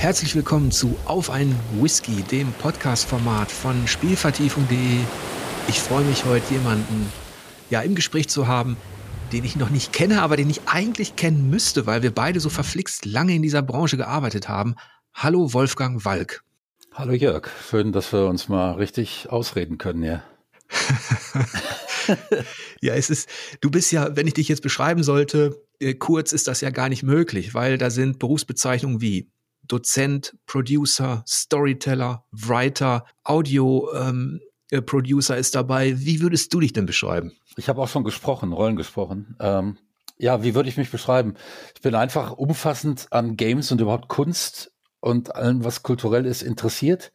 Herzlich willkommen zu Auf ein Whisky, dem Podcast-Format von Spielvertiefung.de. Ich freue mich heute jemanden ja im Gespräch zu haben, den ich noch nicht kenne, aber den ich eigentlich kennen müsste, weil wir beide so verflixt lange in dieser Branche gearbeitet haben. Hallo Wolfgang Walk. Hallo Jörg, schön, dass wir uns mal richtig ausreden können, ja. ja, es ist, du bist ja, wenn ich dich jetzt beschreiben sollte, äh, kurz ist das ja gar nicht möglich, weil da sind Berufsbezeichnungen wie Dozent, Producer, Storyteller, Writer, Audio, ähm, äh, Producer ist dabei. Wie würdest du dich denn beschreiben? Ich habe auch schon gesprochen, Rollen gesprochen. Ähm, ja, wie würde ich mich beschreiben? Ich bin einfach umfassend an Games und überhaupt Kunst und allem, was kulturell ist, interessiert.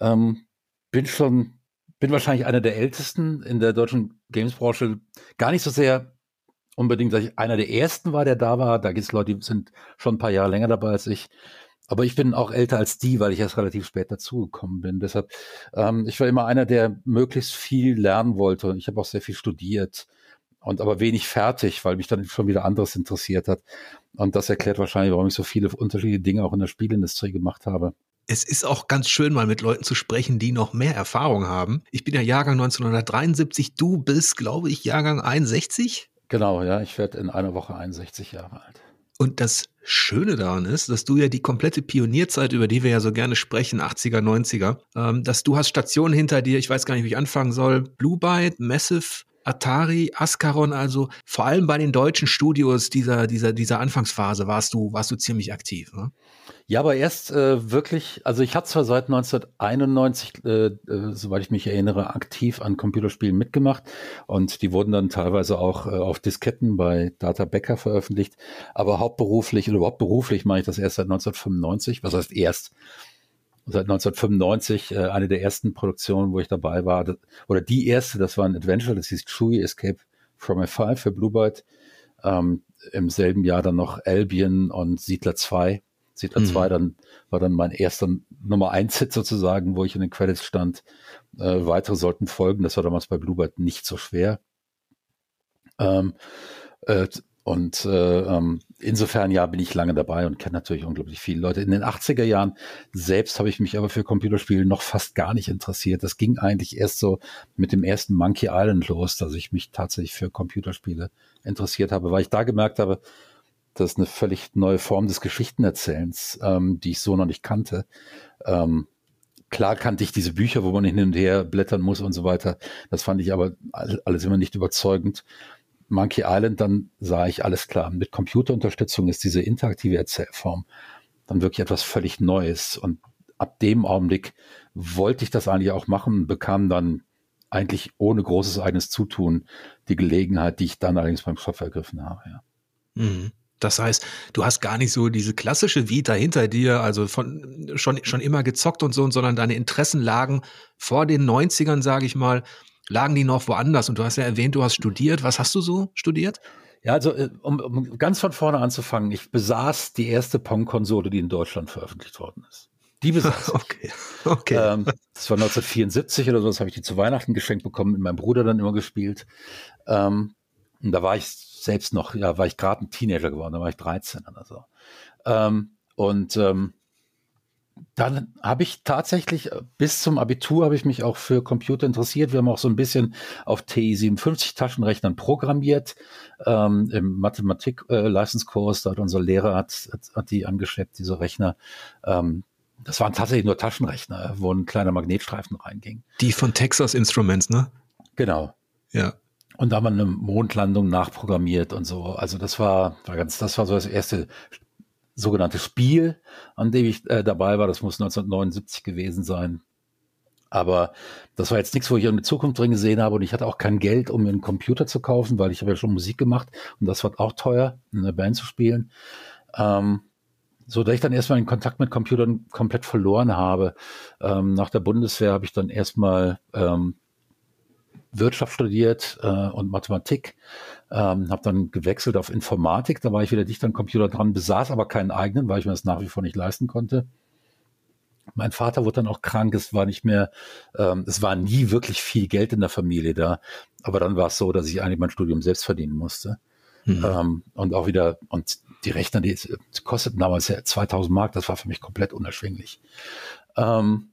Ähm, bin schon bin wahrscheinlich einer der ältesten in der deutschen Games-Branche. Gar nicht so sehr unbedingt, dass ich einer der ersten war, der da war. Da gibt es Leute, die sind schon ein paar Jahre länger dabei als ich. Aber ich bin auch älter als die, weil ich erst relativ spät dazugekommen bin. Deshalb, ähm, ich war immer einer, der möglichst viel lernen wollte. Ich habe auch sehr viel studiert und aber wenig fertig, weil mich dann schon wieder anderes interessiert hat. Und das erklärt wahrscheinlich, warum ich so viele unterschiedliche Dinge auch in der Spielindustrie gemacht habe es ist auch ganz schön, mal mit Leuten zu sprechen, die noch mehr Erfahrung haben. Ich bin ja Jahrgang 1973, du bist, glaube ich, Jahrgang 61. Genau, ja, ich werde in einer Woche 61 Jahre alt. Und das Schöne daran ist, dass du ja die komplette Pionierzeit, über die wir ja so gerne sprechen, 80er, 90er, ähm, dass du hast Stationen hinter dir, ich weiß gar nicht, wie ich anfangen soll, Blue Byte, Massive, Atari, Ascaron, also vor allem bei den deutschen Studios dieser, dieser, dieser Anfangsphase warst du, warst du ziemlich aktiv. Ne? Ja, aber erst äh, wirklich, also ich hatte zwar seit 1991, äh, äh, soweit ich mich erinnere, aktiv an Computerspielen mitgemacht und die wurden dann teilweise auch äh, auf Disketten bei Data Becker veröffentlicht, aber hauptberuflich oder überhaupt beruflich mache ich das erst seit 1995, was heißt erst? Seit 1995 äh, eine der ersten Produktionen, wo ich dabei war, das, oder die erste, das war ein Adventure, das hieß Chewie Escape from a File für Blue Byte. Ähm, Im selben Jahr dann noch Albion und Siedler 2 Siedler mhm. 2 dann, war dann mein erster Nummer 1 Hit sozusagen, wo ich in den Credits stand. Äh, weitere sollten folgen. Das war damals bei Bluebird nicht so schwer. Ähm, äh, und äh, ähm, insofern ja bin ich lange dabei und kenne natürlich unglaublich viele Leute. In den 80er Jahren selbst habe ich mich aber für Computerspiele noch fast gar nicht interessiert. Das ging eigentlich erst so mit dem ersten Monkey Island los, dass ich mich tatsächlich für Computerspiele interessiert habe, weil ich da gemerkt habe, das ist eine völlig neue Form des Geschichtenerzählens, ähm, die ich so noch nicht kannte. Ähm, klar kannte ich diese Bücher, wo man hin und her blättern muss und so weiter. Das fand ich aber alles immer nicht überzeugend. Monkey Island, dann sah ich alles klar. Mit Computerunterstützung ist diese interaktive Erzählform dann wirklich etwas völlig Neues. Und ab dem Augenblick wollte ich das eigentlich auch machen, bekam dann eigentlich ohne großes eigenes Zutun die Gelegenheit, die ich dann allerdings beim Stoff ergriffen habe. Ja. Mhm. Das heißt, du hast gar nicht so diese klassische Vita hinter dir, also von schon, schon immer gezockt und so, sondern deine Interessen lagen vor den 90ern, sage ich mal, lagen die noch woanders. Und du hast ja erwähnt, du hast studiert. Was hast du so studiert? Ja, also äh, um, um ganz von vorne anzufangen, ich besaß die erste Pong-Konsole, die in Deutschland veröffentlicht worden ist. Die besaß ich. okay. okay. Ähm, das war 1974 oder so, das habe ich die zu Weihnachten geschenkt bekommen, mit meinem Bruder dann immer gespielt. Ähm, und da war ich selbst noch, ja, war ich gerade ein Teenager geworden, da war ich 13 oder so. Ähm, und ähm, dann habe ich tatsächlich äh, bis zum Abitur habe ich mich auch für Computer interessiert. Wir haben auch so ein bisschen auf TI-57 Taschenrechnern programmiert ähm, im Mathematik-Leistungskurs. Äh, da hat unser Lehrer hat, hat, hat die angeschleppt, diese Rechner. Ähm, das waren tatsächlich nur Taschenrechner, wo ein kleiner Magnetstreifen reinging. Die von Texas Instruments, ne? Genau. Ja. Und da haben wir eine Mondlandung nachprogrammiert und so. Also das war, war ganz, das war so das erste sogenannte Spiel, an dem ich äh, dabei war. Das muss 1979 gewesen sein. Aber das war jetzt nichts, wo ich eine Zukunft drin gesehen habe und ich hatte auch kein Geld, um mir einen Computer zu kaufen, weil ich habe ja schon Musik gemacht und das war auch teuer, in einer Band zu spielen. Ähm, so dass ich dann erstmal den Kontakt mit Computern komplett verloren habe. Ähm, nach der Bundeswehr habe ich dann erstmal ähm, Wirtschaft studiert äh, und Mathematik, ähm, habe dann gewechselt auf Informatik, da war ich wieder dicht am Computer dran, besaß aber keinen eigenen, weil ich mir das nach wie vor nicht leisten konnte. Mein Vater wurde dann auch krank, es war nicht mehr, ähm, es war nie wirklich viel Geld in der Familie da, aber dann war es so, dass ich eigentlich mein Studium selbst verdienen musste. Mhm. Ähm, und auch wieder, und die Rechner, die, die kosteten damals ja 2000 Mark, das war für mich komplett unerschwinglich. Ähm,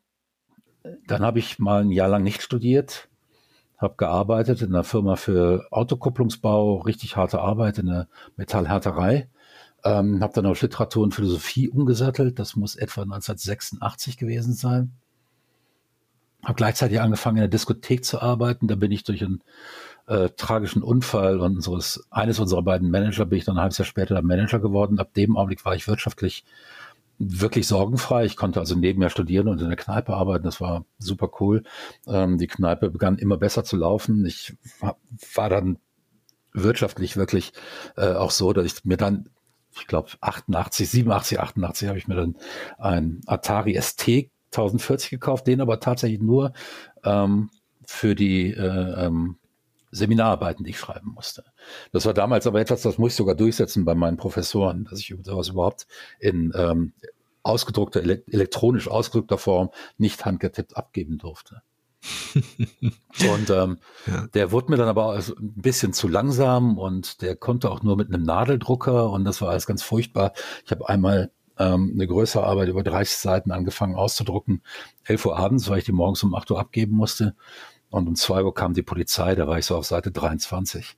dann habe ich mal ein Jahr lang nicht studiert, habe gearbeitet in einer Firma für Autokupplungsbau, richtig harte Arbeit in der Metallhärterei. Ähm, habe dann auf Literatur und Philosophie umgesattelt. Das muss etwa 1986 gewesen sein. Habe gleichzeitig angefangen in der Diskothek zu arbeiten. Da bin ich durch einen äh, tragischen Unfall unseres eines unserer beiden Manager bin ich dann ein halbes Jahr später Manager geworden. Ab dem Augenblick war ich wirtschaftlich wirklich sorgenfrei. Ich konnte also nebenher studieren und in der Kneipe arbeiten. Das war super cool. Ähm, die Kneipe begann immer besser zu laufen. Ich war dann wirtschaftlich wirklich äh, auch so, dass ich mir dann, ich glaube 88, 87, 88 habe ich mir dann ein Atari ST 1040 gekauft, den aber tatsächlich nur ähm, für die äh, ähm, Seminararbeiten, die ich schreiben musste. Das war damals aber etwas, das muss ich sogar durchsetzen bei meinen Professoren, dass ich sowas überhaupt in ähm, ausgedruckter, elektronisch ausgedruckter Form nicht handgetippt abgeben durfte. und ähm, ja. der wurde mir dann aber also ein bisschen zu langsam und der konnte auch nur mit einem Nadeldrucker und das war alles ganz furchtbar. Ich habe einmal ähm, eine größere Arbeit über 30 Seiten angefangen auszudrucken, 11 Uhr abends, weil ich die morgens um 8 Uhr abgeben musste. Und um zwei Uhr kam die Polizei, da war ich so auf Seite 23.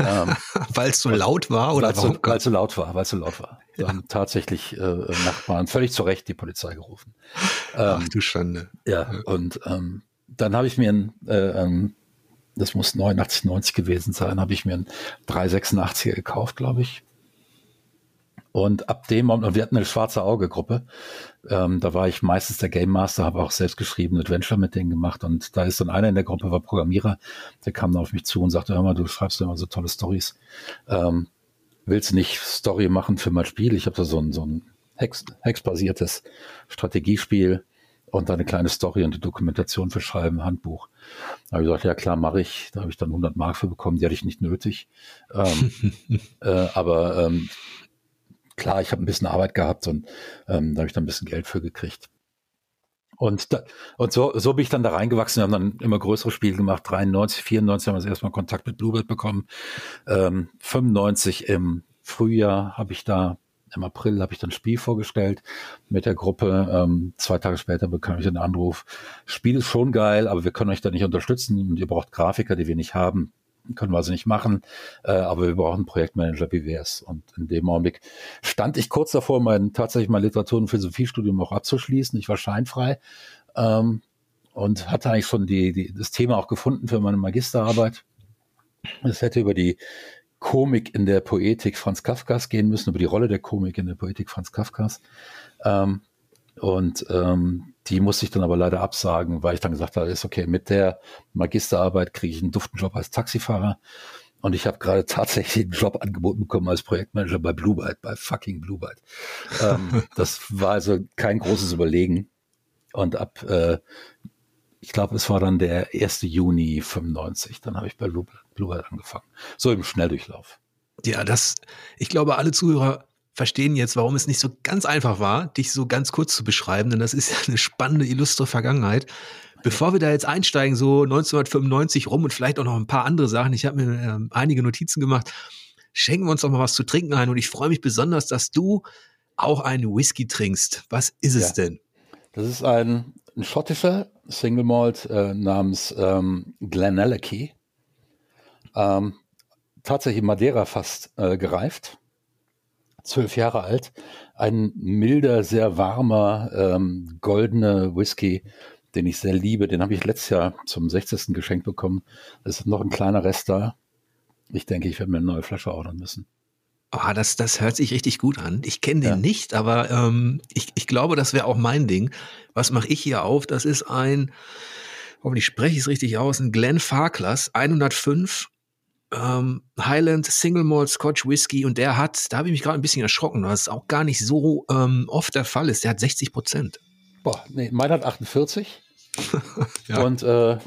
ähm, weil es so laut war oder weil es so, laut war, weil es so laut war. Ja. Dann tatsächlich äh, Nachbarn völlig zu Recht die Polizei gerufen. Ähm, Ach du Schande. Ja, und ähm, dann habe ich mir ein, äh, ähm, das muss 89, 90 gewesen sein, habe ich mir ein 386er gekauft, glaube ich. Und ab dem Moment, und wir hatten eine schwarze Auge-Gruppe, ähm, da war ich meistens der Game Master, habe auch selbst geschrieben, Adventure mit denen gemacht. Und da ist dann einer in der Gruppe, war Programmierer, der kam dann auf mich zu und sagte, hör mal, du schreibst immer so tolle Stories. Ähm, willst du nicht Story machen für mein Spiel? Ich habe da so ein, so ein Hex, Hex-basiertes Strategiespiel und da eine kleine Story und die Dokumentation für Schreiben, Handbuch. Da habe ich gesagt, ja klar, mache ich. Da habe ich dann 100 Mark für bekommen, die hatte ich nicht nötig. Ähm, äh, aber ähm, klar, ich habe ein bisschen Arbeit gehabt und ähm, da habe ich dann ein bisschen Geld für gekriegt. Und, da, und so, so bin ich dann da reingewachsen. Wir haben dann immer größere Spiele gemacht. 93, 94 haben wir das erstmal Kontakt mit Bluebird bekommen. Ähm, 95 im Frühjahr habe ich da, im April habe ich dann ein Spiel vorgestellt mit der Gruppe. Ähm, zwei Tage später bekam ich einen Anruf. Spiel ist schon geil, aber wir können euch da nicht unterstützen und ihr braucht Grafiker, die wir nicht haben können wir also nicht machen, äh, aber wir brauchen Projektmanager, wie wär's? Und in dem Augenblick stand ich kurz davor, mein tatsächlich mein Literatur- und Philosophiestudium auch abzuschließen. Ich war scheinfrei ähm, und hatte eigentlich schon die, die, das Thema auch gefunden für meine Magisterarbeit. Es hätte über die Komik in der Poetik Franz Kafkas gehen müssen, über die Rolle der Komik in der Poetik Franz Kafkas. Ähm, und ähm, die musste ich dann aber leider absagen, weil ich dann gesagt habe, ist okay, mit der Magisterarbeit kriege ich einen Duftenjob als Taxifahrer. Und ich habe gerade tatsächlich einen Job angeboten bekommen als Projektmanager bei Bluebyte, bei fucking Bluebyte. ähm, das war also kein großes Überlegen. Und ab, äh, ich glaube, es war dann der 1. Juni 95, dann habe ich bei Bluebyte angefangen. So im Schnelldurchlauf. Ja, das, ich glaube, alle Zuhörer verstehen jetzt, warum es nicht so ganz einfach war, dich so ganz kurz zu beschreiben, denn das ist ja eine spannende, illustre Vergangenheit. Bevor wir da jetzt einsteigen, so 1995 rum und vielleicht auch noch ein paar andere Sachen, ich habe mir äh, einige Notizen gemacht, schenken wir uns doch mal was zu trinken ein und ich freue mich besonders, dass du auch einen Whisky trinkst. Was ist es ja. denn? Das ist ein, ein schottischer Single Malt äh, namens ähm, Glenallachie. Ähm, tatsächlich Madeira fast äh, gereift zwölf Jahre alt. Ein milder, sehr warmer, ähm, goldener Whisky, den ich sehr liebe. Den habe ich letztes Jahr zum 60. geschenkt bekommen. Es ist noch ein kleiner Rest da. Ich denke, ich werde mir eine neue Flasche ordern müssen. Oh, das, das hört sich richtig gut an. Ich kenne den ja. nicht, aber ähm, ich, ich glaube, das wäre auch mein Ding. Was mache ich hier auf? Das ist ein, hoffentlich spreche ich es richtig aus, ein Glen Farkless 105 ähm, Highland Single Malt Scotch Whisky und der hat, da habe ich mich gerade ein bisschen erschrocken, was auch gar nicht so ähm, oft der Fall ist. Der hat 60 Prozent. Boah, nee, meiner hat 48. ja. Und äh,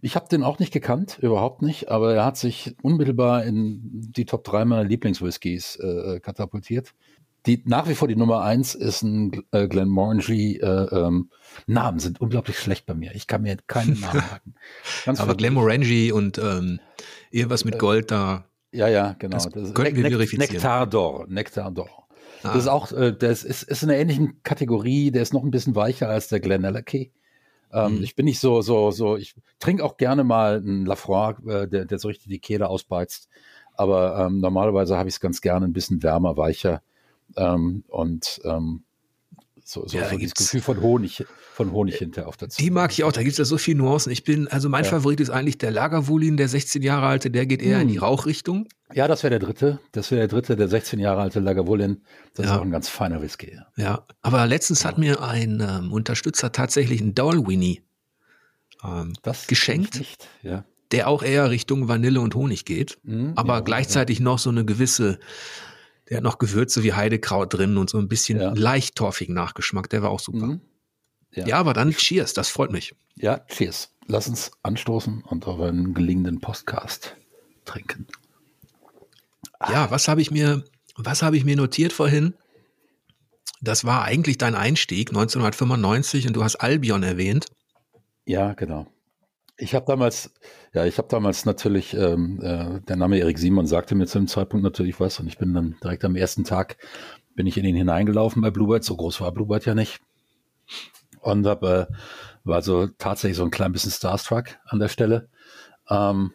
ich habe den auch nicht gekannt, überhaupt nicht, aber er hat sich unmittelbar in die Top 3 meiner Lieblingswhiskys äh, katapultiert. Die nach wie vor die Nummer 1 ist ein äh, Glenmorangie. Äh, ähm, Namen sind unglaublich schlecht bei mir. Ich kann mir keinen Namen merken. aber Glenmorangie und ähm, Irgendwas mit Gold da. Ja, ja, genau. Das, das könnten wir verifizieren. Nektar d'Or. Nektar d'Or. Ah. Das ist auch, äh, das ist, ist in einer ähnlichen Kategorie, der ist noch ein bisschen weicher als der Glen Glenallachie. Ähm, mhm. Ich bin nicht so, so, so, ich trinke auch gerne mal einen Lafroy, äh, der, der so richtig die Kehle ausbeizt. Aber ähm, normalerweise habe ich es ganz gerne ein bisschen wärmer, weicher. Ähm, und ähm, so, so, ja, so dieses Gefühl von Honig, von Honig hinterher auf der Zunge. Die mag ich auch, da gibt es ja so viele Nuancen. Ich bin, also mein ja. Favorit ist eigentlich der Lagerwulin, der 16 Jahre alte, der geht eher hm. in die hm. Rauchrichtung. Ja, das wäre der dritte. Das wäre der dritte, der 16 Jahre alte Lagerwulin. Das ja. ist auch ein ganz feiner Whisky. Ja, ja. aber letztens hat mir ein ähm, Unterstützer tatsächlich einen Dalwhinnie ähm, geschenkt. Nicht, ja der auch eher Richtung Vanille und Honig geht, mhm, aber ja, gleichzeitig ja. noch so eine gewisse der hat noch Gewürze wie Heidekraut drin und so ein bisschen ja. leicht torfigen Nachgeschmack. Der war auch super. Mhm. Ja. ja. aber dann Cheers, das freut mich. Ja, Cheers. Lass uns anstoßen und auf einen gelingenden Podcast trinken. Ja, was habe ich mir, was habe ich mir notiert vorhin? Das war eigentlich dein Einstieg 1995 und du hast Albion erwähnt. Ja, genau. Ich habe damals, ja, ich habe damals natürlich, ähm, äh, der Name Erik Simon sagte mir zu dem Zeitpunkt natürlich was und ich bin dann direkt am ersten Tag bin ich in ihn hineingelaufen bei Bluebird, so groß war Bluebird ja nicht und hab, äh, war so tatsächlich so ein klein bisschen Starstruck an der Stelle. Ähm,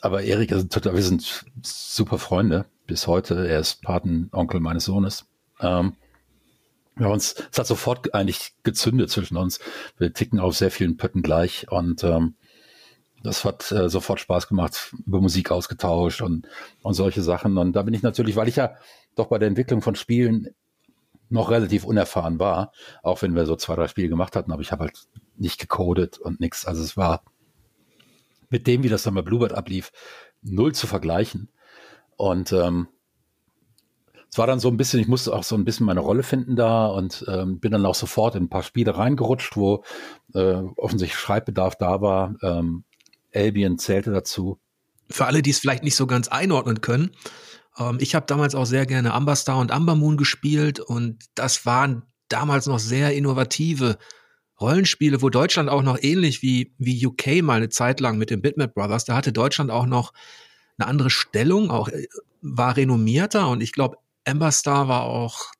aber Erik, also, wir sind super Freunde bis heute. Er ist Patenonkel meines Sohnes. Ähm, ja, uns, es hat sofort eigentlich gezündet zwischen uns. Wir ticken auf sehr vielen Pötten gleich und ähm, das hat äh, sofort Spaß gemacht, über Musik ausgetauscht und, und solche Sachen. Und da bin ich natürlich, weil ich ja doch bei der Entwicklung von Spielen noch relativ unerfahren war, auch wenn wir so zwei, drei Spiele gemacht hatten, aber ich habe halt nicht gecodet und nichts. Also es war mit dem, wie das dann bei Bluebird ablief, null zu vergleichen. Und ähm, es war dann so ein bisschen, ich musste auch so ein bisschen meine Rolle finden da und ähm, bin dann auch sofort in ein paar Spiele reingerutscht, wo äh, offensichtlich Schreibbedarf da war. Ähm, Albion zählte dazu. Für alle, die es vielleicht nicht so ganz einordnen können, ähm, ich habe damals auch sehr gerne Amber Star und Amber Moon gespielt und das waren damals noch sehr innovative Rollenspiele, wo Deutschland auch noch ähnlich wie, wie UK mal eine Zeit lang mit den Bitmap Brothers, da hatte Deutschland auch noch eine andere Stellung, auch äh, war renommierter und ich glaube, Amber Star war auch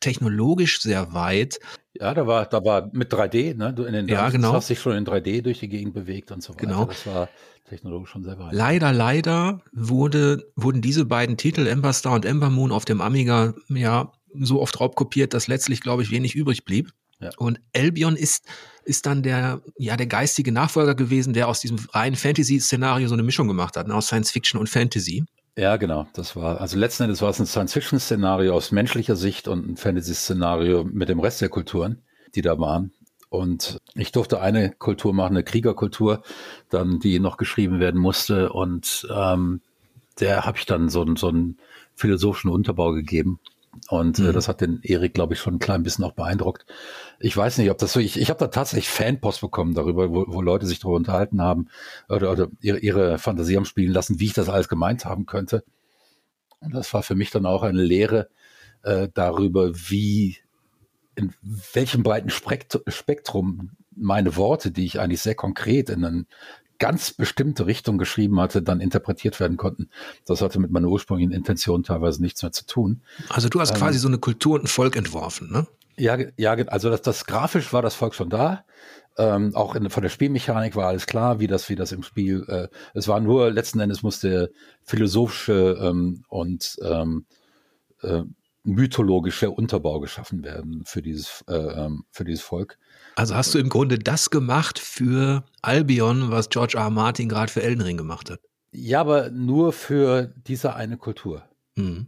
technologisch sehr weit. Ja, da war, da war mit 3D, ne? Du in den ja, genau. hast dich schon in 3D durch die Gegend bewegt und so weiter. Genau. Das war technologisch schon sehr weit. Leider, leider wurde, wurden diese beiden Titel, Ember Star und Ember Moon, auf dem Amiga ja so oft raubkopiert, dass letztlich, glaube ich, wenig übrig blieb. Ja. Und Albion ist, ist dann der, ja, der geistige Nachfolger gewesen, der aus diesem reinen Fantasy-Szenario so eine Mischung gemacht hat, ne, aus Science Fiction und Fantasy. Ja, genau. Das war, also letzten Endes war es ein Science-Fiction-Szenario aus menschlicher Sicht und ein Fantasy-Szenario mit dem Rest der Kulturen, die da waren. Und ich durfte eine Kultur machen, eine Kriegerkultur, dann die noch geschrieben werden musste. Und ähm, der habe ich dann so, so einen philosophischen Unterbau gegeben. Und äh, mhm. äh, das hat den Erik, glaube ich, schon ein klein bisschen auch beeindruckt. Ich weiß nicht, ob das so, ich, ich habe da tatsächlich Fanpost bekommen darüber, wo, wo Leute sich darüber unterhalten haben oder, oder ihre, ihre Fantasie haben spielen lassen, wie ich das alles gemeint haben könnte. Und das war für mich dann auch eine Lehre äh, darüber, wie, in welchem breiten Spektrum meine Worte, die ich eigentlich sehr konkret in einen ganz bestimmte Richtung geschrieben hatte, dann interpretiert werden konnten. Das hatte mit meiner ursprünglichen Intention teilweise nichts mehr zu tun. Also du hast ähm, quasi so eine Kultur und ein Volk entworfen, ne? Ja, ja, also das, das grafisch war das Volk schon da. Ähm, auch in, von der Spielmechanik war alles klar, wie das, wie das im Spiel. Äh, es war nur letzten Endes musste philosophische ähm, und ähm, äh, mythologische Unterbau geschaffen werden für dieses äh, ähm, für dieses Volk. Also hast du im Grunde das gemacht für Albion, was George R. R. Martin gerade für Elden Ring gemacht hat. Ja, aber nur für diese eine Kultur. Mhm.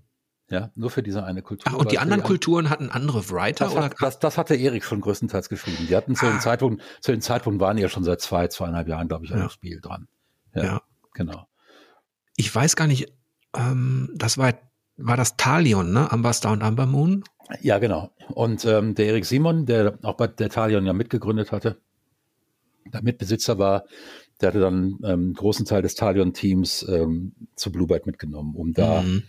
Ja, nur für diese eine Kultur. Ach, und die anderen Kulturen hatten andere Writer? Das, hat, das, das hatte Erik schon größtenteils geschrieben. Die hatten zu ah. dem Zeitpunkt, zu dem Zeitpunkt waren die ja schon seit zwei, zweieinhalb Jahren, glaube ich, an ja. dem Spiel dran. Ja, ja, genau. Ich weiß gar nicht, ähm, das war, war das Talion, ne? Ambassador und Amber Moon? Ja, genau. Und ähm, der Erik Simon, der auch bei der Talion ja mitgegründet hatte, der Mitbesitzer war, der hatte dann ähm, einen großen Teil des Talion-Teams ähm, zu Bluebird mitgenommen, um da mhm.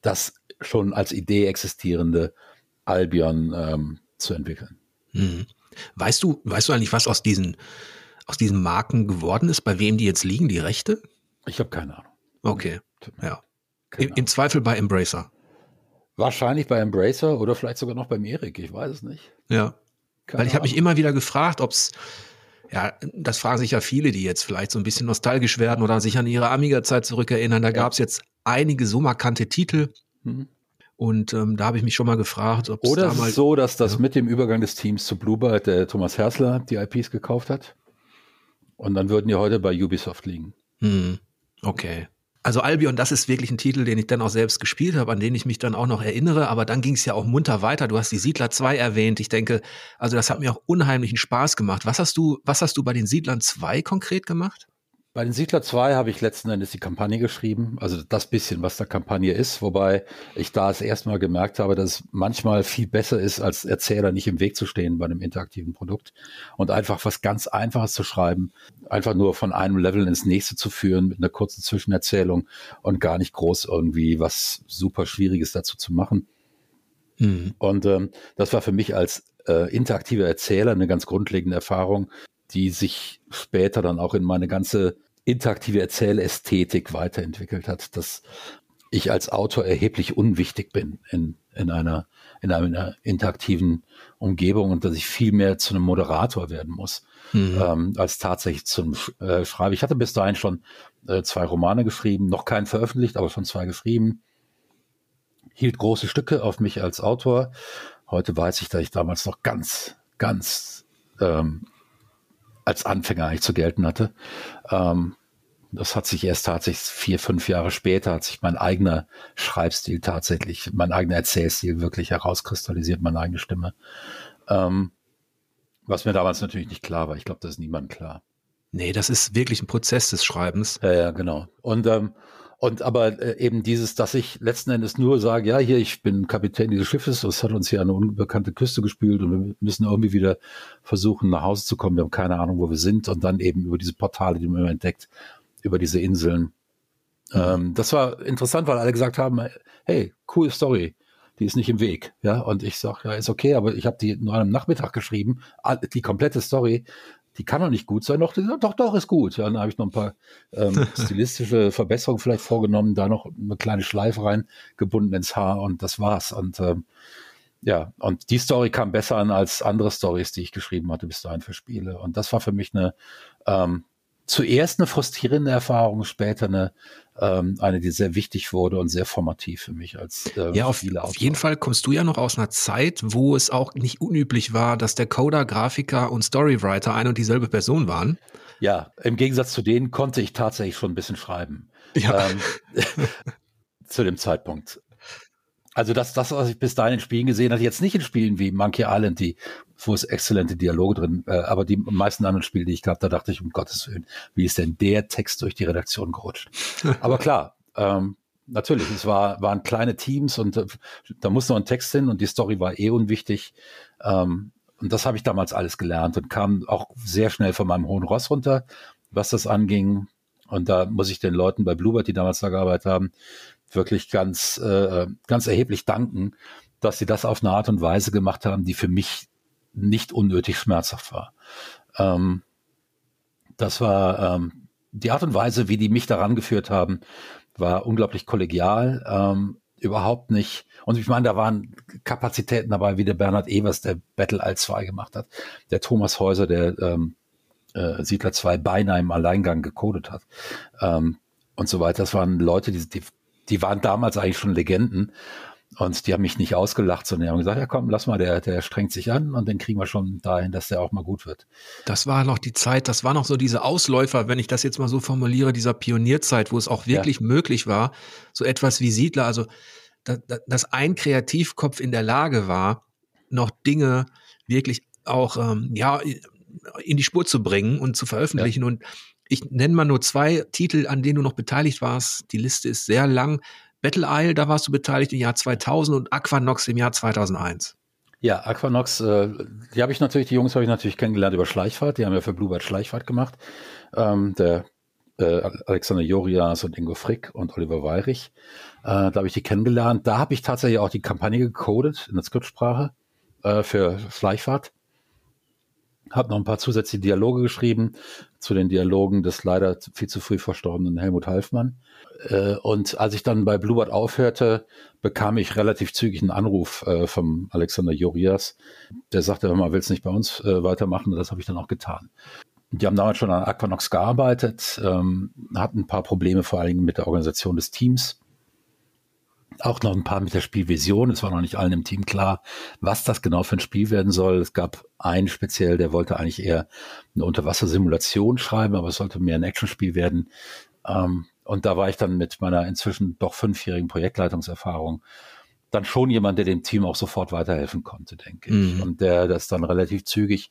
das schon als Idee existierende Albion ähm, zu entwickeln. Mhm. Weißt du, weißt du eigentlich, was aus diesen, aus diesen Marken geworden ist, bei wem die jetzt liegen, die Rechte? Ich habe keine Ahnung. Okay, ja. Im, Im, Zweifel bei Embracer. Wahrscheinlich bei Embracer oder vielleicht sogar noch beim Erik, ich weiß es nicht. Ja. Keine Weil ich habe mich immer wieder gefragt, ob es, ja, das fragen sich ja viele, die jetzt vielleicht so ein bisschen nostalgisch werden oder sich an ihre Amiga-Zeit zurückerinnern. Da ja. gab es jetzt einige so markante Titel. Mhm. Und ähm, da habe ich mich schon mal gefragt, ob es Oder ist es so, dass das ja. mit dem Übergang des Teams zu Bluebird der Thomas Hersler die IPs gekauft hat? Und dann würden die heute bei Ubisoft liegen. Hm. Okay. Also Albion, das ist wirklich ein Titel, den ich dann auch selbst gespielt habe, an den ich mich dann auch noch erinnere. Aber dann ging es ja auch munter weiter. Du hast die Siedler 2 erwähnt. Ich denke, also das hat mir auch unheimlichen Spaß gemacht. Was hast du, was hast du bei den Siedlern 2 konkret gemacht? Bei den Siedler 2 habe ich letzten Endes die Kampagne geschrieben, also das bisschen, was da Kampagne ist, wobei ich da es erstmal gemerkt habe, dass es manchmal viel besser ist, als Erzähler nicht im Weg zu stehen bei einem interaktiven Produkt und einfach was ganz Einfaches zu schreiben, einfach nur von einem Level ins nächste zu führen mit einer kurzen Zwischenerzählung und gar nicht groß irgendwie was super Schwieriges dazu zu machen. Mhm. Und ähm, das war für mich als äh, interaktiver Erzähler eine ganz grundlegende Erfahrung, die sich später dann auch in meine ganze interaktive Erzählästhetik weiterentwickelt hat, dass ich als Autor erheblich unwichtig bin in, in, einer, in einer interaktiven Umgebung und dass ich viel mehr zu einem Moderator werden muss, mhm. ähm, als tatsächlich zum äh, Schreiben. Ich hatte bis dahin schon äh, zwei Romane geschrieben, noch keinen veröffentlicht, aber schon zwei geschrieben. Hielt große Stücke auf mich als Autor. Heute weiß ich, dass ich damals noch ganz, ganz ähm, als Anfänger eigentlich zu gelten hatte. Ähm, das hat sich erst tatsächlich vier, fünf Jahre später, hat sich mein eigener Schreibstil tatsächlich, mein eigener Erzählstil wirklich herauskristallisiert, meine eigene Stimme. Ähm, was mir damals natürlich nicht klar war. Ich glaube, das ist niemand klar. Nee, das ist wirklich ein Prozess des Schreibens. Ja, ja genau. Und ähm, und aber äh, eben dieses, dass ich letzten Endes nur sage, ja, hier, ich bin Kapitän dieses Schiffes, das hat uns hier eine unbekannte Küste gespült und wir müssen irgendwie wieder versuchen, nach Hause zu kommen. Wir haben keine Ahnung, wo wir sind. Und dann eben über diese Portale, die man immer entdeckt, über diese Inseln. Ähm, das war interessant, weil alle gesagt haben, hey, cool Story. Die ist nicht im Weg, ja. Und ich sage, ja, ist okay, aber ich habe die nur am Nachmittag geschrieben, die komplette Story die kann doch nicht gut sein. Doch, doch, doch, ist gut. Ja, dann habe ich noch ein paar ähm, stilistische Verbesserungen vielleicht vorgenommen, da noch eine kleine Schleife reingebunden ins Haar und das war's. Und ähm, ja, und die Story kam besser an als andere Stories, die ich geschrieben hatte bis dahin für Spiele. Und das war für mich eine ähm, zuerst eine frustrierende Erfahrung, später eine, ähm, eine, die sehr wichtig wurde und sehr formativ für mich als äh, Ja, auf, auf jeden Fall kommst du ja noch aus einer Zeit, wo es auch nicht unüblich war, dass der Coder, Grafiker und Storywriter ein und dieselbe Person waren. Ja, im Gegensatz zu denen konnte ich tatsächlich schon ein bisschen schreiben. Ja. Ähm, zu dem Zeitpunkt. Also das, das, was ich bis dahin in Spielen gesehen hatte, jetzt nicht in Spielen wie Monkey Island, die, wo es exzellente Dialoge drin, äh, aber die meisten anderen Spiele, die ich gab, da dachte ich, um Gottes Willen, wie ist denn der Text durch die Redaktion gerutscht? aber klar, ähm, natürlich, es war, waren kleine Teams und äh, da musste noch ein Text hin und die Story war eh unwichtig. Ähm, und das habe ich damals alles gelernt und kam auch sehr schnell von meinem hohen Ross runter, was das anging. Und da muss ich den Leuten bei Bluebird, die damals da gearbeitet haben, wirklich ganz, äh, ganz erheblich danken, dass sie das auf eine Art und Weise gemacht haben, die für mich nicht unnötig schmerzhaft war. Ähm, das war ähm, die Art und Weise, wie die mich daran geführt haben, war unglaublich kollegial, ähm, überhaupt nicht. Und ich meine, da waren Kapazitäten dabei, wie der Bernhard Evers, der Battle All 2 gemacht hat, der Thomas Häuser, der ähm, äh, Siedler 2 beinahe im Alleingang gecodet hat ähm, und so weiter. Das waren Leute, die, die die waren damals eigentlich schon Legenden. Und die haben mich nicht ausgelacht, sondern die haben gesagt, ja komm, lass mal, der, der strengt sich an und den kriegen wir schon dahin, dass der auch mal gut wird. Das war noch die Zeit, das war noch so diese Ausläufer, wenn ich das jetzt mal so formuliere, dieser Pionierzeit, wo es auch wirklich ja. möglich war, so etwas wie Siedler, also dass, dass ein Kreativkopf in der Lage war, noch Dinge wirklich auch ähm, ja in die Spur zu bringen und zu veröffentlichen. Ja. Und ich nenne mal nur zwei Titel, an denen du noch beteiligt warst. Die Liste ist sehr lang. Battle Isle, da warst du beteiligt im Jahr 2000 und Aquanox im Jahr 2001. Ja, Aquanox, äh, die habe ich natürlich, die Jungs habe ich natürlich kennengelernt über Schleichfahrt. Die haben ja für Bluebird Schleichfahrt gemacht. Ähm, der äh, Alexander Jorias und Ingo Frick und Oliver Weirich. Äh, da habe ich die kennengelernt. Da habe ich tatsächlich auch die Kampagne gecodet in der Skriptsprache äh, für Schleichfahrt. habe noch ein paar zusätzliche Dialoge geschrieben zu den Dialogen des leider viel zu früh verstorbenen Helmut Halfmann. Äh, und als ich dann bei Bluebird aufhörte, bekam ich relativ zügig einen Anruf äh, vom Alexander Jorias. Der sagte, hör mal, willst nicht bei uns äh, weitermachen? Und das habe ich dann auch getan. Die haben damals schon an Aquanox gearbeitet, ähm, hatten ein paar Probleme vor allen Dingen mit der Organisation des Teams auch noch ein paar mit der Spielvision. Es war noch nicht allen im Team klar, was das genau für ein Spiel werden soll. Es gab einen speziell, der wollte eigentlich eher eine Unterwassersimulation schreiben, aber es sollte mehr ein Actionspiel werden. Ähm, und da war ich dann mit meiner inzwischen doch fünfjährigen Projektleitungserfahrung dann schon jemand, der dem Team auch sofort weiterhelfen konnte, denke ich. Mhm. Und der das dann relativ zügig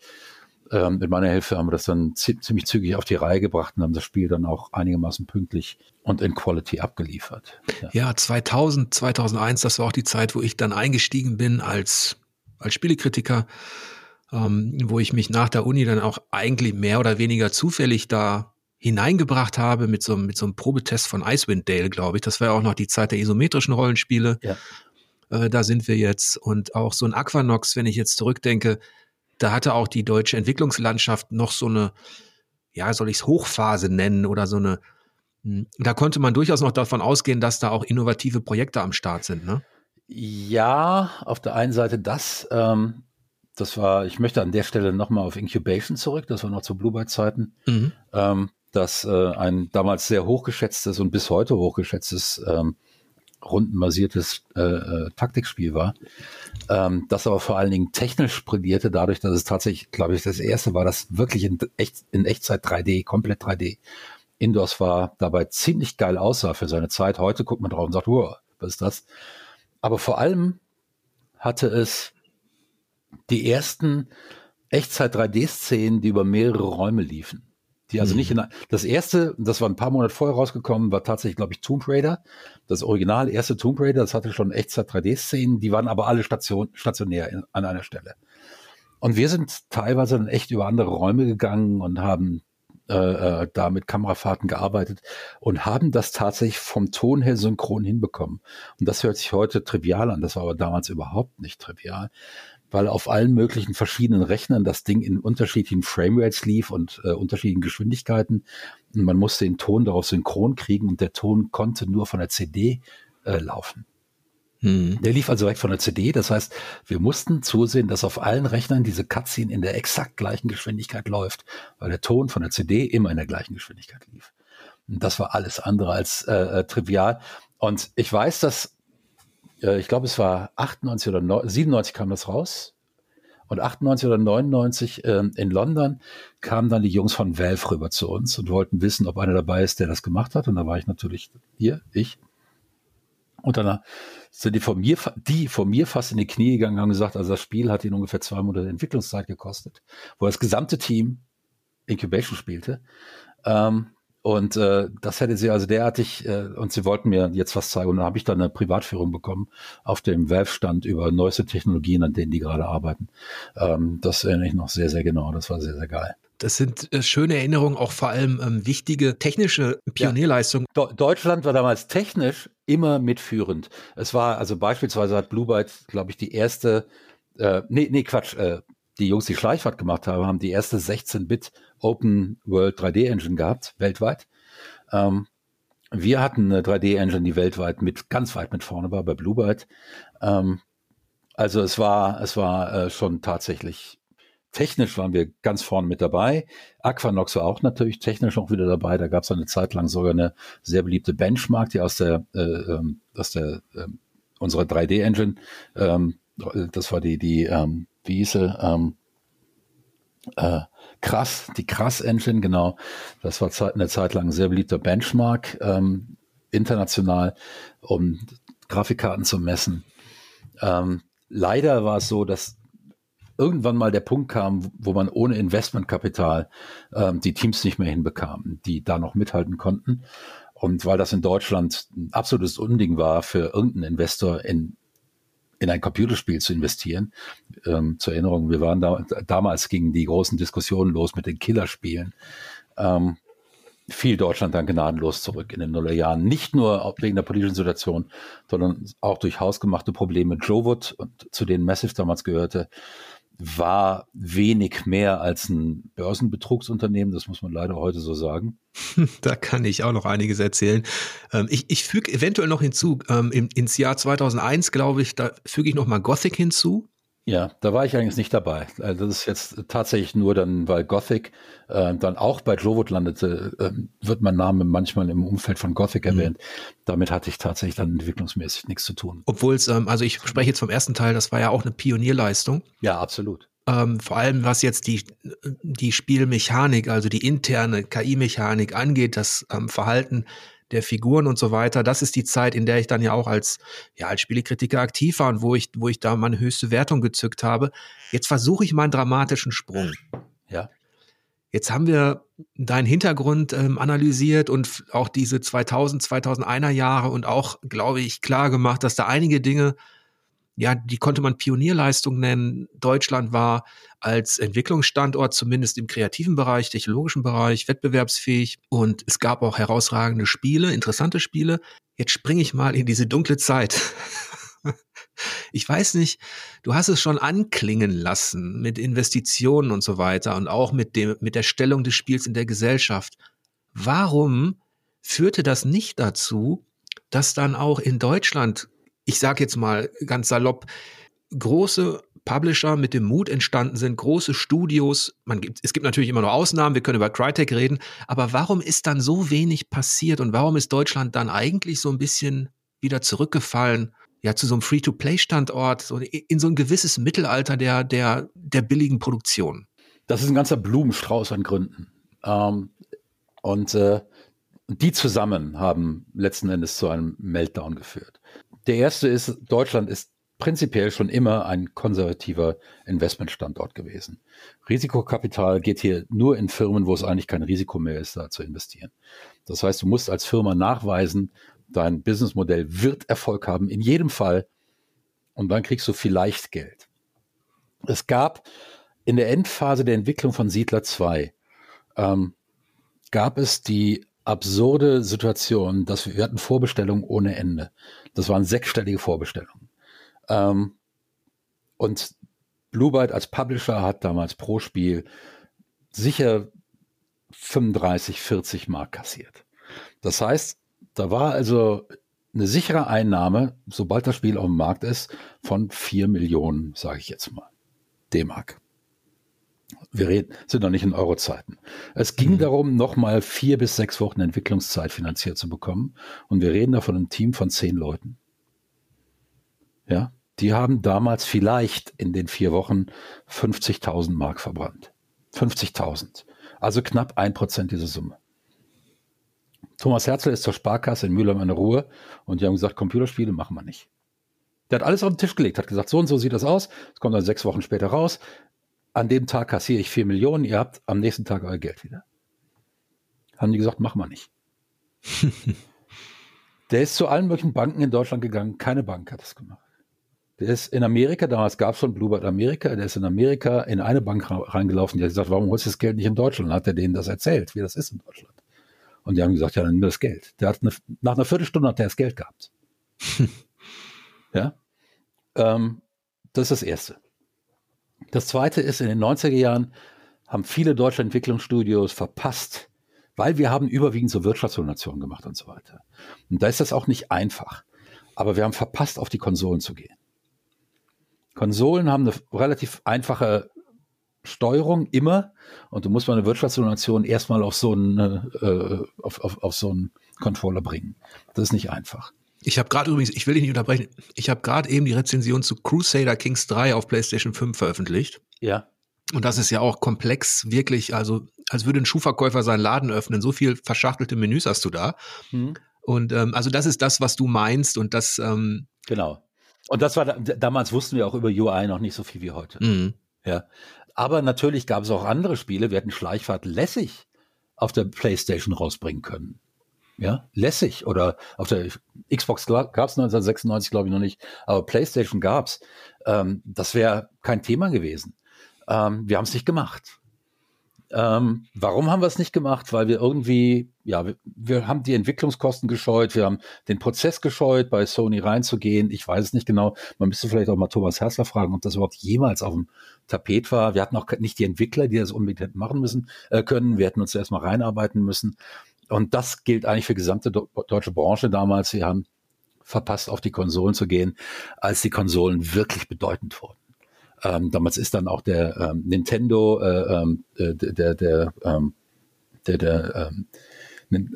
ähm, mit meiner Hilfe haben wir das dann ziemlich zügig auf die Reihe gebracht und haben das Spiel dann auch einigermaßen pünktlich und in Quality abgeliefert. Ja. ja, 2000, 2001, das war auch die Zeit, wo ich dann eingestiegen bin als, als Spielekritiker, ähm, wo ich mich nach der Uni dann auch eigentlich mehr oder weniger zufällig da hineingebracht habe mit so, mit so einem Probetest von Icewind Dale, glaube ich. Das war ja auch noch die Zeit der isometrischen Rollenspiele. Ja. Äh, da sind wir jetzt. Und auch so ein Aquanox, wenn ich jetzt zurückdenke, da hatte auch die deutsche Entwicklungslandschaft noch so eine, ja, soll ich es Hochphase nennen oder so eine, hm, da konnte man durchaus noch davon ausgehen, dass da auch innovative Projekte am Start sind, ne? Ja, auf der einen Seite das, ähm, das war, ich möchte an der Stelle nochmal auf Incubation zurück, das war noch zu Bluebird-Zeiten, mhm. ähm, das äh, ein damals sehr hochgeschätztes und bis heute hochgeschätztes ähm, rundenbasiertes äh, äh, Taktikspiel war, ähm, das aber vor allen Dingen technisch brillierte, dadurch, dass es tatsächlich, glaube ich, das erste war, das wirklich in, echt, in Echtzeit 3D, komplett 3D Indoors war, dabei ziemlich geil aussah für seine Zeit. Heute guckt man drauf und sagt, wow, was ist das? Aber vor allem hatte es die ersten Echtzeit 3D-Szenen, die über mehrere Räume liefen. Die also nicht in das erste, das war ein paar Monate vorher rausgekommen, war tatsächlich, glaube ich, Tomb Raider. Das Original erste Tomb Raider, das hatte schon Echtzeit 3D-Szenen, die waren aber alle Station, stationär in, an einer Stelle. Und wir sind teilweise dann echt über andere Räume gegangen und haben äh, äh, da mit Kamerafahrten gearbeitet und haben das tatsächlich vom Ton her synchron hinbekommen. Und das hört sich heute trivial an, das war aber damals überhaupt nicht trivial weil auf allen möglichen verschiedenen Rechnern das Ding in unterschiedlichen Framerates lief und äh, unterschiedlichen Geschwindigkeiten. Und man musste den Ton darauf synchron kriegen und der Ton konnte nur von der CD äh, laufen. Hm. Der lief also weg von der CD. Das heißt, wir mussten zusehen, dass auf allen Rechnern diese Cutscene in der exakt gleichen Geschwindigkeit läuft, weil der Ton von der CD immer in der gleichen Geschwindigkeit lief. Und das war alles andere als äh, äh trivial. Und ich weiß, dass äh, ich glaube, es war 98 oder 9, 97 kam das raus. Und 98 oder 99 äh, in London kamen dann die Jungs von Valve rüber zu uns und wollten wissen, ob einer dabei ist, der das gemacht hat. Und da war ich natürlich hier, ich. Und dann sind die von mir, die von mir fast in die Knie gegangen, haben gesagt, also das Spiel hat ihnen ungefähr zwei Monate Entwicklungszeit gekostet, wo das gesamte Team Incubation spielte. Ähm, und äh, das hätte sie also derartig, äh, und sie wollten mir jetzt was zeigen. Und dann habe ich dann eine Privatführung bekommen auf dem Valve-Stand über neueste Technologien, an denen die gerade arbeiten. Ähm, das erinnere ich noch sehr, sehr genau. Das war sehr, sehr geil. Das sind äh, schöne Erinnerungen, auch vor allem ähm, wichtige technische Pionierleistungen. Ja. Deutschland war damals technisch immer mitführend. Es war also beispielsweise hat Blue Byte, glaube ich, die erste, äh, nee, nee, Quatsch, äh, die Jungs, die Schleichfahrt gemacht haben, haben die erste 16-Bit Open World 3D Engine gehabt, weltweit. Ähm, wir hatten eine 3D Engine, die weltweit mit ganz weit mit vorne war bei Bluebird. Ähm, also es war, es war äh, schon tatsächlich technisch waren wir ganz vorne mit dabei. Aquanox war auch natürlich technisch auch wieder dabei. Da gab es eine Zeit lang sogar eine sehr beliebte Benchmark, die aus der, äh, ähm, aus der äh, unserer 3D Engine, ähm, das war die, die, ähm, wie hieß sie, ähm, äh, krass, die krass Engine, genau. Das war eine Zeit lang ein sehr beliebter Benchmark ähm, international, um Grafikkarten zu messen. Ähm, leider war es so, dass irgendwann mal der Punkt kam, wo man ohne Investmentkapital ähm, die Teams nicht mehr hinbekamen, die da noch mithalten konnten. Und weil das in Deutschland ein absolutes Unding war für irgendeinen Investor in in ein Computerspiel zu investieren. Ähm, zur Erinnerung, wir waren da, damals gingen die großen Diskussionen los mit den Killerspielen. Ähm, fiel Deutschland dann gnadenlos zurück in den Nullerjahren. Nicht nur wegen der politischen Situation, sondern auch durch hausgemachte Probleme. Joe Wood, zu denen Massive damals gehörte, war wenig mehr als ein Börsenbetrugsunternehmen, das muss man leider heute so sagen. Da kann ich auch noch einiges erzählen. Ähm, ich, ich füge eventuell noch hinzu, ähm, ins Jahr 2001, glaube ich, da füge ich noch mal Gothic hinzu. Ja, da war ich eigentlich nicht dabei. Also das ist jetzt tatsächlich nur dann, weil Gothic äh, dann auch bei Jowood landete, äh, wird mein Name manchmal im Umfeld von Gothic mhm. erwähnt. Damit hatte ich tatsächlich dann entwicklungsmäßig nichts zu tun. Obwohl es, ähm, also ich spreche jetzt vom ersten Teil, das war ja auch eine Pionierleistung. Ja, absolut. Ähm, vor allem was jetzt die, die Spielmechanik, also die interne KI-Mechanik angeht, das ähm, Verhalten der Figuren und so weiter. Das ist die Zeit, in der ich dann ja auch als, ja, als Spielekritiker aktiv war und wo ich, wo ich da meine höchste Wertung gezückt habe. Jetzt versuche ich mal einen dramatischen Sprung. Ja. Jetzt haben wir deinen Hintergrund ähm, analysiert und auch diese 2000, 2001er Jahre und auch, glaube ich, klar gemacht, dass da einige Dinge ja, die konnte man Pionierleistung nennen. Deutschland war als Entwicklungsstandort, zumindest im kreativen Bereich, technologischen Bereich, wettbewerbsfähig und es gab auch herausragende Spiele, interessante Spiele. Jetzt springe ich mal in diese dunkle Zeit. ich weiß nicht, du hast es schon anklingen lassen mit Investitionen und so weiter und auch mit dem, mit der Stellung des Spiels in der Gesellschaft. Warum führte das nicht dazu, dass dann auch in Deutschland ich sage jetzt mal ganz salopp, große Publisher mit dem Mut entstanden sind, große Studios. Man gibt, es gibt natürlich immer noch Ausnahmen, wir können über Crytek reden, aber warum ist dann so wenig passiert und warum ist Deutschland dann eigentlich so ein bisschen wieder zurückgefallen, ja, zu so einem Free-to-Play-Standort, so in so ein gewisses Mittelalter der, der, der billigen Produktion? Das ist ein ganzer Blumenstrauß an Gründen. Ähm, und äh, die zusammen haben letzten Endes zu einem Meltdown geführt. Der erste ist, Deutschland ist prinzipiell schon immer ein konservativer Investmentstandort gewesen. Risikokapital geht hier nur in Firmen, wo es eigentlich kein Risiko mehr ist, da zu investieren. Das heißt, du musst als Firma nachweisen, dein Businessmodell wird Erfolg haben, in jedem Fall. Und dann kriegst du vielleicht Geld. Es gab in der Endphase der Entwicklung von Siedler 2, ähm, gab es die absurde Situation, dass wir, wir hatten Vorbestellungen ohne Ende. Das waren sechsstellige Vorbestellungen. Ähm, und Blue Byte als Publisher hat damals pro Spiel sicher 35, 40 Mark kassiert. Das heißt, da war also eine sichere Einnahme, sobald das Spiel auf dem Markt ist, von 4 Millionen, sage ich jetzt mal, D-Mark. Wir reden, sind noch nicht in Eurozeiten. Es ging mhm. darum, nochmal vier bis sechs Wochen Entwicklungszeit finanziert zu bekommen. Und wir reden da von einem Team von zehn Leuten. Ja, die haben damals vielleicht in den vier Wochen 50.000 Mark verbrannt. 50.000. Also knapp ein Prozent dieser Summe. Thomas Herzl ist zur Sparkasse in Mühlheim der Ruhe und die haben gesagt, Computerspiele machen wir nicht. Der hat alles auf den Tisch gelegt, hat gesagt, so und so sieht das aus. Es kommt dann sechs Wochen später raus an dem Tag kassiere ich vier Millionen, ihr habt am nächsten Tag euer Geld wieder. Haben die gesagt, machen wir nicht. der ist zu allen möglichen Banken in Deutschland gegangen, keine Bank hat das gemacht. Der ist in Amerika, damals gab es schon Bluebird Amerika, der ist in Amerika in eine Bank reingelaufen, die hat gesagt, warum holst du das Geld nicht in Deutschland? Dann hat er denen das erzählt, wie das ist in Deutschland. Und die haben gesagt, ja, dann nimm das Geld. Der hat eine, nach einer Viertelstunde hat er das Geld gehabt. ja. Ähm, das ist das Erste. Das zweite ist, in den 90er Jahren haben viele deutsche Entwicklungsstudios verpasst, weil wir haben überwiegend so Wirtschaftsdonationen gemacht und so weiter. Und da ist das auch nicht einfach. Aber wir haben verpasst, auf die Konsolen zu gehen. Konsolen haben eine relativ einfache Steuerung immer und du musst mal eine Wirtschaftsdonation erstmal auf so einen, äh, auf, auf, auf so einen Controller bringen. Das ist nicht einfach. Ich habe gerade übrigens, ich will dich nicht unterbrechen, ich habe gerade eben die Rezension zu Crusader Kings 3 auf PlayStation 5 veröffentlicht. Ja. Und das ist ja auch komplex, wirklich, also als würde ein Schuhverkäufer seinen Laden öffnen. So viel verschachtelte Menüs hast du da. Mhm. Und ähm, also das ist das, was du meinst und das. Ähm, genau. Und das war damals wussten wir auch über UI noch nicht so viel wie heute. Mhm. Ja. Aber natürlich gab es auch andere Spiele. Wir hätten Schleichfahrt lässig auf der PlayStation rausbringen können. Ja, lässig. Oder auf der Xbox gab es 1996, glaube ich, noch nicht, aber PlayStation gab's. Ähm, das wäre kein Thema gewesen. Ähm, wir haben es nicht gemacht. Ähm, warum haben wir es nicht gemacht? Weil wir irgendwie, ja, wir, wir, haben die Entwicklungskosten gescheut, wir haben den Prozess gescheut, bei Sony reinzugehen. Ich weiß es nicht genau. Man müsste vielleicht auch mal Thomas Hersler fragen, ob das überhaupt jemals auf dem Tapet war. Wir hatten auch nicht die Entwickler, die das unbedingt machen müssen äh, können. Wir hätten uns erstmal reinarbeiten müssen. Und das gilt eigentlich für die gesamte deutsche Branche damals. Wir haben verpasst, auf die Konsolen zu gehen, als die Konsolen wirklich bedeutend wurden. Ähm, damals ist dann auch der ähm, Nintendo, äh, ähm, äh, der, der, ähm, der, der, ähm,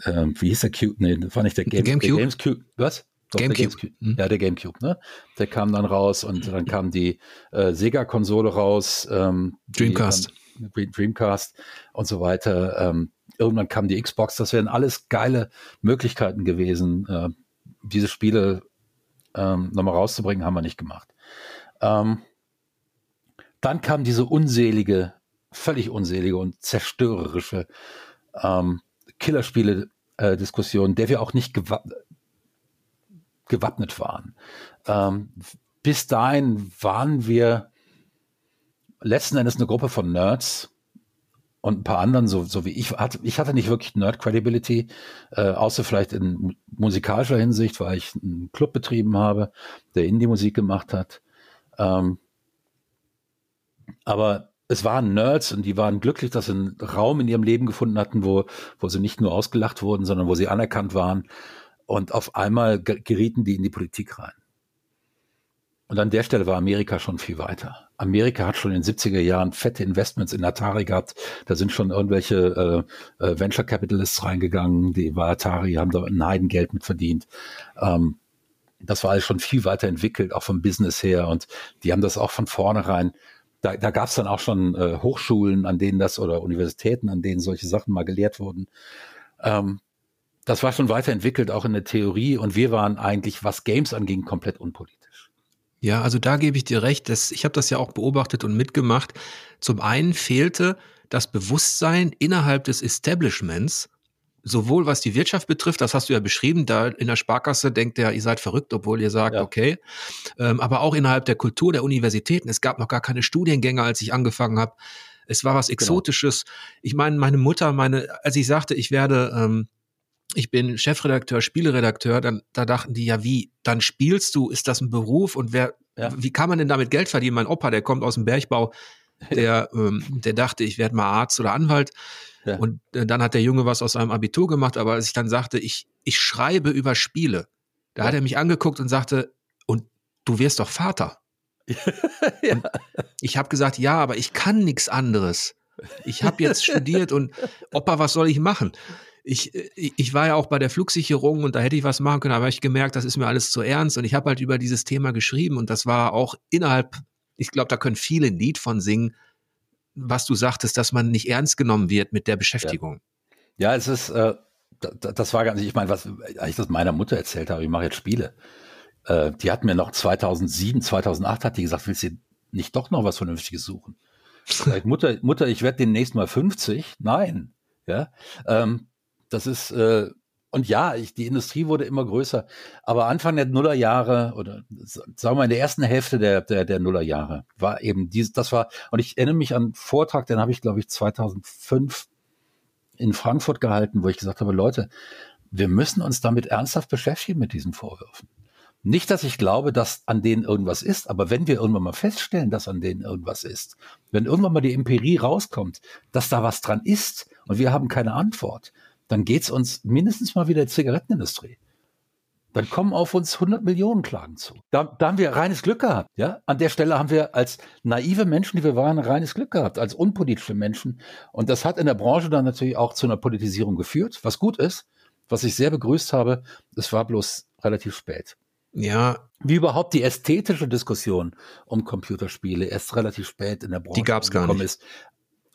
äh, wie hieß der Cube? Nee, war nicht der, Game, Gamecube. Der Gamecube. Was? Doch, Gamecube. Gamecube. Mhm. Ja, der Gamecube, ne? Der kam dann raus und dann kam die äh, Sega-Konsole raus. Ähm, Dreamcast. Die, Dreamcast und so weiter. Ähm, irgendwann kam die Xbox. Das wären alles geile Möglichkeiten gewesen, äh, diese Spiele ähm, nochmal rauszubringen, haben wir nicht gemacht. Ähm, dann kam diese unselige, völlig unselige und zerstörerische ähm, Killerspiele-Diskussion, der wir auch nicht gewa gewappnet waren. Ähm, bis dahin waren wir letzten Endes eine Gruppe von Nerds und ein paar anderen, so, so wie ich, hatte, ich hatte nicht wirklich Nerd-Credibility, äh, außer vielleicht in musikalischer Hinsicht, weil ich einen Club betrieben habe, der Indie-Musik gemacht hat. Ähm, aber es waren Nerds und die waren glücklich, dass sie einen Raum in ihrem Leben gefunden hatten, wo, wo sie nicht nur ausgelacht wurden, sondern wo sie anerkannt waren. Und auf einmal gerieten die in die Politik rein. Und an der Stelle war Amerika schon viel weiter. Amerika hat schon in den 70er Jahren fette Investments in Atari gehabt. Da sind schon irgendwelche äh, äh, Venture Capitalists reingegangen, die bei Atari haben da ein Heidengeld mit verdient. Ähm, das war alles schon viel weiter entwickelt, auch vom Business her. Und die haben das auch von vornherein da, da gab es dann auch schon äh, Hochschulen, an denen das oder Universitäten, an denen solche Sachen mal gelehrt wurden. Ähm, das war schon weiterentwickelt, auch in der Theorie. Und wir waren eigentlich, was Games anging, komplett unpolitisch. Ja, also da gebe ich dir recht. Das, ich habe das ja auch beobachtet und mitgemacht. Zum einen fehlte das Bewusstsein innerhalb des Establishments, sowohl was die Wirtschaft betrifft, das hast du ja beschrieben, da in der Sparkasse denkt der, ihr seid verrückt, obwohl ihr sagt, ja. okay, ähm, aber auch innerhalb der Kultur der Universitäten. Es gab noch gar keine Studiengänge, als ich angefangen habe. Es war was genau. Exotisches. Genau. Ich meine, meine Mutter, meine, als ich sagte, ich werde, ähm, ich bin Chefredakteur, Spieleredakteur, dann da dachten die ja, wie, dann spielst du, ist das ein Beruf und wer, ja. wie kann man denn damit Geld verdienen? Mein Opa, der kommt aus dem Bergbau, der, ähm, der dachte, ich werde mal Arzt oder Anwalt. Ja. Und äh, dann hat der Junge was aus seinem Abitur gemacht, aber als ich dann sagte, ich, ich schreibe über Spiele, da ja. hat er mich angeguckt und sagte, und du wirst doch Vater. ja. Ich habe gesagt, ja, aber ich kann nichts anderes. Ich habe jetzt studiert und Opa, was soll ich machen? Ich, äh, ich war ja auch bei der Flugsicherung und da hätte ich was machen können, aber ich gemerkt, das ist mir alles zu ernst und ich habe halt über dieses Thema geschrieben und das war auch innerhalb, ich glaube, da können viele ein Lied von singen, was du sagtest, dass man nicht ernst genommen wird mit der Beschäftigung. Ja, ja es ist, äh, das war ganz, ich meine, was als ich das meiner Mutter erzählt habe, ich mache jetzt Spiele. Äh, die hat mir noch 2007, 2008 hat die gesagt, willst du nicht doch noch was Vernünftiges suchen? Ich, Mutter, Mutter, ich werde demnächst mal 50. Nein, ja, ähm, das ist äh, und ja, ich, die Industrie wurde immer größer. Aber Anfang der Nullerjahre oder sagen wir mal in der ersten Hälfte der, der, der Nullerjahre war eben dieses, das war, und ich erinnere mich an einen Vortrag, den habe ich, glaube ich, 2005 in Frankfurt gehalten, wo ich gesagt habe, Leute, wir müssen uns damit ernsthaft beschäftigen mit diesen Vorwürfen. Nicht, dass ich glaube, dass an denen irgendwas ist, aber wenn wir irgendwann mal feststellen, dass an denen irgendwas ist, wenn irgendwann mal die Empirie rauskommt, dass da was dran ist und wir haben keine Antwort, dann geht's uns mindestens mal wieder der Zigarettenindustrie. Dann kommen auf uns 100 Millionen Klagen zu. Da, da haben wir reines Glück gehabt. Ja, an der Stelle haben wir als naive Menschen, die wir waren, reines Glück gehabt, als unpolitische Menschen. Und das hat in der Branche dann natürlich auch zu einer Politisierung geführt, was gut ist, was ich sehr begrüßt habe. Es war bloß relativ spät. Ja. Wie überhaupt die ästhetische Diskussion um Computerspiele erst relativ spät in der Branche die gab's gar nicht. ist.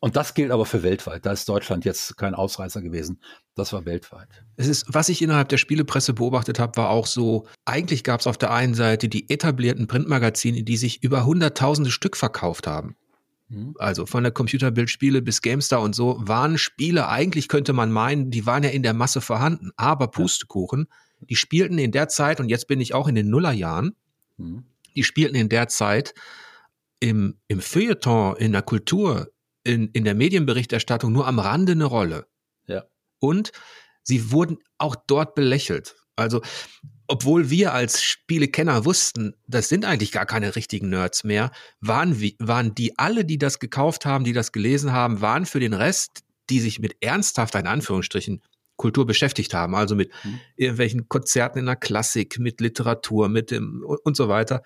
Und das gilt aber für weltweit. Da ist Deutschland jetzt kein Ausreißer gewesen. Das war weltweit. Es ist, was ich innerhalb der Spielepresse beobachtet habe, war auch so, eigentlich gab es auf der einen Seite die etablierten Printmagazine, die sich über hunderttausende Stück verkauft haben. Mhm. Also von der Computerbildspiele bis GameStar und so waren Spiele, eigentlich könnte man meinen, die waren ja in der Masse vorhanden. Aber Pustekuchen, die spielten in der Zeit, und jetzt bin ich auch in den Nullerjahren, mhm. die spielten in der Zeit im, im Feuilleton, in der Kultur, in, in der Medienberichterstattung nur am Rande eine Rolle. Ja. Und sie wurden auch dort belächelt. Also, obwohl wir als Spielekenner wussten, das sind eigentlich gar keine richtigen Nerds mehr, waren, wie, waren die alle, die das gekauft haben, die das gelesen haben, waren für den Rest, die sich mit ernsthafter, in Anführungsstrichen, Kultur beschäftigt haben, also mit mhm. irgendwelchen Konzerten in der Klassik, mit Literatur, mit dem und so weiter.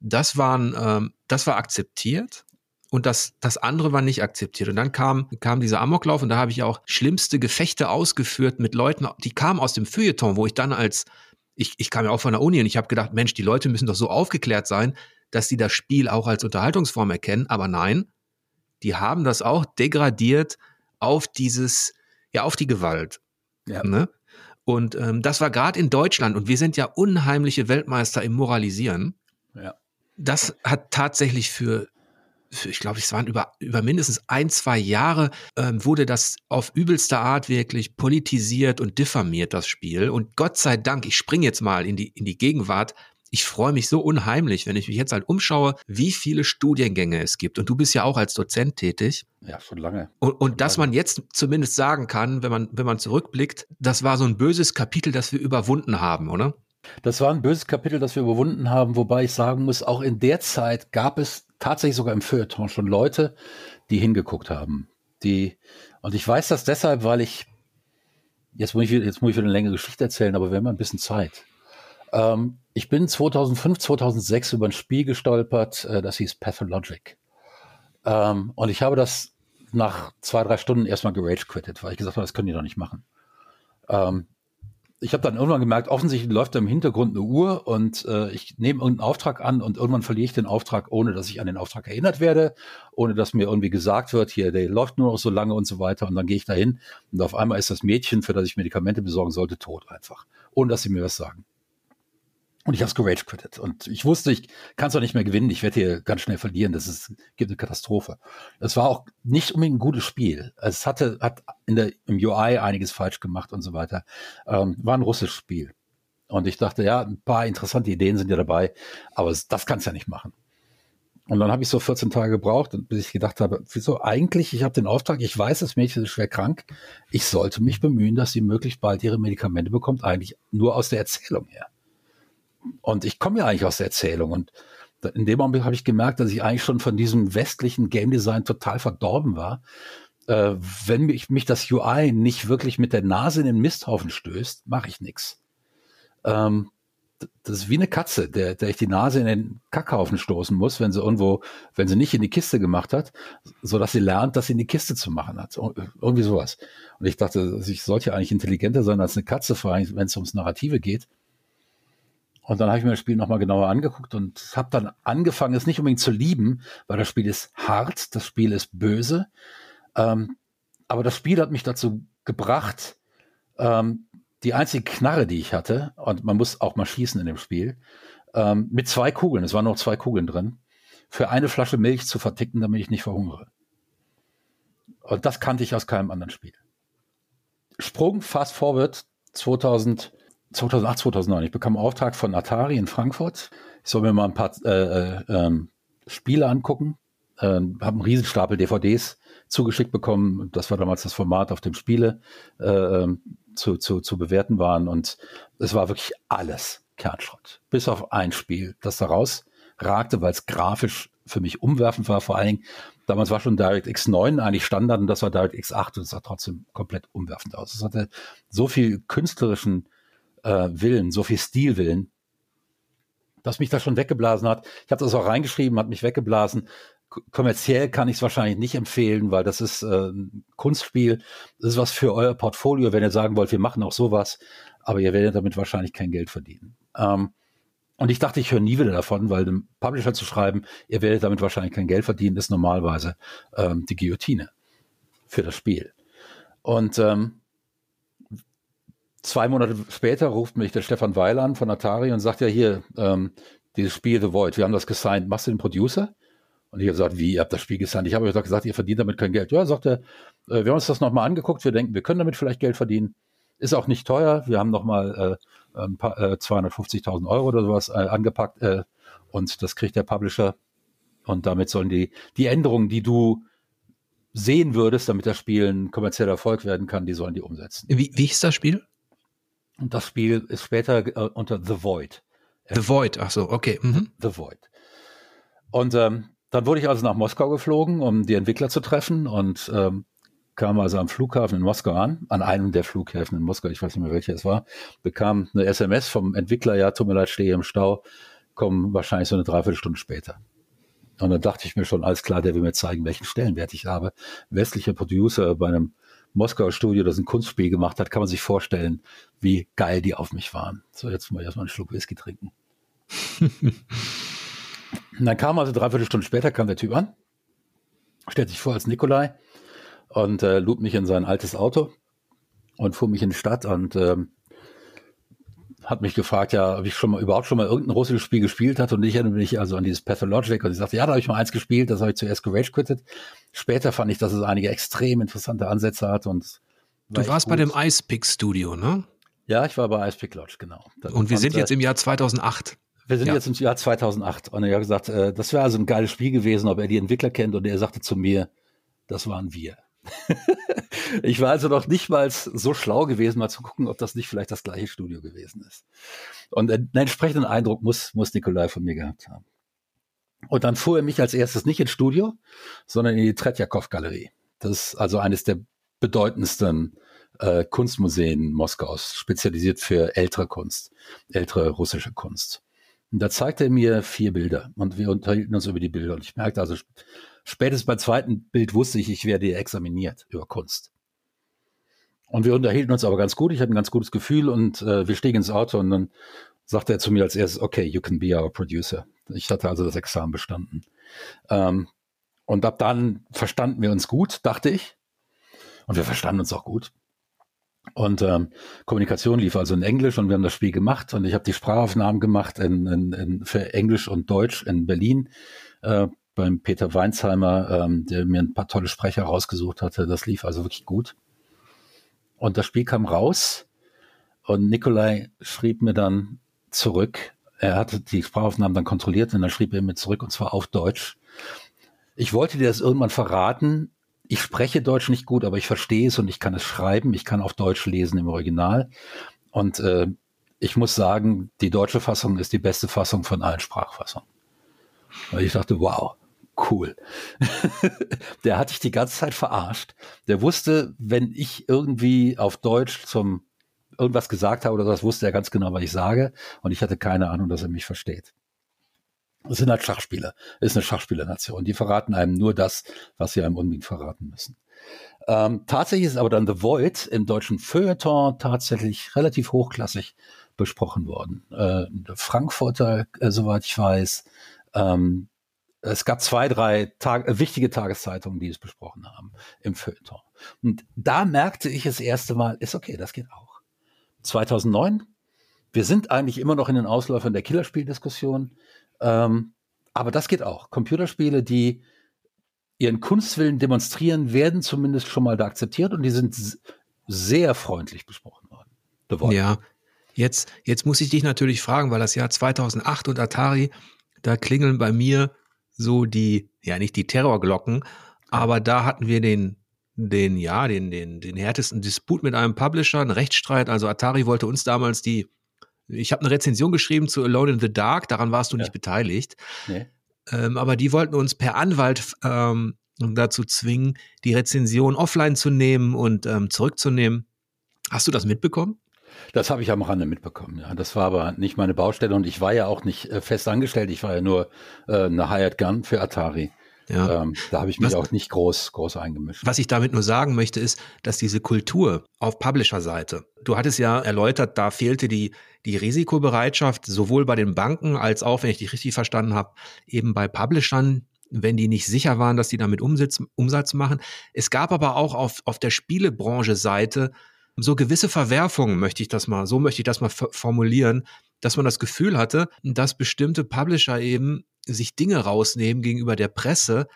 Das waren, ähm, das war akzeptiert und das, das andere war nicht akzeptiert. Und dann kam, kam dieser Amoklauf und da habe ich auch schlimmste Gefechte ausgeführt mit Leuten, die kamen aus dem Feuilleton, wo ich dann als, ich, ich kam ja auch von der Uni und ich habe gedacht, Mensch, die Leute müssen doch so aufgeklärt sein, dass sie das Spiel auch als Unterhaltungsform erkennen. Aber nein, die haben das auch degradiert auf dieses, ja, auf die Gewalt. Ja. Ne? Und ähm, das war gerade in Deutschland und wir sind ja unheimliche Weltmeister im Moralisieren. Ja. Das hat tatsächlich für ich glaube, es waren über, über mindestens ein, zwei Jahre, ähm, wurde das auf übelste Art wirklich politisiert und diffamiert, das Spiel. Und Gott sei Dank, ich springe jetzt mal in die, in die Gegenwart, ich freue mich so unheimlich, wenn ich mich jetzt halt umschaue, wie viele Studiengänge es gibt. Und du bist ja auch als Dozent tätig. Ja, schon lange. Und, und schon dass lange. man jetzt zumindest sagen kann, wenn man, wenn man zurückblickt, das war so ein böses Kapitel, das wir überwunden haben, oder? Das war ein böses Kapitel, das wir überwunden haben, wobei ich sagen muss, auch in der Zeit gab es tatsächlich sogar im Feuilleton schon Leute, die hingeguckt haben. Die, und ich weiß das deshalb, weil ich, jetzt muss ich, jetzt muss ich wieder eine längere Geschichte erzählen, aber wir haben ein bisschen Zeit. Ähm, ich bin 2005, 2006 über ein Spiel gestolpert, äh, das hieß Pathologic. Ähm, und ich habe das nach zwei, drei Stunden erstmal gerage quittet, weil ich gesagt habe, das können die doch nicht machen. Ähm, ich habe dann irgendwann gemerkt, offensichtlich läuft da im Hintergrund eine Uhr und äh, ich nehme irgendeinen Auftrag an und irgendwann verliere ich den Auftrag, ohne dass ich an den Auftrag erinnert werde, ohne dass mir irgendwie gesagt wird, hier, der läuft nur noch so lange und so weiter. Und dann gehe ich dahin und auf einmal ist das Mädchen, für das ich Medikamente besorgen sollte, tot einfach, ohne dass sie mir was sagen. Und ich habe es gerage quittet. Und ich wusste, ich kann es doch nicht mehr gewinnen. Ich werde hier ganz schnell verlieren. Das ist, gibt eine Katastrophe. Es war auch nicht unbedingt ein gutes Spiel. Es hatte, hat in der, im UI einiges falsch gemacht und so weiter. Ähm, war ein russisches Spiel. Und ich dachte, ja, ein paar interessante Ideen sind ja dabei, aber das kannst ja nicht machen. Und dann habe ich so 14 Tage gebraucht, bis ich gedacht habe, wieso eigentlich, ich habe den Auftrag, ich weiß, das Mädchen ist schwer krank, ich sollte mich bemühen, dass sie möglichst bald ihre Medikamente bekommt, eigentlich nur aus der Erzählung her. Und ich komme ja eigentlich aus der Erzählung und in dem Moment habe ich gemerkt, dass ich eigentlich schon von diesem westlichen Game Design total verdorben war. Äh, wenn mich, mich das UI nicht wirklich mit der Nase in den Misthaufen stößt, mache ich nichts. Ähm, das ist wie eine Katze, der, der ich die Nase in den Kackhaufen stoßen muss, wenn sie irgendwo, wenn sie nicht in die Kiste gemacht hat, so dass sie lernt, dass sie in die Kiste zu machen hat. Irgendwie sowas. Und ich dachte, ich sollte eigentlich intelligenter sein als eine Katze, vor allem wenn es ums Narrative geht. Und dann habe ich mir das Spiel nochmal genauer angeguckt und habe dann angefangen, es nicht unbedingt zu lieben, weil das Spiel ist hart, das Spiel ist böse. Ähm, aber das Spiel hat mich dazu gebracht, ähm, die einzige Knarre, die ich hatte, und man muss auch mal schießen in dem Spiel, ähm, mit zwei Kugeln, es waren noch zwei Kugeln drin, für eine Flasche Milch zu verticken, damit ich nicht verhungere. Und das kannte ich aus keinem anderen Spiel. Sprung fast forward 2000 2008, 2009. Ich bekam Auftrag von Atari in Frankfurt. Ich soll mir mal ein paar äh, äh, ähm, Spiele angucken. Äh, habe einen Riesenstapel DVDs zugeschickt bekommen. Das war damals das Format, auf dem Spiele äh, ähm, zu, zu, zu bewerten waren. Und es war wirklich alles Kernschrott. Bis auf ein Spiel, das daraus ragte, weil es grafisch für mich umwerfend war. Vor allen Dingen, damals war schon DirectX 9 eigentlich Standard und das war DirectX 8 und es sah trotzdem komplett umwerfend aus. Es hatte so viel künstlerischen äh, Willen, so viel Stilwillen, dass mich das schon weggeblasen hat. Ich habe das auch reingeschrieben, hat mich weggeblasen. kommerziell kann ich es wahrscheinlich nicht empfehlen, weil das ist äh, ein Kunstspiel. Das ist was für euer Portfolio, wenn ihr sagen wollt, wir machen auch sowas, aber ihr werdet damit wahrscheinlich kein Geld verdienen. Ähm, und ich dachte, ich höre nie wieder davon, weil dem Publisher zu schreiben, ihr werdet damit wahrscheinlich kein Geld verdienen, ist normalerweise ähm, die Guillotine für das Spiel. Und ähm, zwei Monate später ruft mich der Stefan Weil an von Atari und sagt ja hier, ähm, dieses Spiel The Void, wir haben das gesigned, machst du den Producer? Und ich habe gesagt, wie, ihr habt das Spiel gesigned? Ich habe gesagt, ihr verdient damit kein Geld. Ja, sagt er, äh, wir haben uns das nochmal angeguckt, wir denken, wir können damit vielleicht Geld verdienen. Ist auch nicht teuer, wir haben nochmal äh, äh, 250.000 Euro oder sowas äh, angepackt äh, und das kriegt der Publisher und damit sollen die, die Änderungen, die du sehen würdest, damit das Spiel ein kommerzieller Erfolg werden kann, die sollen die umsetzen. Wie, wie hieß das Spiel? Und das Spiel ist später äh, unter The Void. The Void, ach so, okay. Mhm. The Void. Und ähm, dann wurde ich also nach Moskau geflogen, um die Entwickler zu treffen und ähm, kam also am Flughafen in Moskau an, an einem der Flughäfen in Moskau, ich weiß nicht mehr welcher es war, bekam eine SMS vom Entwickler, ja, tut mir leid, stehe im Stau, kommen wahrscheinlich so eine Dreiviertelstunde später. Und dann dachte ich mir schon, alles klar, der will mir zeigen, welchen Stellenwert ich habe. Westlicher Producer bei einem Moskauer Studio, das ein Kunstspiel gemacht hat, kann man sich vorstellen, wie geil die auf mich waren. So, jetzt mal erstmal einen Schluck Whisky trinken. Und dann kam also dreiviertel Stunden später, kam der Typ an, stellt sich vor als Nikolai und äh, lud mich in sein altes Auto und fuhr mich in die Stadt und ähm, hat mich gefragt, ja, ob ich schon mal überhaupt schon mal irgendein russisches Spiel gespielt hatte und ich erinnere mich also an dieses Pathologic und ich sagte, ja, da habe ich mal eins gespielt, das habe ich zuerst gerage quittet. Später fand ich, dass es einige extrem interessante Ansätze hat und Du warst gut. bei dem Icepick Studio, ne? Ja, ich war bei Icepick Lodge, genau. Das und wir sind jetzt im Jahr 2008. Wir sind ja. jetzt im Jahr 2008 und er hat gesagt, äh, das wäre also ein geiles Spiel gewesen, ob er die Entwickler kennt und er sagte zu mir, das waren wir. ich war also noch nicht mal so schlau gewesen, mal zu gucken, ob das nicht vielleicht das gleiche Studio gewesen ist. Und einen entsprechenden Eindruck muss, muss Nikolai von mir gehabt haben. Und dann fuhr er mich als erstes nicht ins Studio, sondern in die Tretjakow-Galerie. Das ist also eines der bedeutendsten äh, Kunstmuseen Moskaus, spezialisiert für ältere Kunst, ältere russische Kunst. Und da zeigte er mir vier Bilder und wir unterhielten uns über die Bilder. Und ich merkte also, spätestens beim zweiten Bild wusste ich, ich werde examiniert über Kunst. Und wir unterhielten uns aber ganz gut. Ich hatte ein ganz gutes Gefühl und äh, wir stiegen ins Auto und dann sagte er zu mir als erstes, okay, you can be our producer. Ich hatte also das Examen bestanden. Ähm, und ab dann verstanden wir uns gut, dachte ich. Und wir verstanden uns auch gut. Und ähm, Kommunikation lief also in Englisch und wir haben das Spiel gemacht und ich habe die Sprachaufnahmen gemacht in, in, in, für Englisch und Deutsch in Berlin äh, beim Peter Weinsheimer, ähm, der mir ein paar tolle Sprecher rausgesucht hatte. Das lief also wirklich gut. Und das Spiel kam raus und Nikolai schrieb mir dann zurück. Er hatte die Sprachaufnahmen dann kontrolliert und dann schrieb er mir zurück und zwar auf Deutsch. Ich wollte dir das irgendwann verraten. Ich spreche Deutsch nicht gut, aber ich verstehe es und ich kann es schreiben. Ich kann auf Deutsch lesen im Original. Und äh, ich muss sagen, die deutsche Fassung ist die beste Fassung von allen Sprachfassungen. Und ich dachte, wow, cool. der hat dich die ganze Zeit verarscht. Der wusste, wenn ich irgendwie auf Deutsch zum irgendwas gesagt habe oder das wusste er ganz genau, was ich sage. Und ich hatte keine Ahnung, dass er mich versteht. Das sind halt Schachspieler. Das ist eine Schachspielernation. Die verraten einem nur das, was sie einem unbedingt verraten müssen. Ähm, tatsächlich ist aber dann The Void im deutschen Feuilleton tatsächlich relativ hochklassig besprochen worden. Äh, Frankfurter, äh, soweit ich weiß, ähm, es gab zwei, drei Tag äh, wichtige Tageszeitungen, die es besprochen haben im Feuilleton. Und da merkte ich das erste Mal, ist okay, das geht auch. 2009, wir sind eigentlich immer noch in den Ausläufern der Killerspieldiskussion, ähm, aber das geht auch. Computerspiele, die ihren Kunstwillen demonstrieren, werden zumindest schon mal da akzeptiert und die sind sehr freundlich besprochen worden. Ja, jetzt, jetzt muss ich dich natürlich fragen, weil das Jahr 2008 und Atari, da klingeln bei mir so die, ja nicht die Terrorglocken, aber da hatten wir den, den, ja, den, den, den härtesten Disput mit einem Publisher, einen Rechtsstreit. Also Atari wollte uns damals die, ich habe eine Rezension geschrieben zu Alone in the Dark, daran warst du ja. nicht beteiligt. Nee. Ähm, aber die wollten uns per Anwalt ähm, dazu zwingen, die Rezension offline zu nehmen und ähm, zurückzunehmen. Hast du das mitbekommen? Das habe ich am Rande mitbekommen, ja. Das war aber nicht meine Baustelle und ich war ja auch nicht äh, fest angestellt. Ich war ja nur äh, eine Hired Gun für Atari. Ja. Ähm, da habe ich mich was, auch nicht groß, groß eingemischt. Was ich damit nur sagen möchte, ist, dass diese Kultur auf Publisher-Seite, du hattest ja erläutert, da fehlte die, die Risikobereitschaft sowohl bei den Banken als auch, wenn ich dich richtig verstanden habe, eben bei Publishern, wenn die nicht sicher waren, dass die damit Umsatz, Umsatz machen. Es gab aber auch auf, auf der Spielebranche-Seite so gewisse Verwerfungen, möchte ich das mal, so möchte ich das mal formulieren, dass man das Gefühl hatte, dass bestimmte Publisher eben sich Dinge rausnehmen gegenüber der Presse,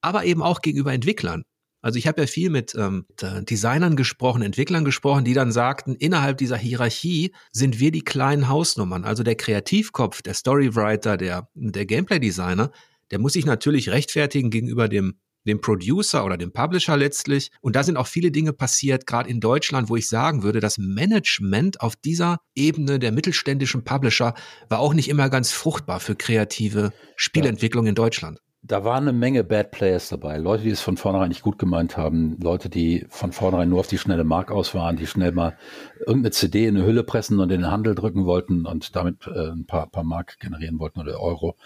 aber eben auch gegenüber Entwicklern. Also ich habe ja viel mit ähm, Designern gesprochen, Entwicklern gesprochen, die dann sagten, innerhalb dieser Hierarchie sind wir die kleinen Hausnummern. Also der Kreativkopf, der Storywriter, der, der Gameplay-Designer, der muss sich natürlich rechtfertigen gegenüber dem dem Producer oder dem Publisher letztlich. Und da sind auch viele Dinge passiert, gerade in Deutschland, wo ich sagen würde, das Management auf dieser Ebene der mittelständischen Publisher war auch nicht immer ganz fruchtbar für kreative Spielentwicklung ja. in Deutschland da waren eine Menge Bad Players dabei. Leute, die es von vornherein nicht gut gemeint haben. Leute, die von vornherein nur auf die schnelle Mark aus waren, die schnell mal irgendeine CD in eine Hülle pressen und in den Handel drücken wollten und damit äh, ein paar, paar Mark generieren wollten oder Euro.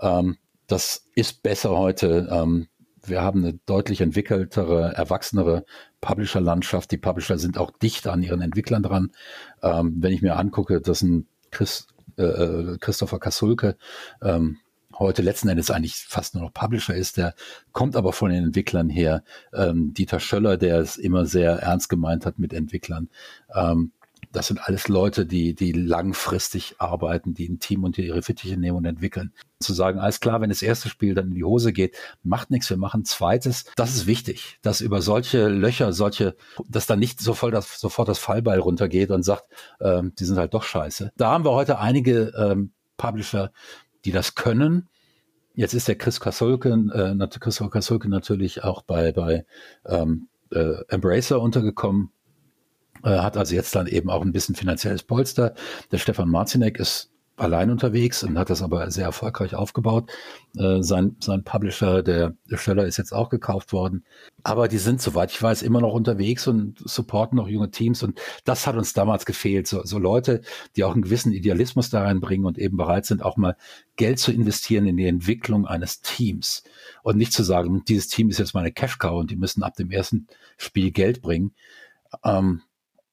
Ähm, das ist besser heute. Ähm, wir haben eine deutlich entwickeltere, erwachsenere Publisher-Landschaft. Die Publisher sind auch dicht an ihren Entwicklern dran. Ähm, wenn ich mir angucke, dass ein Chris, äh, äh Christopher Kasulke ähm, heute letzten Endes eigentlich fast nur noch Publisher ist, der kommt aber von den Entwicklern her. Ähm, Dieter Schöller, der es immer sehr ernst gemeint hat mit Entwicklern. Ähm, das sind alles Leute, die, die langfristig arbeiten, die ein Team unter ihre Fittiche nehmen und entwickeln. Zu sagen, alles klar, wenn das erste Spiel dann in die Hose geht, macht nichts, wir machen zweites. Das ist wichtig, dass über solche Löcher, solche, dass dann nicht sofort das, sofort das Fallbeil runtergeht und sagt, ähm, die sind halt doch scheiße. Da haben wir heute einige ähm, Publisher, die das können. Jetzt ist der Chris Kasolke, äh, Chris Kasolke natürlich auch bei, bei ähm, äh, Embracer untergekommen, hat also jetzt dann eben auch ein bisschen finanzielles Polster. Der Stefan Marzinek ist allein unterwegs und hat das aber sehr erfolgreich aufgebaut. Äh, sein, sein Publisher, der, Schöller, ist jetzt auch gekauft worden. Aber die sind, soweit ich weiß, immer noch unterwegs und supporten noch junge Teams. Und das hat uns damals gefehlt. So, so Leute, die auch einen gewissen Idealismus da reinbringen und eben bereit sind, auch mal Geld zu investieren in die Entwicklung eines Teams. Und nicht zu sagen, dieses Team ist jetzt meine Cash-Cow und die müssen ab dem ersten Spiel Geld bringen. Ähm,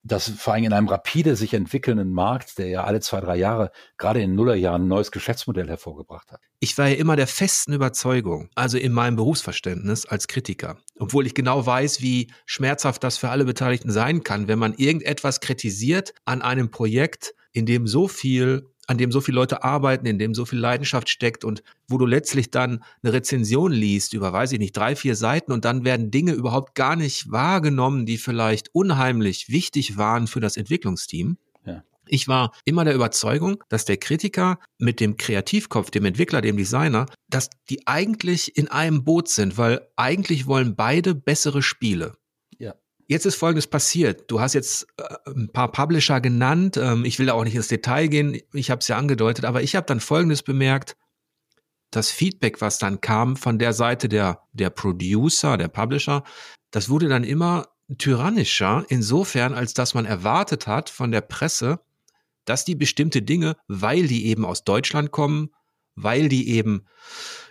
das vor allem in einem rapide sich entwickelnden Markt, der ja alle zwei, drei Jahre, gerade in Nullerjahren, ein neues Geschäftsmodell hervorgebracht hat. Ich war ja immer der festen Überzeugung, also in meinem Berufsverständnis als Kritiker, obwohl ich genau weiß, wie schmerzhaft das für alle Beteiligten sein kann, wenn man irgendetwas kritisiert an einem Projekt, in dem so viel an dem so viele Leute arbeiten, in dem so viel Leidenschaft steckt und wo du letztlich dann eine Rezension liest über, weiß ich nicht, drei, vier Seiten und dann werden Dinge überhaupt gar nicht wahrgenommen, die vielleicht unheimlich wichtig waren für das Entwicklungsteam. Ja. Ich war immer der Überzeugung, dass der Kritiker mit dem Kreativkopf, dem Entwickler, dem Designer, dass die eigentlich in einem Boot sind, weil eigentlich wollen beide bessere Spiele. Jetzt ist Folgendes passiert. Du hast jetzt äh, ein paar Publisher genannt. Ähm, ich will da auch nicht ins Detail gehen. Ich habe es ja angedeutet. Aber ich habe dann Folgendes bemerkt. Das Feedback, was dann kam von der Seite der, der Producer, der Publisher, das wurde dann immer tyrannischer, insofern, als dass man erwartet hat von der Presse, dass die bestimmte Dinge, weil die eben aus Deutschland kommen, weil die eben,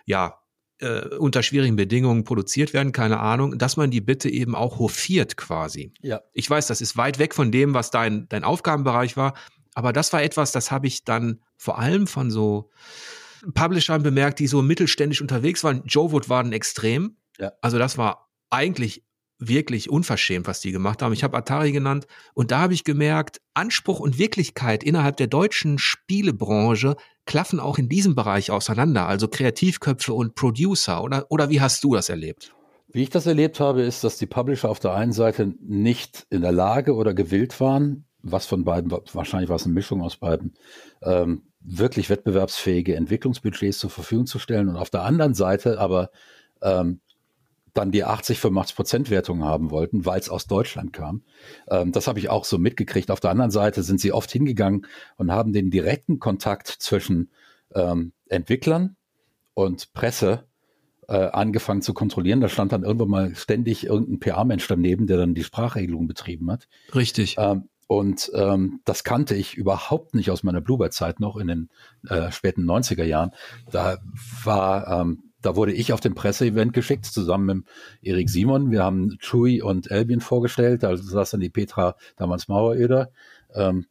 ja, äh, unter schwierigen Bedingungen produziert werden, keine Ahnung, dass man die bitte eben auch hofiert quasi. Ja. Ich weiß, das ist weit weg von dem, was dein, dein Aufgabenbereich war, aber das war etwas, das habe ich dann vor allem von so Publishern bemerkt, die so mittelständisch unterwegs waren. Joe Wood war ein Extrem. Ja. Also das war eigentlich wirklich unverschämt, was die gemacht haben. Ich habe Atari genannt und da habe ich gemerkt, Anspruch und Wirklichkeit innerhalb der deutschen Spielebranche klaffen auch in diesem Bereich auseinander, also Kreativköpfe und Producer oder, oder wie hast du das erlebt? Wie ich das erlebt habe, ist, dass die Publisher auf der einen Seite nicht in der Lage oder gewillt waren, was von beiden, wahrscheinlich war es eine Mischung aus beiden, ähm, wirklich wettbewerbsfähige Entwicklungsbudgets zur Verfügung zu stellen und auf der anderen Seite aber ähm, dann die 80, 85 Prozent Wertung haben wollten, weil es aus Deutschland kam. Ähm, das habe ich auch so mitgekriegt. Auf der anderen Seite sind sie oft hingegangen und haben den direkten Kontakt zwischen ähm, Entwicklern und Presse äh, angefangen zu kontrollieren. Da stand dann irgendwann mal ständig irgendein PA-Mensch daneben, der dann die Sprachregelung betrieben hat. Richtig. Ähm, und ähm, das kannte ich überhaupt nicht aus meiner Bluebird-Zeit noch in den äh, späten 90er Jahren. Da war ähm, da wurde ich auf dem Presseevent geschickt, zusammen mit Erik Simon. Wir haben Chewy und Albion vorgestellt. Da saß dann die Petra, damals Maueröder. Ähm,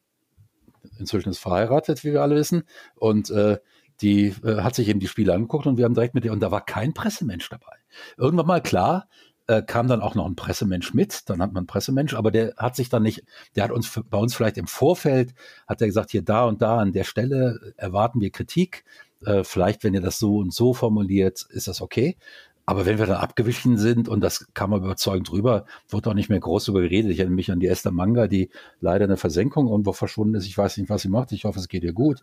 inzwischen ist verheiratet, wie wir alle wissen. Und äh, die äh, hat sich eben die Spiele angeguckt und wir haben direkt mit ihr, und da war kein Pressemensch dabei. Irgendwann mal klar, äh, kam dann auch noch ein Pressemensch mit, dann hat man einen Pressemensch, aber der hat sich dann nicht, der hat uns bei uns vielleicht im Vorfeld, hat er gesagt, hier da und da an der Stelle erwarten wir Kritik, äh, vielleicht wenn ihr das so und so formuliert, ist das okay. aber wenn wir dann abgewichen sind und das kam mal überzeugend rüber, wurde auch nicht mehr groß darüber geredet. Ich erinnere mich an die Esther Manga, die leider in der Versenkung irgendwo verschwunden ist. Ich weiß nicht, was sie macht. Ich hoffe, es geht ihr gut.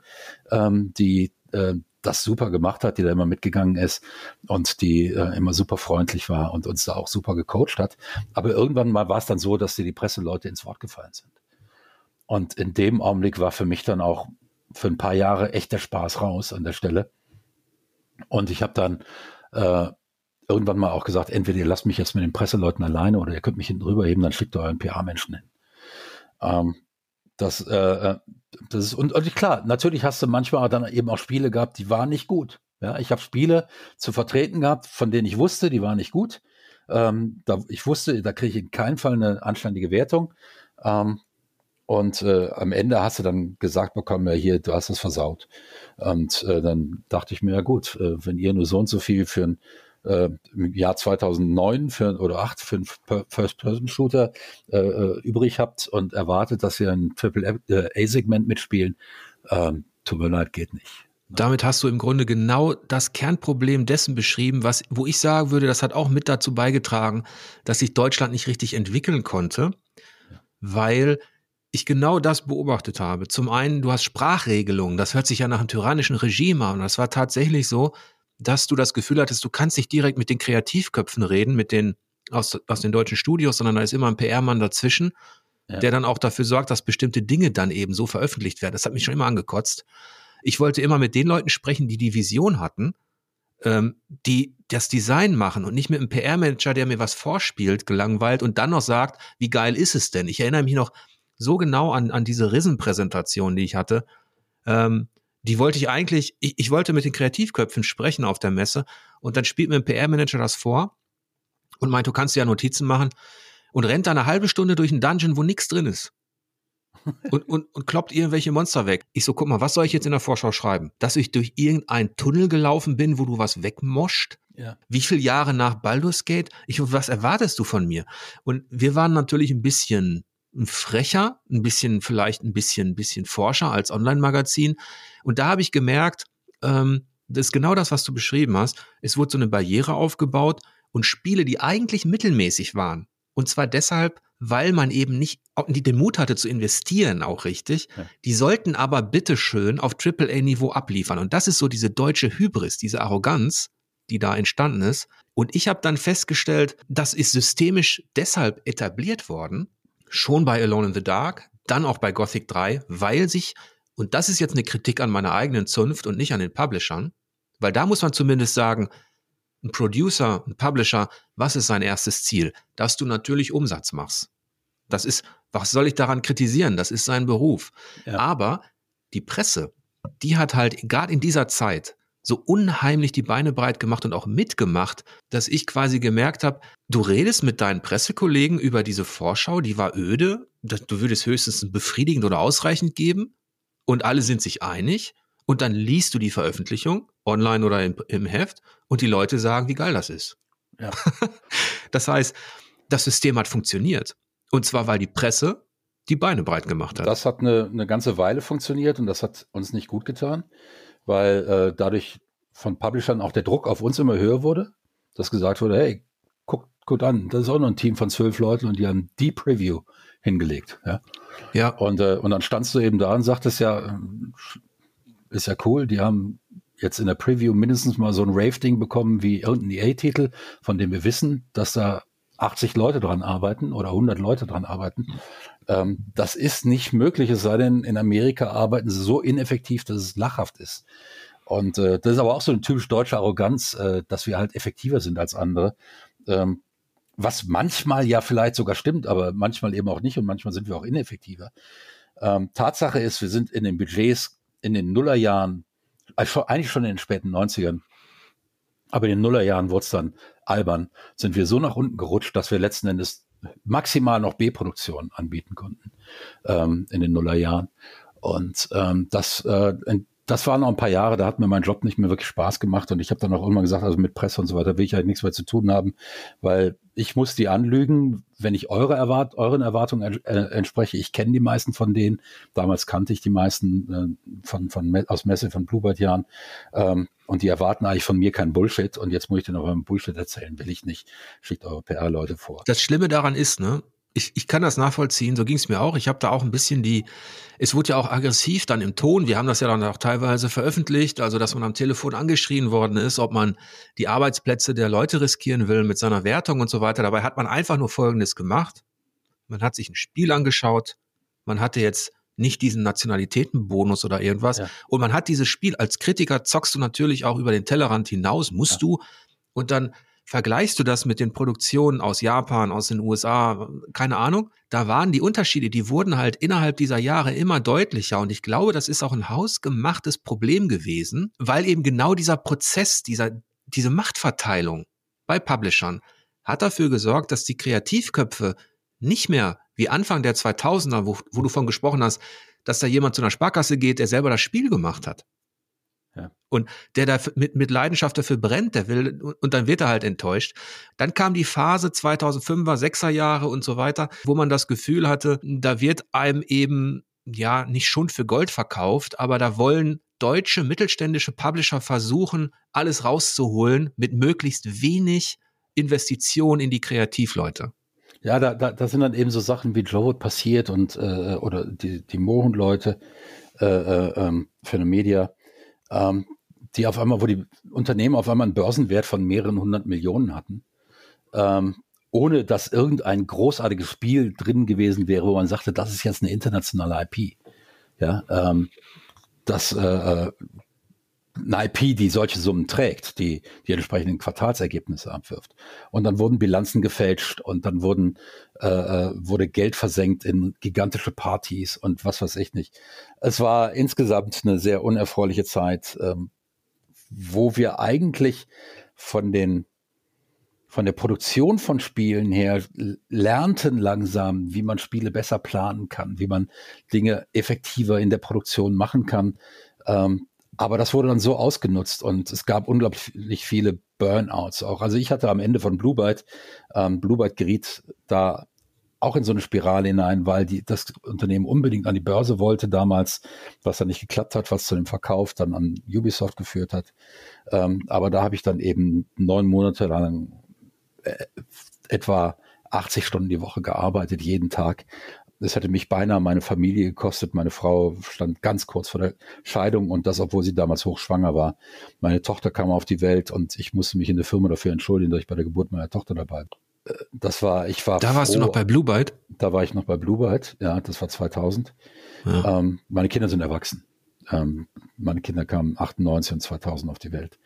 Ähm, die äh, das super gemacht hat, die da immer mitgegangen ist und die äh, immer super freundlich war und uns da auch super gecoacht hat. Aber irgendwann mal war es dann so, dass dir die Presseleute ins Wort gefallen sind. Und in dem Augenblick war für mich dann auch für ein paar Jahre echt der Spaß raus an der Stelle. Und ich habe dann äh, irgendwann mal auch gesagt, entweder ihr lasst mich jetzt mit den Presseleuten alleine oder ihr könnt mich hinten rüberheben, dann schickt ihr euren PR-Menschen hin. Ähm, das, äh, äh, das ist, und, und klar, natürlich hast du manchmal dann eben auch Spiele gehabt, die waren nicht gut. Ja, ich habe Spiele zu vertreten gehabt, von denen ich wusste, die waren nicht gut. Ähm, da, ich wusste, da kriege ich in keinem Fall eine anständige Wertung. Ähm, und äh, am Ende hast du dann gesagt bekommen, ja hier, du hast es versaut. Und äh, dann dachte ich mir, ja gut, äh, wenn ihr nur so und so viel für ein äh, im Jahr 2009 für, oder 8 für einen First-Person-Shooter äh, äh, übrig habt und erwartet, dass ihr ein Triple-A-Segment mitspielen, ähm, tut mir leid, geht nicht. Damit hast du im Grunde genau das Kernproblem dessen beschrieben, was, wo ich sagen würde, das hat auch mit dazu beigetragen, dass sich Deutschland nicht richtig entwickeln konnte, weil ich genau das beobachtet habe. Zum einen, du hast Sprachregelungen, das hört sich ja nach einem tyrannischen Regime an. Das war tatsächlich so, dass du das Gefühl hattest, du kannst nicht direkt mit den Kreativköpfen reden, mit den aus, aus den deutschen Studios, sondern da ist immer ein PR-Mann dazwischen, ja. der dann auch dafür sorgt, dass bestimmte Dinge dann eben so veröffentlicht werden. Das hat mich schon immer angekotzt. Ich wollte immer mit den Leuten sprechen, die die Vision hatten, ähm, die das Design machen und nicht mit einem PR-Manager, der mir was vorspielt, gelangweilt und dann noch sagt, wie geil ist es denn? Ich erinnere mich noch so genau an, an diese Risen-Präsentation, die ich hatte. Ähm, die wollte ich eigentlich, ich, ich wollte mit den Kreativköpfen sprechen auf der Messe und dann spielt mir ein PR-Manager das vor und meint, du kannst ja Notizen machen und rennt da eine halbe Stunde durch einen Dungeon, wo nichts drin ist. und, und, und kloppt irgendwelche Monster weg. Ich so, guck mal, was soll ich jetzt in der Vorschau schreiben? Dass ich durch irgendeinen Tunnel gelaufen bin, wo du was wegmoscht? Ja. Wie viele Jahre nach Baldur's Gate? Ich, was erwartest du von mir? Und wir waren natürlich ein bisschen ein frecher, ein bisschen, vielleicht ein bisschen, ein bisschen forscher als Online-Magazin. Und da habe ich gemerkt, ähm, das ist genau das, was du beschrieben hast. Es wurde so eine Barriere aufgebaut und Spiele, die eigentlich mittelmäßig waren. Und zwar deshalb, weil man eben nicht den Mut hatte zu investieren, auch richtig. Ja. Die sollten aber bitteschön auf AAA-Niveau abliefern. Und das ist so diese deutsche Hybris, diese Arroganz, die da entstanden ist. Und ich habe dann festgestellt, das ist systemisch deshalb etabliert worden, schon bei Alone in the Dark, dann auch bei Gothic 3, weil sich, und das ist jetzt eine Kritik an meiner eigenen Zunft und nicht an den Publishern, weil da muss man zumindest sagen, ein Producer, ein Publisher, was ist sein erstes Ziel? Dass du natürlich Umsatz machst. Das ist, was soll ich daran kritisieren? Das ist sein Beruf. Ja. Aber die Presse, die hat halt gerade in dieser Zeit so unheimlich die Beine breit gemacht und auch mitgemacht, dass ich quasi gemerkt habe, du redest mit deinen Pressekollegen über diese Vorschau, die war öde, du würdest höchstens befriedigend oder ausreichend geben und alle sind sich einig und dann liest du die Veröffentlichung online oder im, im Heft und die Leute sagen, wie geil das ist. Ja. das heißt, das System hat funktioniert und zwar, weil die Presse die Beine breit gemacht hat. Das hat eine, eine ganze Weile funktioniert und das hat uns nicht gut getan weil äh, dadurch von Publishern auch der Druck auf uns immer höher wurde, dass gesagt wurde, hey, guck, guck an, das ist auch noch ein Team von zwölf Leuten und die haben die Preview hingelegt. Ja. ja. Und, äh, und dann standst du eben da und sagtest ja, äh, ist ja cool, die haben jetzt in der Preview mindestens mal so ein Rave-Ding bekommen wie irgendein EA-Titel, von dem wir wissen, dass da 80 Leute dran arbeiten oder 100 Leute dran arbeiten. Ähm, das ist nicht möglich, es sei denn, in Amerika arbeiten sie so ineffektiv, dass es lachhaft ist. Und äh, das ist aber auch so eine typisch deutsche Arroganz, äh, dass wir halt effektiver sind als andere. Ähm, was manchmal ja vielleicht sogar stimmt, aber manchmal eben auch nicht und manchmal sind wir auch ineffektiver. Ähm, Tatsache ist, wir sind in den Budgets in den Nullerjahren, also eigentlich schon in den späten 90ern, aber in den Nullerjahren wurde es dann albern, sind wir so nach unten gerutscht, dass wir letzten Endes maximal noch B-Produktion anbieten konnten ähm, in den Nullerjahren. Und ähm, das, äh, das waren noch ein paar Jahre, da hat mir mein Job nicht mehr wirklich Spaß gemacht und ich habe dann auch irgendwann gesagt, also mit Presse und so weiter will ich halt nichts mehr zu tun haben, weil ich muss die anlügen, wenn ich eure Erwart euren Erwartungen äh, entspreche. Ich kenne die meisten von denen. Damals kannte ich die meisten äh, von, von, aus Messe von Bluebird-Jahren. Ähm, und die erwarten eigentlich von mir kein Bullshit. Und jetzt muss ich denen aber Bullshit erzählen. Will ich nicht. Schickt eure PR-Leute vor. Das Schlimme daran ist, ne, ich, ich kann das nachvollziehen, so ging es mir auch. Ich habe da auch ein bisschen die, es wurde ja auch aggressiv dann im Ton. Wir haben das ja dann auch teilweise veröffentlicht, also dass man am Telefon angeschrien worden ist, ob man die Arbeitsplätze der Leute riskieren will mit seiner Wertung und so weiter. Dabei hat man einfach nur Folgendes gemacht. Man hat sich ein Spiel angeschaut, man hatte jetzt nicht diesen Nationalitätenbonus oder irgendwas. Ja. Und man hat dieses Spiel als Kritiker zockst du natürlich auch über den Tellerrand hinaus, musst ja. du. Und dann vergleichst du das mit den Produktionen aus Japan, aus den USA, keine Ahnung, da waren die Unterschiede, die wurden halt innerhalb dieser Jahre immer deutlicher. Und ich glaube, das ist auch ein hausgemachtes Problem gewesen, weil eben genau dieser Prozess, dieser, diese Machtverteilung bei Publishern hat dafür gesorgt, dass die Kreativköpfe nicht mehr wie Anfang der 2000er, wo, wo du von gesprochen hast, dass da jemand zu einer Sparkasse geht, der selber das Spiel gemacht hat. Ja. Und der da mit, mit Leidenschaft dafür brennt, der will, und dann wird er halt enttäuscht. Dann kam die Phase 2005er, 6er Jahre und so weiter, wo man das Gefühl hatte, da wird einem eben, ja, nicht Schund für Gold verkauft, aber da wollen deutsche mittelständische Publisher versuchen, alles rauszuholen mit möglichst wenig Investition in die Kreativleute. Ja, da, da, da sind dann eben so Sachen wie Joe passiert und äh, oder die, die Mohun-Leute äh, äh, ähm, für eine Media ähm, die auf einmal, wo die Unternehmen auf einmal einen Börsenwert von mehreren hundert Millionen hatten, ähm, ohne dass irgendein großartiges Spiel drin gewesen wäre, wo man sagte, das ist jetzt eine internationale IP. Ja, ähm, das äh, äh eine IP, die solche Summen trägt, die die entsprechenden Quartalsergebnisse abwirft. Und dann wurden Bilanzen gefälscht und dann wurden äh, äh, wurde Geld versenkt in gigantische Partys und was weiß ich nicht. Es war insgesamt eine sehr unerfreuliche Zeit, ähm, wo wir eigentlich von den von der Produktion von Spielen her lernten langsam, wie man Spiele besser planen kann, wie man Dinge effektiver in der Produktion machen kann. Ähm, aber das wurde dann so ausgenutzt und es gab unglaublich viele Burnouts auch. Also ich hatte am Ende von Blue Byte, ähm, Blue Byte geriet da auch in so eine Spirale hinein, weil die, das Unternehmen unbedingt an die Börse wollte damals, was dann nicht geklappt hat, was zu dem Verkauf dann an Ubisoft geführt hat. Ähm, aber da habe ich dann eben neun Monate lang äh, etwa 80 Stunden die Woche gearbeitet, jeden Tag es hätte mich beinahe meine Familie gekostet. Meine Frau stand ganz kurz vor der Scheidung und das, obwohl sie damals hochschwanger war. Meine Tochter kam auf die Welt und ich musste mich in der Firma dafür entschuldigen, dass ich bei der Geburt meiner Tochter dabei war. Äh, das war, ich war. Da warst froh. du noch bei Blue Byte? Da war ich noch bei Blue Byte, ja, das war 2000. Ja. Ähm, meine Kinder sind erwachsen. Ähm, meine Kinder kamen 98 und 2000 auf die Welt.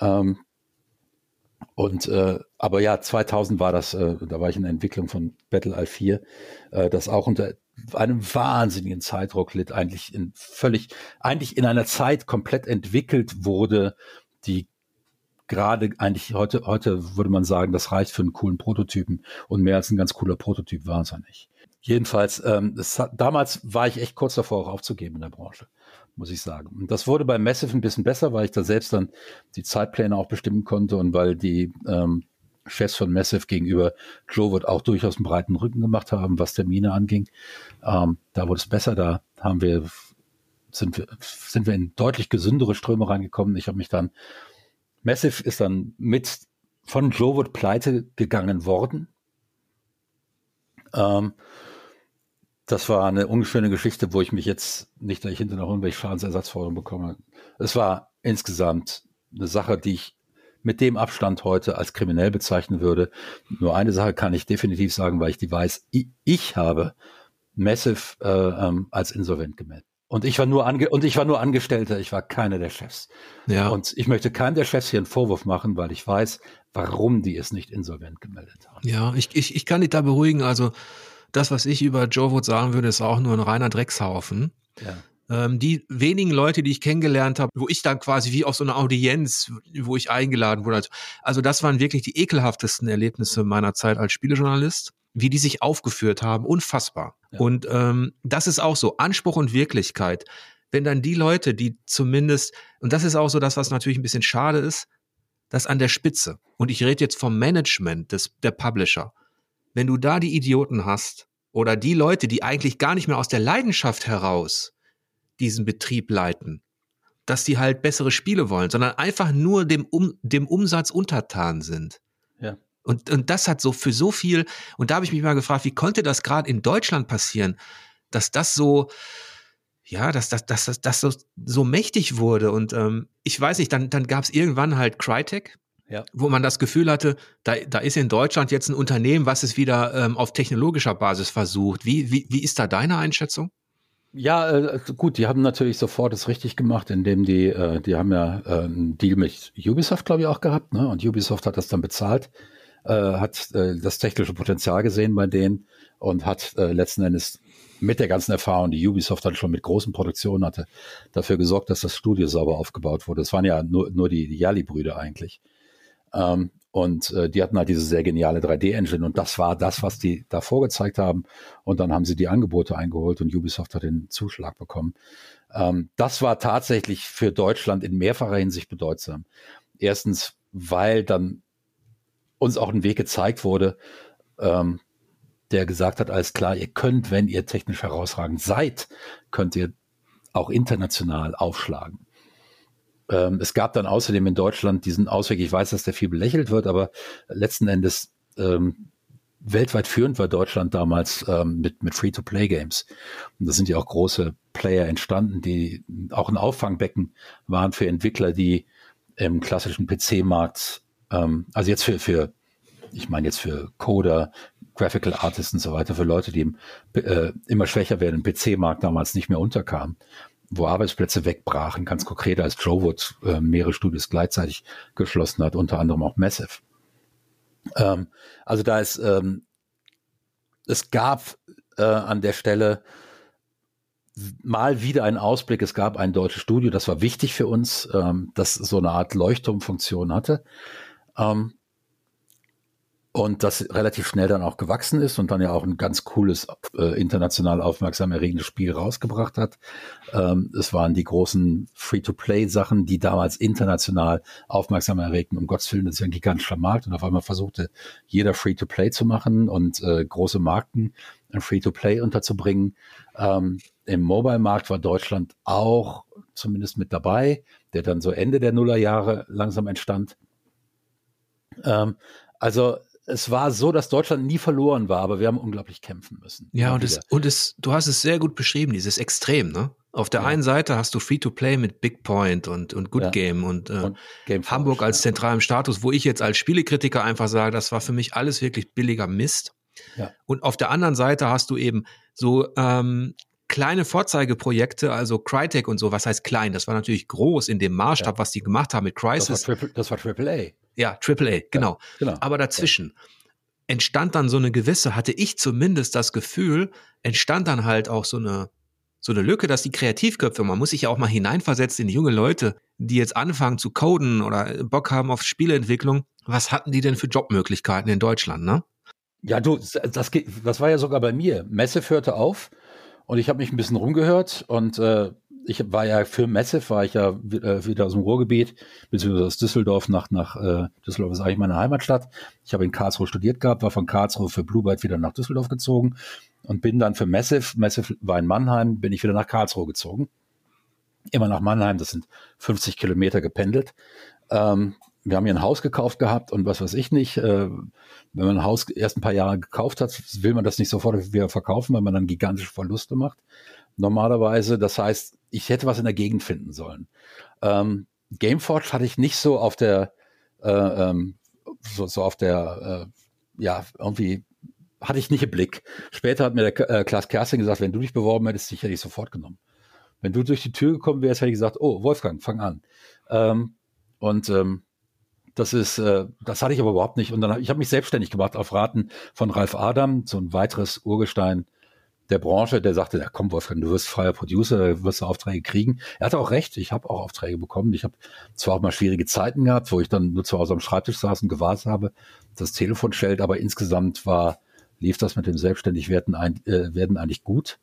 Ähm, und äh, aber ja, 2000 war das, äh, da war ich in der Entwicklung von Battle Eye 4, äh, das auch unter einem wahnsinnigen Zeitdruck litt, eigentlich in völlig, eigentlich in einer Zeit komplett entwickelt wurde, die gerade eigentlich heute, heute würde man sagen, das reicht für einen coolen Prototypen und mehr als ein ganz cooler Prototyp war es ja nicht. Jedenfalls, ähm, das, damals war ich echt kurz davor, auch aufzugeben in der Branche muss ich sagen. Und das wurde bei Massive ein bisschen besser, weil ich da selbst dann die Zeitpläne auch bestimmen konnte und weil die ähm, Chefs von Massive gegenüber Joe wird auch durchaus einen breiten Rücken gemacht haben, was Termine anging. Ähm, da wurde es besser, da haben wir sind wir, sind wir in deutlich gesündere Ströme reingekommen. Ich habe mich dann, Massive ist dann mit von Joe Wood pleite gegangen worden. Ähm, das war eine unschöne Geschichte, wo ich mich jetzt nicht, dass ich hinterher noch irgendwelche Schadensersatzforderungen bekomme. Es war insgesamt eine Sache, die ich mit dem Abstand heute als kriminell bezeichnen würde. Nur eine Sache kann ich definitiv sagen, weil ich die weiß. Ich, ich habe Massive äh, ähm, als insolvent gemeldet. Und ich war nur ange und ich war nur Angestellter, ich war keiner der Chefs. Ja. Und ich möchte keinem der Chefs hier einen Vorwurf machen, weil ich weiß, warum die es nicht insolvent gemeldet haben. Ja, ich, ich, ich kann dich da beruhigen. Also das, was ich über Joe Wood sagen würde, ist auch nur ein reiner Dreckshaufen. Ja. Ähm, die wenigen Leute, die ich kennengelernt habe, wo ich dann quasi wie auf so einer Audienz, wo ich eingeladen wurde. Also das waren wirklich die ekelhaftesten Erlebnisse meiner Zeit als Spielejournalist, wie die sich aufgeführt haben. Unfassbar. Ja. Und ähm, das ist auch so, Anspruch und Wirklichkeit. Wenn dann die Leute, die zumindest, und das ist auch so das, was natürlich ein bisschen schade ist, dass an der Spitze, und ich rede jetzt vom Management des, der Publisher, wenn du da die Idioten hast oder die Leute, die eigentlich gar nicht mehr aus der Leidenschaft heraus diesen Betrieb leiten, dass die halt bessere Spiele wollen, sondern einfach nur dem, um, dem Umsatz untertan sind. Ja. Und, und das hat so für so viel, und da habe ich mich mal gefragt, wie konnte das gerade in Deutschland passieren, dass das so, ja, dass das, dass das, das so, so mächtig wurde. Und ähm, ich weiß nicht, dann, dann gab es irgendwann halt Crytek, ja. wo man das Gefühl hatte, da, da ist in Deutschland jetzt ein Unternehmen, was es wieder ähm, auf technologischer Basis versucht. Wie, wie, wie ist da deine Einschätzung? Ja, äh, gut, die haben natürlich sofort es richtig gemacht, indem die, äh, die haben ja äh, einen Deal mit Ubisoft, glaube ich, auch gehabt, ne? Und Ubisoft hat das dann bezahlt, äh, hat äh, das technische Potenzial gesehen bei denen und hat äh, letzten Endes mit der ganzen Erfahrung, die Ubisoft dann schon mit großen Produktionen hatte, dafür gesorgt, dass das Studio sauber aufgebaut wurde. Es waren ja nur, nur die, die Yali-Brüder eigentlich. Ähm, und äh, die hatten halt diese sehr geniale 3D-Engine und das war das, was die da vorgezeigt haben. Und dann haben sie die Angebote eingeholt und Ubisoft hat den Zuschlag bekommen. Ähm, das war tatsächlich für Deutschland in mehrfacher Hinsicht bedeutsam. Erstens, weil dann uns auch ein Weg gezeigt wurde, ähm, der gesagt hat, alles klar, ihr könnt, wenn ihr technisch herausragend seid, könnt ihr auch international aufschlagen. Ähm, es gab dann außerdem in Deutschland diesen Ausweg, ich weiß, dass der viel belächelt wird, aber letzten Endes ähm, weltweit führend war Deutschland damals ähm, mit, mit Free-to-Play-Games. Und da sind ja auch große Player entstanden, die auch ein Auffangbecken waren für Entwickler, die im klassischen PC-Markt, ähm, also jetzt für, für, ich meine jetzt für Coder, Graphical Artists und so weiter, für Leute, die im, äh, immer schwächer werden, im PC-Markt damals nicht mehr unterkamen wo Arbeitsplätze wegbrachen, ganz konkret als Jowood äh, mehrere Studios gleichzeitig geschlossen hat, unter anderem auch Massive. Ähm, also da ist, ähm, es gab äh, an der Stelle mal wieder einen Ausblick. Es gab ein deutsches Studio, das war wichtig für uns, ähm, das so eine Art Leuchtturmfunktion hatte. Ähm, und das relativ schnell dann auch gewachsen ist und dann ja auch ein ganz cooles, äh, international aufmerksam erregendes Spiel rausgebracht hat. Ähm, es waren die großen Free-to-Play-Sachen, die damals international aufmerksam erregten. Um Gottes Willen, das ist ja ein gigantischer Markt und auf einmal versuchte jeder Free-to-Play zu machen und äh, große Marken in Free-to-Play unterzubringen. Ähm, Im Mobile-Markt war Deutschland auch zumindest mit dabei, der dann so Ende der Nullerjahre langsam entstand. Ähm, also es war so, dass Deutschland nie verloren war, aber wir haben unglaublich kämpfen müssen. Ja, und es, und es, du hast es sehr gut beschrieben, dieses Extrem, ne? Auf der ja. einen Seite hast du Free-to-Play mit Big Point und, und Good ja. Game und, äh, und Hamburg als zentralem Status, wo ich jetzt als Spielekritiker einfach sage, das war für mich alles wirklich billiger Mist. Ja. Und auf der anderen Seite hast du eben so ähm, kleine Vorzeigeprojekte, also Crytek und so, was heißt klein? Das war natürlich groß in dem Maßstab, was die gemacht haben mit Crisis. Das war, Triple, das war AAA. Ja, AAA, genau. Ja, genau. Aber dazwischen entstand dann so eine gewisse, hatte ich zumindest das Gefühl, entstand dann halt auch so eine, so eine Lücke, dass die Kreativköpfe, man muss sich ja auch mal hineinversetzen in die junge Leute, die jetzt anfangen zu coden oder Bock haben auf Spieleentwicklung. Was hatten die denn für Jobmöglichkeiten in Deutschland, ne? Ja, du, das, das war ja sogar bei mir. Messe führte auf und ich habe mich ein bisschen rumgehört und äh, ich war ja für Massive, war ich ja äh, wieder aus dem Ruhrgebiet, beziehungsweise aus Düsseldorf nach, nach äh, Düsseldorf ist eigentlich meine Heimatstadt. Ich habe in Karlsruhe studiert gehabt, war von Karlsruhe für Blue Byte wieder nach Düsseldorf gezogen und bin dann für Massive, Massive war in Mannheim, bin ich wieder nach Karlsruhe gezogen. Immer nach Mannheim, das sind 50 Kilometer gependelt. Ähm, wir haben hier ein Haus gekauft gehabt und was weiß ich nicht. Äh, wenn man ein Haus erst ein paar Jahre gekauft hat, will man das nicht sofort wieder verkaufen, weil man dann gigantische Verluste macht normalerweise. Das heißt, ich hätte was in der Gegend finden sollen. Ähm, Gameforge hatte ich nicht so auf der, äh, ähm, so, so auf der, äh, ja, irgendwie hatte ich nicht im Blick. Später hat mir der äh, Klaas Kersting gesagt, wenn du dich beworben hättest, ich hätte ich sofort genommen. Wenn du durch die Tür gekommen wärst, hätte ich gesagt, oh, Wolfgang, fang an. Ähm, und ähm, das ist, äh, das hatte ich aber überhaupt nicht. Und dann, ich habe mich selbstständig gemacht auf Raten von Ralf Adam, so ein weiteres Urgestein der Branche, der sagte, ja komm Wolfgang, du wirst freier Producer, du wirst du Aufträge kriegen. Er hatte auch recht, ich habe auch Aufträge bekommen. Ich habe zwar auch mal schwierige Zeiten gehabt, wo ich dann nur zu Hause am Schreibtisch saß und gewartet habe, das Telefon stellt, aber insgesamt war, lief das mit dem Selbstständigwerden ein, äh, werden eigentlich gut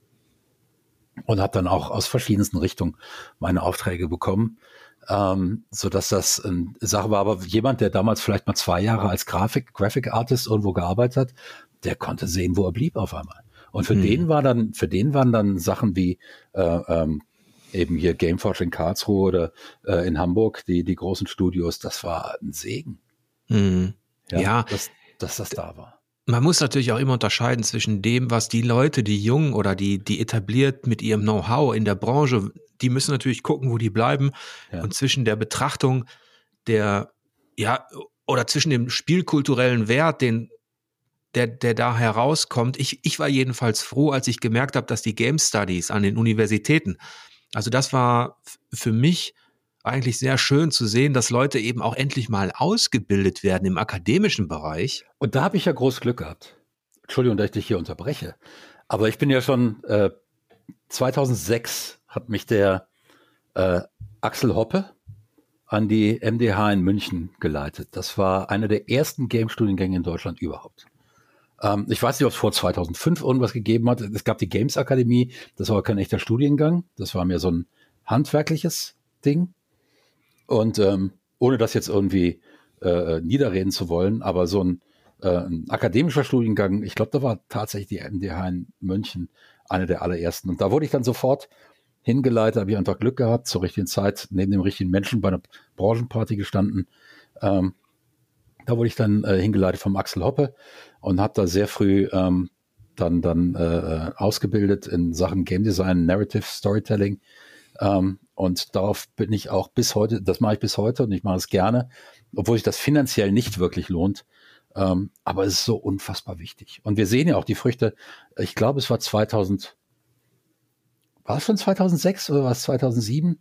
und habe dann auch aus verschiedensten Richtungen meine Aufträge bekommen. ähm, so dass das eine Sache war. Aber jemand, der damals vielleicht mal zwei Jahre als Grafik, Graphic Artist irgendwo gearbeitet hat, der konnte sehen, wo er blieb auf einmal. Und für hm. den war dann, für den waren dann Sachen wie äh, ähm, eben hier Gameforge in Karlsruhe oder äh, in Hamburg, die, die großen Studios, das war ein Segen. Hm. Ja, ja. Dass, dass das da war. Man muss natürlich auch immer unterscheiden zwischen dem, was die Leute, die jung oder die, die etabliert mit ihrem Know-how in der Branche, die müssen natürlich gucken, wo die bleiben. Ja. Und zwischen der Betrachtung der, ja, oder zwischen dem spielkulturellen Wert, den, der, der da herauskommt. Ich, ich war jedenfalls froh, als ich gemerkt habe, dass die Game Studies an den Universitäten, also das war für mich eigentlich sehr schön zu sehen, dass Leute eben auch endlich mal ausgebildet werden im akademischen Bereich. Und da habe ich ja groß Glück gehabt. Entschuldigung, dass ich dich hier unterbreche. Aber ich bin ja schon äh, 2006 hat mich der äh, Axel Hoppe an die MDH in München geleitet. Das war einer der ersten Game-Studiengänge in Deutschland überhaupt. Ähm, ich weiß nicht, ob es vor 2005 irgendwas gegeben hat. Es gab die Games Akademie. Das war kein echter Studiengang. Das war mehr so ein handwerkliches Ding. Und ähm, ohne das jetzt irgendwie äh, niederreden zu wollen, aber so ein, äh, ein akademischer Studiengang, ich glaube, da war tatsächlich die MDH in München eine der allerersten. Und da wurde ich dann sofort hingeleitet, habe ich einfach Glück gehabt, zur richtigen Zeit neben dem richtigen Menschen bei einer Branchenparty gestanden. Ähm, da wurde ich dann äh, hingeleitet vom Axel Hoppe und habe da sehr früh ähm, dann, dann äh, ausgebildet in Sachen Game Design, Narrative Storytelling. Ähm, und darauf bin ich auch bis heute, das mache ich bis heute und ich mache es gerne, obwohl sich das finanziell nicht wirklich lohnt. Ähm, aber es ist so unfassbar wichtig. Und wir sehen ja auch die Früchte. Ich glaube, es war 2000, war es schon 2006 oder war es 2007,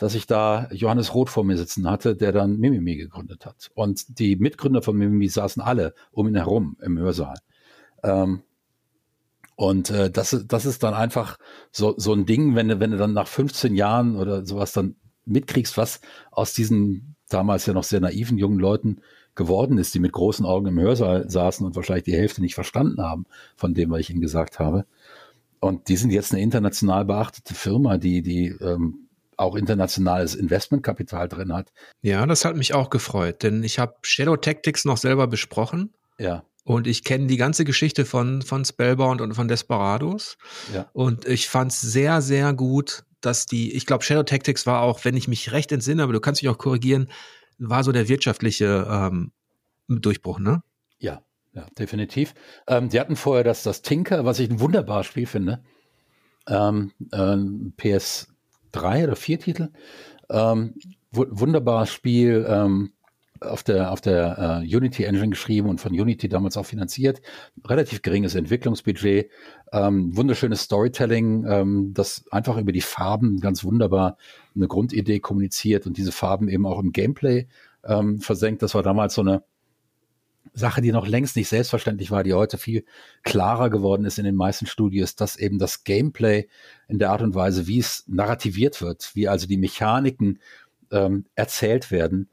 dass ich da Johannes Roth vor mir sitzen hatte, der dann Mimimi gegründet hat. Und die Mitgründer von Mimimi saßen alle um ihn herum im Hörsaal. Ähm, und äh, das, das ist dann einfach so, so ein Ding, wenn du, wenn du dann nach 15 Jahren oder sowas dann mitkriegst, was aus diesen damals ja noch sehr naiven jungen Leuten geworden ist, die mit großen Augen im Hörsaal saßen und wahrscheinlich die Hälfte nicht verstanden haben von dem, was ich ihnen gesagt habe. Und die sind jetzt eine international beachtete Firma, die, die ähm, auch internationales Investmentkapital drin hat. Ja, das hat mich auch gefreut, denn ich habe Shadow Tactics noch selber besprochen. Ja. Und ich kenne die ganze Geschichte von, von Spellbound und von Desperados. Ja. Und ich fand es sehr, sehr gut, dass die, ich glaube, Shadow Tactics war auch, wenn ich mich recht entsinne, aber du kannst mich auch korrigieren, war so der wirtschaftliche ähm, Durchbruch, ne? Ja, ja, definitiv. Ähm, die hatten vorher das, das Tinker, was ich ein wunderbares Spiel finde. Ähm, äh, PS3 oder 4 Titel. Ähm, wunderbares Spiel, ähm, auf der, auf der äh, Unity Engine geschrieben und von Unity damals auch finanziert. Relativ geringes Entwicklungsbudget, ähm, wunderschönes Storytelling, ähm, das einfach über die Farben ganz wunderbar eine Grundidee kommuniziert und diese Farben eben auch im Gameplay ähm, versenkt. Das war damals so eine Sache, die noch längst nicht selbstverständlich war, die heute viel klarer geworden ist in den meisten Studios, dass eben das Gameplay in der Art und Weise, wie es narrativiert wird, wie also die Mechaniken ähm, erzählt werden,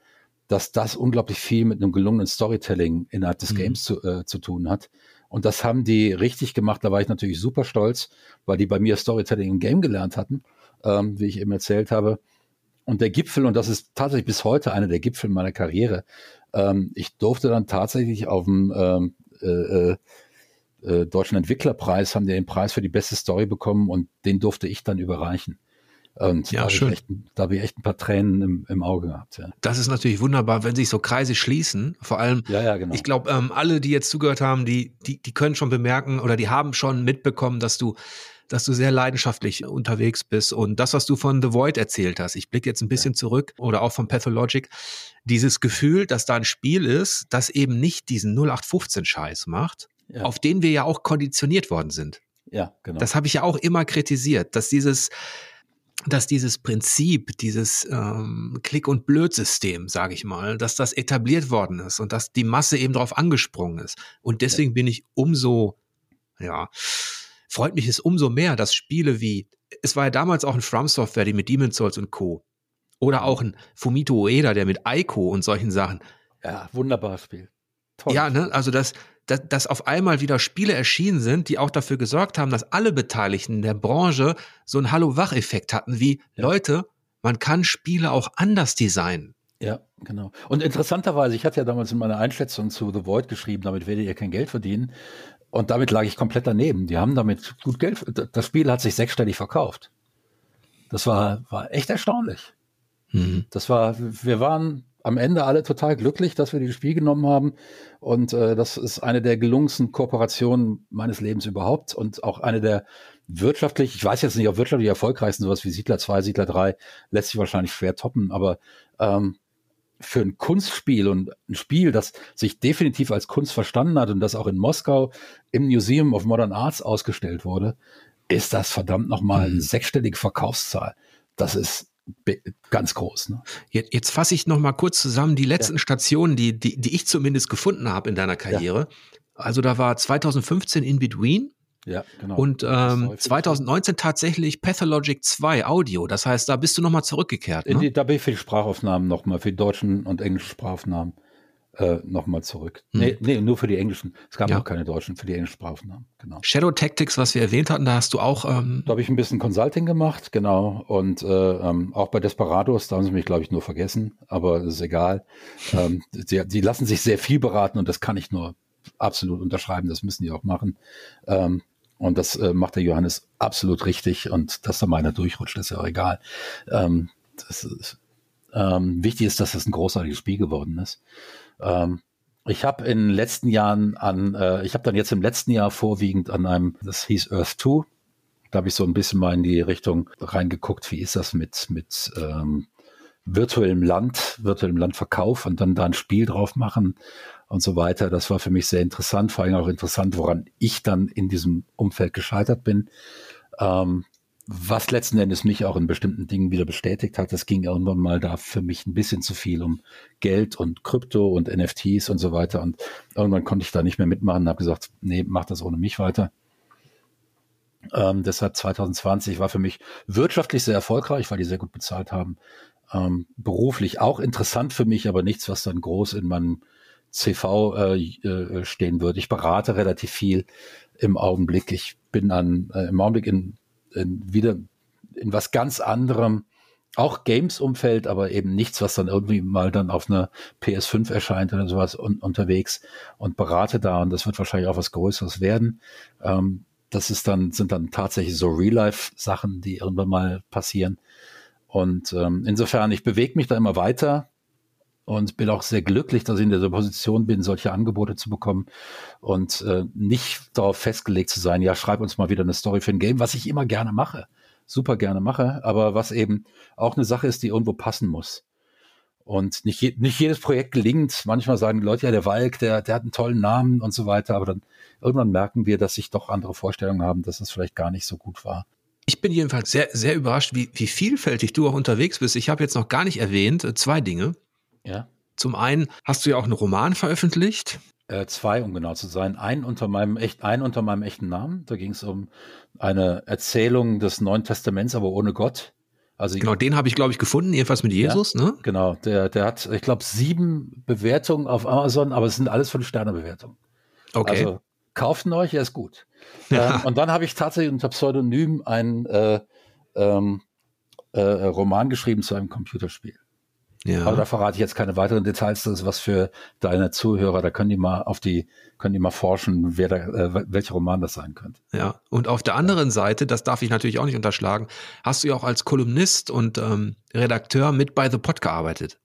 dass das unglaublich viel mit einem gelungenen Storytelling innerhalb des mhm. Games zu, äh, zu tun hat. Und das haben die richtig gemacht. Da war ich natürlich super stolz, weil die bei mir Storytelling im Game gelernt hatten, ähm, wie ich eben erzählt habe. Und der Gipfel, und das ist tatsächlich bis heute einer der Gipfel meiner Karriere, ähm, ich durfte dann tatsächlich auf dem ähm, äh, äh, äh Deutschen Entwicklerpreis, haben die den Preis für die beste Story bekommen und den durfte ich dann überreichen. Und ja, da schön. Echt, da habe ich echt ein paar Tränen im, im Auge gehabt. Ja. Das ist natürlich wunderbar, wenn sich so Kreise schließen. Vor allem, ja, ja, genau. ich glaube, ähm, alle, die jetzt zugehört haben, die, die, die können schon bemerken oder die haben schon mitbekommen, dass du dass du sehr leidenschaftlich unterwegs bist und das, was du von The Void erzählt hast, ich blicke jetzt ein bisschen ja. zurück oder auch von Pathologic, dieses Gefühl, dass da ein Spiel ist, das eben nicht diesen 0815 Scheiß macht, ja. auf den wir ja auch konditioniert worden sind. Ja, genau. Das habe ich ja auch immer kritisiert, dass dieses dass dieses Prinzip, dieses ähm, Klick- und Blöd-System, sage ich mal, dass das etabliert worden ist und dass die Masse eben darauf angesprungen ist. Und deswegen bin ich umso, ja, freut mich es umso mehr, dass Spiele wie, es war ja damals auch ein From Software, die mit Demon's Souls und Co. Oder auch ein Fumito Ueda, der mit Aiko und solchen Sachen. Ja, wunderbares Spiel. Toll. Ja, ne, also das, dass, dass auf einmal wieder Spiele erschienen sind, die auch dafür gesorgt haben, dass alle Beteiligten der Branche so einen Hallo-Wach-Effekt hatten, wie ja. Leute, man kann Spiele auch anders designen. Ja, genau. Und interessanterweise, ich hatte ja damals in meiner Einschätzung zu The Void geschrieben, damit werdet ihr kein Geld verdienen. Und damit lag ich komplett daneben. Die haben damit gut Geld. Das Spiel hat sich sechsstellig verkauft. Das war, war echt erstaunlich. Mhm. Das war, wir waren am Ende alle total glücklich, dass wir dieses Spiel genommen haben. Und äh, das ist eine der gelungensten Kooperationen meines Lebens überhaupt und auch eine der wirtschaftlich, ich weiß jetzt nicht, ob wirtschaftlich erfolgreichsten, sowas wie Siedler 2, Siedler 3, lässt sich wahrscheinlich schwer toppen, aber ähm, für ein Kunstspiel und ein Spiel, das sich definitiv als Kunst verstanden hat und das auch in Moskau im Museum of Modern Arts ausgestellt wurde, ist das verdammt nochmal eine mhm. sechsstellige Verkaufszahl. Das ist ganz groß. Ne? Jetzt, jetzt fasse ich noch mal kurz zusammen die letzten ja. Stationen, die, die, die ich zumindest gefunden habe in deiner Karriere. Ja. Also da war 2015 In Between. Ja, genau. Und ähm, 2019 tatsächlich Pathologic 2 Audio. Das heißt, da bist du nochmal zurückgekehrt. Ne? Die, da bin ich für die Sprachaufnahmen nochmal, für die deutschen und englischen Sprachaufnahmen äh, nochmal zurück. Hm. Nee, nee, nur für die englischen. Es gab ja. noch keine deutschen, für die englischen Sprachaufnahmen. Genau. Shadow Tactics, was wir erwähnt hatten, da hast du auch. Ähm da habe ich ein bisschen Consulting gemacht, genau. Und äh, ähm, auch bei Desperados, da haben sie mich, glaube ich, nur vergessen, aber ist egal. ähm, sie, die lassen sich sehr viel beraten und das kann ich nur absolut unterschreiben. Das müssen die auch machen. Ähm, und das äh, macht der Johannes absolut richtig. Und dass da meiner durchrutscht, ist ja auch egal. Ähm, das ist, ähm, wichtig ist, dass das ein großartiges Spiel geworden ist. Ähm, ich habe in den letzten Jahren an, äh, ich habe dann jetzt im letzten Jahr vorwiegend an einem, das hieß Earth 2, da habe ich so ein bisschen mal in die Richtung reingeguckt, wie ist das mit, mit ähm, virtuellem Land, virtuellem Landverkauf und dann da ein Spiel drauf machen und so weiter. Das war für mich sehr interessant, vor allem auch interessant, woran ich dann in diesem Umfeld gescheitert bin. Ähm, was letzten Endes mich auch in bestimmten Dingen wieder bestätigt hat. Es ging irgendwann mal da für mich ein bisschen zu viel um Geld und Krypto und NFTs und so weiter. Und irgendwann konnte ich da nicht mehr mitmachen und habe gesagt, nee, mach das ohne mich weiter. Ähm, deshalb 2020 war für mich wirtschaftlich sehr erfolgreich, weil die sehr gut bezahlt haben. Ähm, beruflich auch interessant für mich, aber nichts, was dann groß in meinem CV äh, äh, stehen wird. Ich berate relativ viel im Augenblick. Ich bin an, äh, im Augenblick in, in wieder in was ganz anderem, auch Games-Umfeld, aber eben nichts, was dann irgendwie mal dann auf einer PS5 erscheint oder sowas un unterwegs und berate da und das wird wahrscheinlich auch was Größeres werden. Ähm, das ist dann, sind dann tatsächlich so Real-Life-Sachen, die irgendwann mal passieren. Und ähm, insofern, ich bewege mich da immer weiter und bin auch sehr glücklich, dass ich in dieser Position bin, solche Angebote zu bekommen und äh, nicht darauf festgelegt zu sein, ja, schreib uns mal wieder eine Story für ein Game, was ich immer gerne mache, super gerne mache, aber was eben auch eine Sache ist, die irgendwo passen muss. Und nicht, je, nicht jedes Projekt gelingt. Manchmal sagen die Leute, ja, der Walk, der, der hat einen tollen Namen und so weiter, aber dann irgendwann merken wir, dass sich doch andere Vorstellungen haben, dass es vielleicht gar nicht so gut war. Ich bin jedenfalls sehr, sehr überrascht, wie, wie vielfältig du auch unterwegs bist. Ich habe jetzt noch gar nicht erwähnt, äh, zwei Dinge. Ja. Zum einen hast du ja auch einen Roman veröffentlicht. Äh, zwei, um genau zu sein. Ein unter meinem echt, ein unter meinem echten Namen. Da ging es um eine Erzählung des Neuen Testaments, aber ohne Gott. Also genau, den habe ich glaube ich gefunden, jedenfalls mit Jesus, ja, ne? Genau, der, der hat, ich glaube, sieben Bewertungen auf Amazon, aber es sind alles fünf Sterne Bewertungen. Okay. Also kauft ihn euch, er ist gut. Ja. Ähm, und dann habe ich tatsächlich unter Pseudonym einen äh, ähm, äh, Roman geschrieben zu einem Computerspiel. Ja. Aber da verrate ich jetzt keine weiteren Details. Das ist was für deine Zuhörer. Da können die mal auf die, können die mal forschen, wer da, äh, welcher Roman das sein könnte. Ja. Und auf der anderen Seite, das darf ich natürlich auch nicht unterschlagen, hast du ja auch als Kolumnist und ähm, Redakteur mit bei The Pod gearbeitet.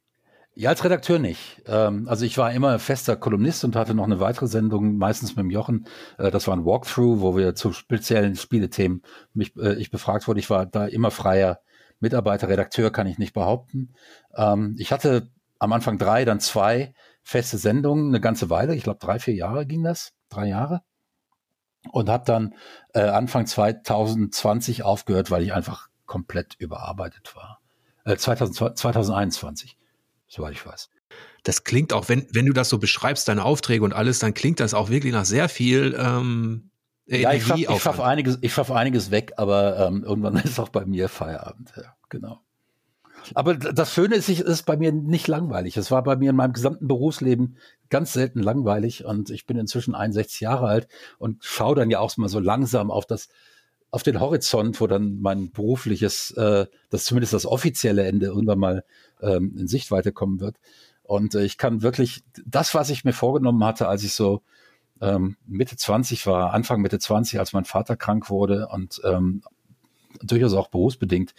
Ja, als Redakteur nicht. Ähm, also ich war immer fester Kolumnist und hatte noch eine weitere Sendung, meistens mit dem Jochen. Äh, das war ein Walkthrough, wo wir zu speziellen Spielethemen mich, äh, ich befragt wurde. Ich war da immer freier Mitarbeiter, Redakteur kann ich nicht behaupten. Ähm, ich hatte am Anfang drei, dann zwei feste Sendungen, eine ganze Weile. Ich glaube, drei, vier Jahre ging das. Drei Jahre. Und habe dann äh, Anfang 2020 aufgehört, weil ich einfach komplett überarbeitet war. Äh, 2000, 2021, soweit ich weiß. Das klingt auch, wenn, wenn du das so beschreibst, deine Aufträge und alles, dann klingt das auch wirklich nach sehr viel ähm, ja, ich schaffe schaff einiges, ich schaff einiges weg, aber ähm, irgendwann ist auch bei mir Feierabend. Ja, genau. Aber das Schöne ist, es ist bei mir nicht langweilig. Es war bei mir in meinem gesamten Berufsleben ganz selten langweilig und ich bin inzwischen 61 Jahre alt und schaue dann ja auch mal so langsam auf das auf den Horizont, wo dann mein berufliches, äh, das zumindest das offizielle Ende irgendwann mal ähm, in Sichtweite kommen wird. Und äh, ich kann wirklich das, was ich mir vorgenommen hatte, als ich so ähm, Mitte 20 war, Anfang Mitte 20, als mein Vater krank wurde und ähm, durchaus auch berufsbedingt,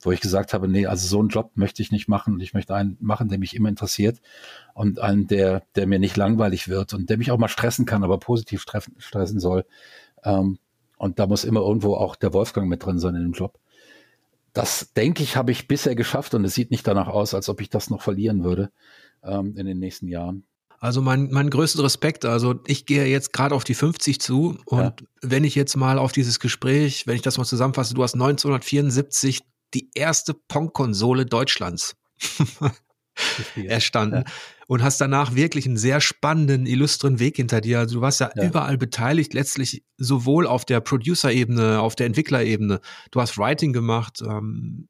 wo ich gesagt habe, nee, also so einen Job möchte ich nicht machen und ich möchte einen machen, der mich immer interessiert und einen, der, der mir nicht langweilig wird und der mich auch mal stressen kann, aber positiv stressen soll. Ähm, und da muss immer irgendwo auch der Wolfgang mit drin sein in dem Job. Das, denke ich, habe ich bisher geschafft und es sieht nicht danach aus, als ob ich das noch verlieren würde ähm, in den nächsten Jahren. Also mein, mein größter Respekt, also ich gehe jetzt gerade auf die 50 zu und ja. wenn ich jetzt mal auf dieses Gespräch, wenn ich das mal zusammenfasse, du hast 1974 die erste Pong-Konsole Deutschlands erstanden ja. und hast danach wirklich einen sehr spannenden, illustren Weg hinter dir. Also du warst ja, ja. überall beteiligt, letztlich sowohl auf der Producer-Ebene, auf der Entwickler-Ebene. Du hast Writing gemacht. Ähm,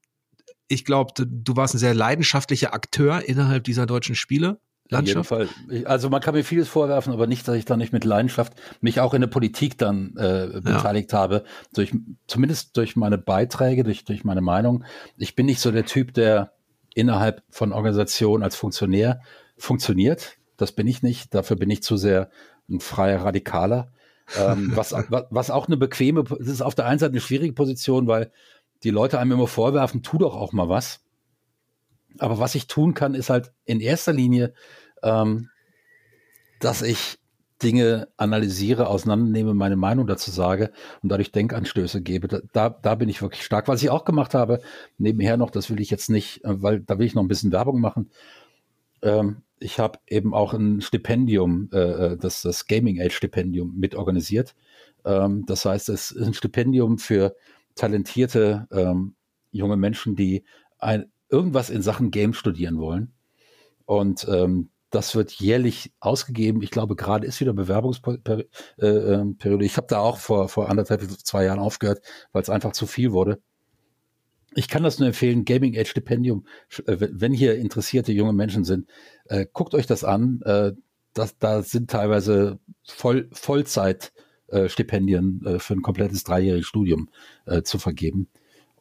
ich glaube, du warst ein sehr leidenschaftlicher Akteur innerhalb dieser deutschen Spiele. Landschaft? Auf jeden Fall. Also man kann mir vieles vorwerfen, aber nicht, dass ich da nicht mit Leidenschaft mich auch in der Politik dann äh, beteiligt ja. habe. Durch, zumindest durch meine Beiträge, durch, durch meine Meinung. Ich bin nicht so der Typ, der innerhalb von Organisationen als Funktionär funktioniert. Das bin ich nicht. Dafür bin ich zu sehr ein freier Radikaler. ähm, was, was auch eine bequeme, das ist auf der einen Seite eine schwierige Position, weil die Leute einem immer vorwerfen, tu doch auch mal was. Aber was ich tun kann, ist halt in erster Linie, ähm, dass ich Dinge analysiere, auseinandernehme, meine Meinung dazu sage und dadurch Denkanstöße gebe. Da, da bin ich wirklich stark. Was ich auch gemacht habe, nebenher noch, das will ich jetzt nicht, äh, weil da will ich noch ein bisschen Werbung machen. Ähm, ich habe eben auch ein Stipendium, äh, äh das, das Gaming Age Stipendium mit organisiert. Ähm, das heißt, es ist ein Stipendium für talentierte ähm, junge Menschen, die ein, irgendwas in Sachen Game studieren wollen. Und ähm, das wird jährlich ausgegeben. Ich glaube, gerade ist wieder Bewerbungsperiode. Äh, ähm, ich habe da auch vor, vor anderthalb, zwei Jahren aufgehört, weil es einfach zu viel wurde. Ich kann das nur empfehlen, Gaming Age Stipendium, äh, wenn hier interessierte junge Menschen sind, äh, guckt euch das an. Äh, das, da sind teilweise Voll, Vollzeit-Stipendien äh, für ein komplettes dreijähriges Studium zu vergeben.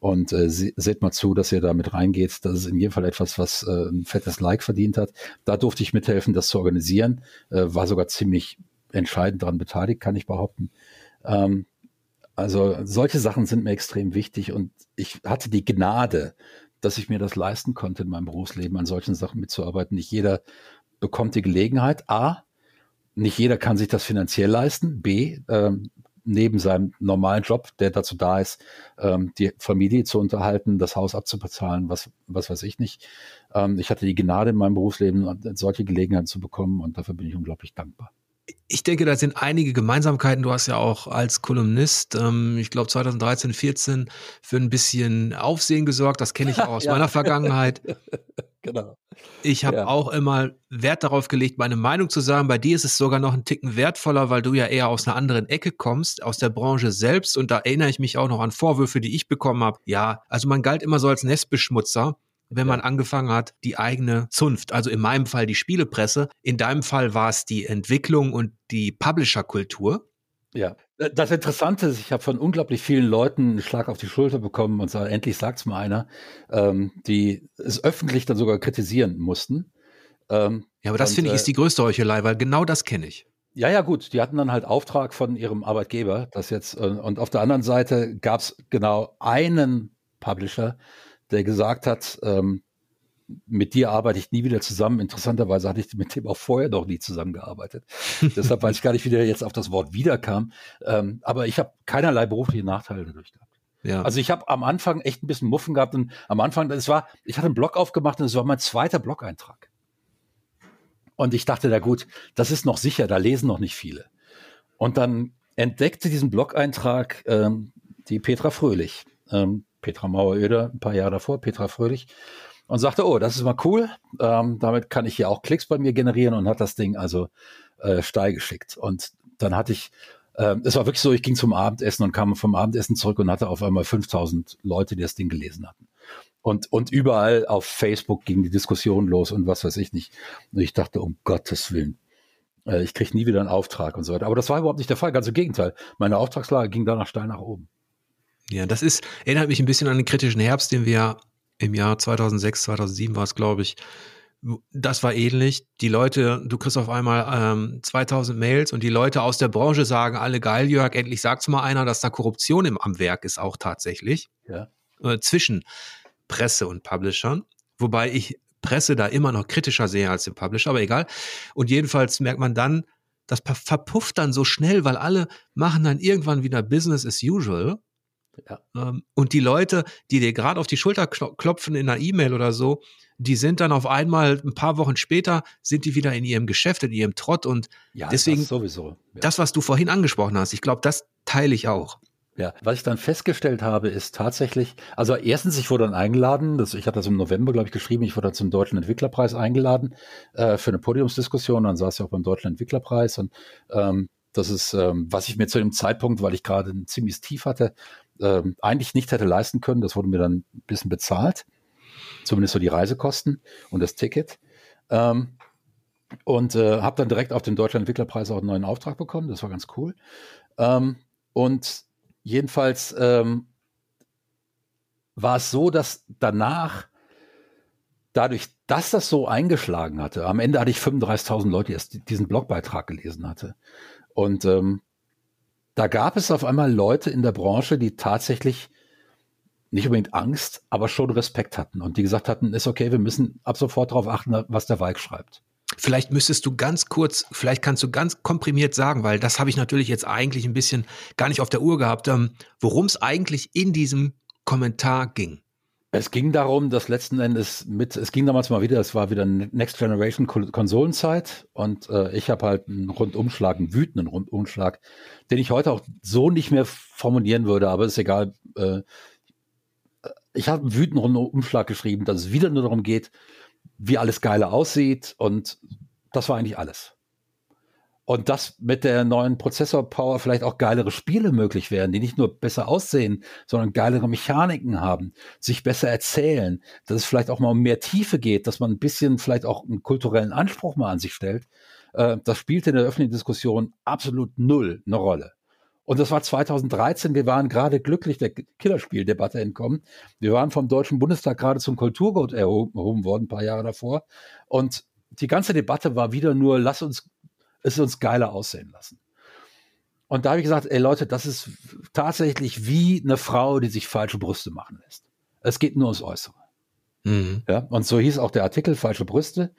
Und äh, seht mal zu, dass ihr da mit reingeht. Das ist in jedem Fall etwas, was äh, ein fettes Like verdient hat. Da durfte ich mithelfen, das zu organisieren. Äh, war sogar ziemlich entscheidend daran beteiligt, kann ich behaupten. Ähm, also solche Sachen sind mir extrem wichtig und ich hatte die Gnade, dass ich mir das leisten konnte in meinem Berufsleben, an solchen Sachen mitzuarbeiten. Nicht jeder bekommt die Gelegenheit. A, nicht jeder kann sich das finanziell leisten. B, ähm, neben seinem normalen Job, der dazu da ist, ähm, die Familie zu unterhalten, das Haus abzubezahlen, was, was weiß ich nicht. Ähm, ich hatte die Gnade in meinem Berufsleben, solche Gelegenheiten zu bekommen und dafür bin ich unglaublich dankbar. Ich denke, da sind einige Gemeinsamkeiten. Du hast ja auch als Kolumnist, ähm, ich glaube 2013, 14 für ein bisschen Aufsehen gesorgt. Das kenne ich auch aus ja. meiner Vergangenheit. genau. Ich habe ja. auch immer Wert darauf gelegt, meine Meinung zu sagen. Bei dir ist es sogar noch ein Ticken wertvoller, weil du ja eher aus einer anderen Ecke kommst, aus der Branche selbst. Und da erinnere ich mich auch noch an Vorwürfe, die ich bekommen habe. Ja, also man galt immer so als Nestbeschmutzer wenn man angefangen hat, die eigene Zunft, also in meinem Fall die Spielepresse, in deinem Fall war es die Entwicklung und die Publisher-Kultur. Ja, das Interessante ist, ich habe von unglaublich vielen Leuten einen Schlag auf die Schulter bekommen und sage, endlich sagt's mal einer, ähm, die es öffentlich dann sogar kritisieren mussten. Ähm, ja, aber das finde ich ist äh, die größte Heuchelei, weil genau das kenne ich. Ja, ja, gut. Die hatten dann halt Auftrag von ihrem Arbeitgeber, das jetzt, äh, und auf der anderen Seite gab es genau einen Publisher, der gesagt hat, ähm, mit dir arbeite ich nie wieder zusammen. Interessanterweise hatte ich mit dem auch vorher noch nie zusammengearbeitet. Deshalb weiß ich gar nicht, wie der jetzt auf das Wort wiederkam. Ähm, aber ich habe keinerlei berufliche Nachteile dadurch gehabt. Ja. Also ich habe am Anfang echt ein bisschen Muffen gehabt und am Anfang, das war, ich hatte einen Blog aufgemacht und es war mein zweiter Blog-Eintrag. Und ich dachte, na gut, das ist noch sicher, da lesen noch nicht viele. Und dann entdeckte diesen Blog-Eintrag ähm, die Petra Fröhlich, ähm, Petra Mauer-Öder, ein paar Jahre davor, Petra Fröhlich, und sagte, oh, das ist mal cool, ähm, damit kann ich hier auch Klicks bei mir generieren und hat das Ding also äh, steil geschickt. Und dann hatte ich, äh, es war wirklich so, ich ging zum Abendessen und kam vom Abendessen zurück und hatte auf einmal 5000 Leute, die das Ding gelesen hatten. Und, und überall auf Facebook ging die Diskussion los und was weiß ich nicht. Und ich dachte, um Gottes Willen, äh, ich kriege nie wieder einen Auftrag und so weiter. Aber das war überhaupt nicht der Fall, ganz im Gegenteil. Meine Auftragslage ging danach steil nach oben. Ja, das ist, erinnert mich ein bisschen an den kritischen Herbst, den wir im Jahr 2006, 2007 war es, glaube ich, das war ähnlich. Die Leute, du kriegst auf einmal ähm, 2000 Mails und die Leute aus der Branche sagen alle geil, Jörg, endlich sagt's mal einer, dass da Korruption im, am Werk ist, auch tatsächlich. Ja. Äh, zwischen Presse und Publishern. Wobei ich Presse da immer noch kritischer sehe als den Publisher, aber egal. Und jedenfalls merkt man dann, das verpufft dann so schnell, weil alle machen dann irgendwann wieder Business as usual. Ja. Ähm, und die Leute, die dir gerade auf die Schulter klopfen in einer E-Mail oder so, die sind dann auf einmal ein paar Wochen später sind die wieder in ihrem Geschäft, in ihrem Trott und ja, deswegen das sowieso. Ja. Das, was du vorhin angesprochen hast, ich glaube, das teile ich auch. Ja, was ich dann festgestellt habe, ist tatsächlich, also erstens, ich wurde dann eingeladen, das, ich hatte das im November, glaube ich, geschrieben, ich wurde dann zum Deutschen Entwicklerpreis eingeladen äh, für eine Podiumsdiskussion, dann saß ich auch beim Deutschen Entwicklerpreis und ähm, das ist, ähm, was ich mir zu dem Zeitpunkt, weil ich gerade ein ziemlich tief hatte, ähm, eigentlich nicht hätte leisten können, das wurde mir dann ein bisschen bezahlt zumindest so die Reisekosten und das Ticket. Ähm, und äh, habe dann direkt auf dem Deutschland Entwicklerpreis auch einen neuen Auftrag bekommen. Das war ganz cool. Ähm, und jedenfalls ähm, war es so, dass danach, dadurch, dass das so eingeschlagen hatte, am Ende hatte ich 35.000 Leute, die diesen Blogbeitrag gelesen hatte. Und ähm, da gab es auf einmal Leute in der Branche, die tatsächlich nicht unbedingt Angst, aber schon Respekt hatten und die gesagt hatten, ist okay, wir müssen ab sofort darauf achten, was der Weig schreibt. Vielleicht müsstest du ganz kurz, vielleicht kannst du ganz komprimiert sagen, weil das habe ich natürlich jetzt eigentlich ein bisschen gar nicht auf der Uhr gehabt, ähm, worum es eigentlich in diesem Kommentar ging. Es ging darum, dass letzten Endes mit, es ging damals mal wieder, es war wieder Next Generation Konsolenzeit und äh, ich habe halt einen Rundumschlag, einen wütenden Rundumschlag, den ich heute auch so nicht mehr formulieren würde, aber ist egal. Äh, ich habe einen wütenden Umschlag geschrieben, dass es wieder nur darum geht, wie alles Geile aussieht und das war eigentlich alles. Und dass mit der neuen Prozessor-Power vielleicht auch geilere Spiele möglich werden, die nicht nur besser aussehen, sondern geilere Mechaniken haben, sich besser erzählen, dass es vielleicht auch mal um mehr Tiefe geht, dass man ein bisschen vielleicht auch einen kulturellen Anspruch mal an sich stellt. Äh, das spielt in der öffentlichen Diskussion absolut null eine Rolle. Und das war 2013. Wir waren gerade glücklich der Killerspieldebatte entkommen. Wir waren vom Deutschen Bundestag gerade zum Kulturgut erhoben worden, ein paar Jahre davor. Und die ganze Debatte war wieder nur, lass uns es uns geiler aussehen lassen. Und da habe ich gesagt, ey Leute, das ist tatsächlich wie eine Frau, die sich falsche Brüste machen lässt. Es geht nur ums Äußere. Mhm. Ja, und so hieß auch der Artikel, falsche Brüste.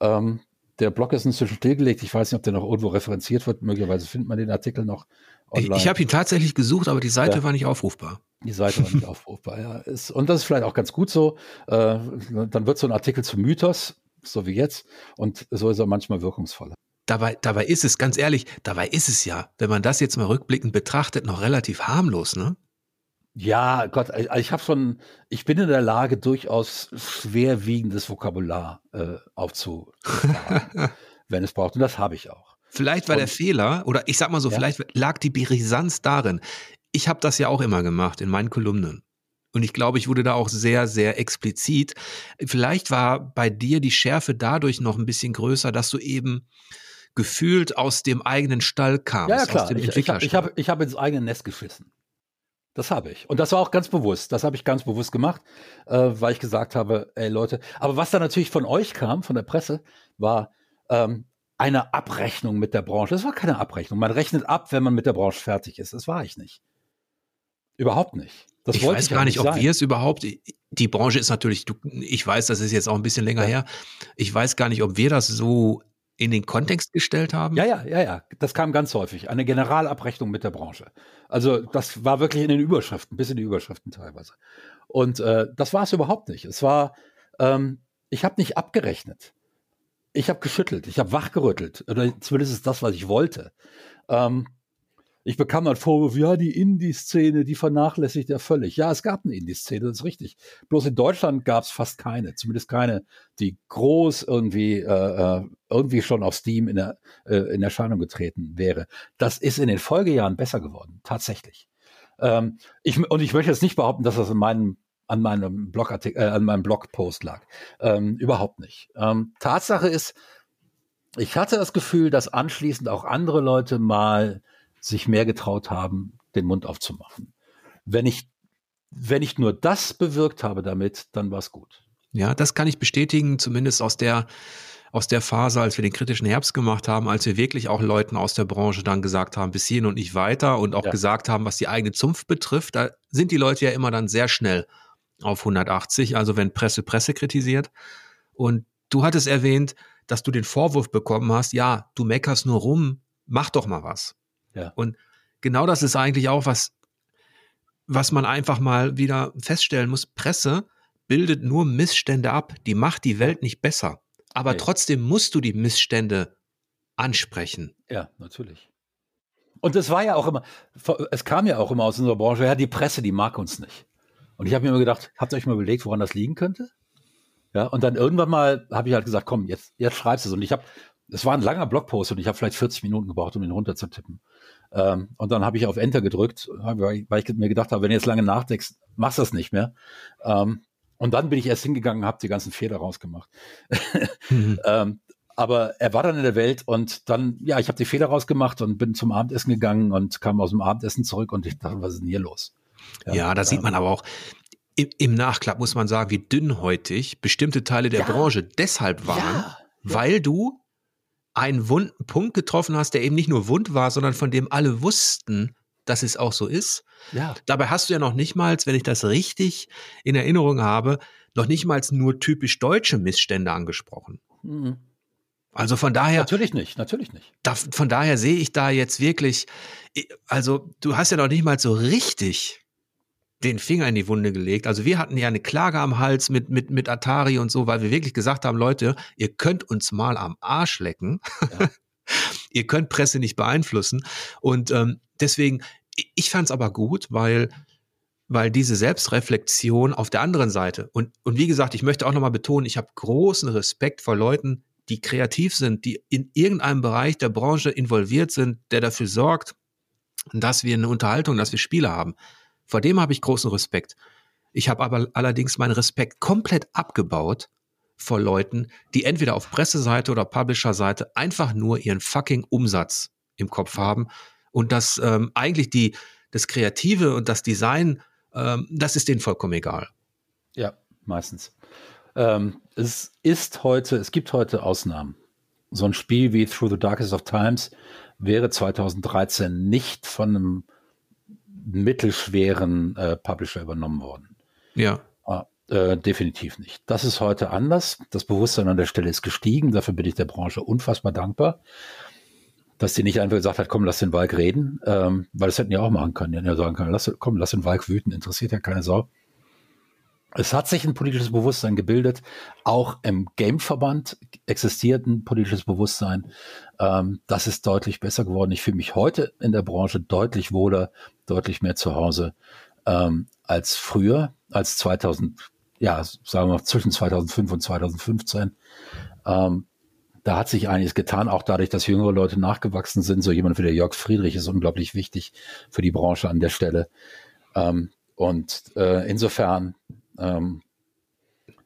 Ähm, der Blog ist inzwischen stillgelegt. Ich weiß nicht, ob der noch irgendwo referenziert wird. Möglicherweise findet man den Artikel noch online. Ich, ich habe ihn tatsächlich gesucht, aber die Seite ja. war nicht aufrufbar. Die Seite war nicht aufrufbar, ja. Ist, und das ist vielleicht auch ganz gut so. Äh, dann wird so ein Artikel zum Mythos, so wie jetzt. Und so ist er manchmal wirkungsvoller. Dabei, dabei ist es, ganz ehrlich, dabei ist es ja, wenn man das jetzt mal rückblickend betrachtet, noch relativ harmlos, ne? Ja, Gott, also ich habe schon, ich bin in der Lage, durchaus schwerwiegendes Vokabular äh, aufzutragen, wenn es braucht. Und das habe ich auch. Vielleicht war Und, der Fehler, oder ich sag mal so, ja? vielleicht lag die Brisanz darin. Ich habe das ja auch immer gemacht in meinen Kolumnen. Und ich glaube, ich wurde da auch sehr, sehr explizit. Vielleicht war bei dir die Schärfe dadurch noch ein bisschen größer, dass du eben gefühlt aus dem eigenen Stall kamst. Ja, ja klar. Aus dem ich, ich habe ich hab, ins eigene Nest geschissen. Das habe ich. Und das war auch ganz bewusst. Das habe ich ganz bewusst gemacht, äh, weil ich gesagt habe, ey Leute, aber was da natürlich von euch kam, von der Presse, war ähm, eine Abrechnung mit der Branche. Das war keine Abrechnung. Man rechnet ab, wenn man mit der Branche fertig ist. Das war ich nicht. Überhaupt nicht. Das ich weiß ich gar nicht, ob wir es überhaupt, die Branche ist natürlich, ich weiß, das ist jetzt auch ein bisschen länger ja. her. Ich weiß gar nicht, ob wir das so in den Kontext gestellt haben? Ja, ja, ja, ja. Das kam ganz häufig. Eine Generalabrechnung mit der Branche. Also das war wirklich in den Überschriften, bis in die Überschriften teilweise. Und äh, das war es überhaupt nicht. Es war, ähm, ich habe nicht abgerechnet. Ich habe geschüttelt, ich habe wachgerüttelt. Oder zumindest ist das, was ich wollte. Ähm, ich bekam dann Vorwurf, ja, die Indie-Szene, die vernachlässigt er völlig. Ja, es gab eine Indie-Szene, das ist richtig. Bloß in Deutschland gab es fast keine, zumindest keine, die groß irgendwie, äh, äh, irgendwie schon auf Steam in, der, äh, in Erscheinung getreten wäre. Das ist in den Folgejahren besser geworden, tatsächlich. Ähm, ich, und ich möchte jetzt nicht behaupten, dass das in meinem an meinem Blogartikel, äh, an meinem Blogpost lag. Ähm, überhaupt nicht. Ähm, Tatsache ist, ich hatte das Gefühl, dass anschließend auch andere Leute mal sich mehr getraut haben, den Mund aufzumachen. wenn ich, wenn ich nur das bewirkt habe damit, dann war es gut. Ja, das kann ich bestätigen, zumindest aus der, aus der Phase, als wir den kritischen Herbst gemacht haben, als wir wirklich auch Leuten aus der Branche dann gesagt haben, bis hierhin und nicht weiter und auch ja. gesagt haben, was die eigene Zunft betrifft, da sind die Leute ja immer dann sehr schnell auf 180, also wenn Presse Presse kritisiert. Und du hattest erwähnt, dass du den Vorwurf bekommen hast, ja, du meckerst nur rum, mach doch mal was. Ja. Und genau das ist eigentlich auch was, was man einfach mal wieder feststellen muss. Presse bildet nur Missstände ab, die macht die Welt nicht besser. Aber okay. trotzdem musst du die Missstände ansprechen. Ja, natürlich. Und es war ja auch immer, es kam ja auch immer aus unserer Branche, ja, die Presse, die mag uns nicht. Und ich habe mir immer gedacht, habt ihr euch mal überlegt, woran das liegen könnte? Ja, und dann irgendwann mal habe ich halt gesagt, komm, jetzt, jetzt schreibst du es. Und ich habe, es war ein langer Blogpost und ich habe vielleicht 40 Minuten gebraucht, um ihn runterzutippen. Ähm, und dann habe ich auf Enter gedrückt, weil ich mir gedacht habe, wenn du jetzt lange nachdenkst, machst du das nicht mehr. Ähm, und dann bin ich erst hingegangen, habe die ganzen Fehler rausgemacht. Mhm. ähm, aber er war dann in der Welt und dann, ja, ich habe die Fehler rausgemacht und bin zum Abendessen gegangen und kam aus dem Abendessen zurück und ich dachte, was ist denn hier los? Ja, ja da sieht man aber auch, im, im Nachklapp muss man sagen, wie dünnhäutig bestimmte Teile der ja. Branche deshalb waren, ja. weil du einen wunden Punkt getroffen hast, der eben nicht nur wund war, sondern von dem alle wussten, dass es auch so ist. Ja. Dabei hast du ja noch nicht mal, wenn ich das richtig in Erinnerung habe, noch nicht mal nur typisch deutsche Missstände angesprochen. Mhm. Also von daher. Natürlich nicht, natürlich nicht. Da, von daher sehe ich da jetzt wirklich, also du hast ja noch nicht mal so richtig den Finger in die Wunde gelegt. Also wir hatten ja eine Klage am Hals mit, mit, mit Atari und so, weil wir wirklich gesagt haben, Leute, ihr könnt uns mal am Arsch lecken. Ja. ihr könnt Presse nicht beeinflussen. Und ähm, deswegen, ich fand es aber gut, weil weil diese Selbstreflexion auf der anderen Seite und, und wie gesagt, ich möchte auch nochmal betonen, ich habe großen Respekt vor Leuten, die kreativ sind, die in irgendeinem Bereich der Branche involviert sind, der dafür sorgt, dass wir eine Unterhaltung, dass wir Spiele haben. Vor dem habe ich großen Respekt. Ich habe aber allerdings meinen Respekt komplett abgebaut vor Leuten, die entweder auf Presseseite oder Publisher-Seite einfach nur ihren fucking Umsatz im Kopf haben und das ähm, eigentlich die, das Kreative und das Design, ähm, das ist denen vollkommen egal. Ja, meistens. Ähm, es ist heute, es gibt heute Ausnahmen. So ein Spiel wie Through the Darkest of Times wäre 2013 nicht von einem mittelschweren äh, Publisher übernommen worden. Ja. Äh, definitiv nicht. Das ist heute anders. Das Bewusstsein an der Stelle ist gestiegen. Dafür bin ich der Branche unfassbar dankbar, dass sie nicht einfach gesagt hat, komm, lass den Walk reden, ähm, weil das hätten ja auch machen können. Die hätten ja sagen können, lass, komm, lass den Walk wüten, interessiert ja keine Sau. Es hat sich ein politisches Bewusstsein gebildet. Auch im Gameverband existiert ein politisches Bewusstsein. Ähm, das ist deutlich besser geworden. Ich fühle mich heute in der Branche deutlich wohler, deutlich mehr zu Hause ähm, als früher, als 2000, ja, sagen wir mal zwischen 2005 und 2015. Ähm, da hat sich einiges getan, auch dadurch, dass jüngere Leute nachgewachsen sind. So jemand wie der Jörg Friedrich ist unglaublich wichtig für die Branche an der Stelle. Ähm, und äh, insofern ähm,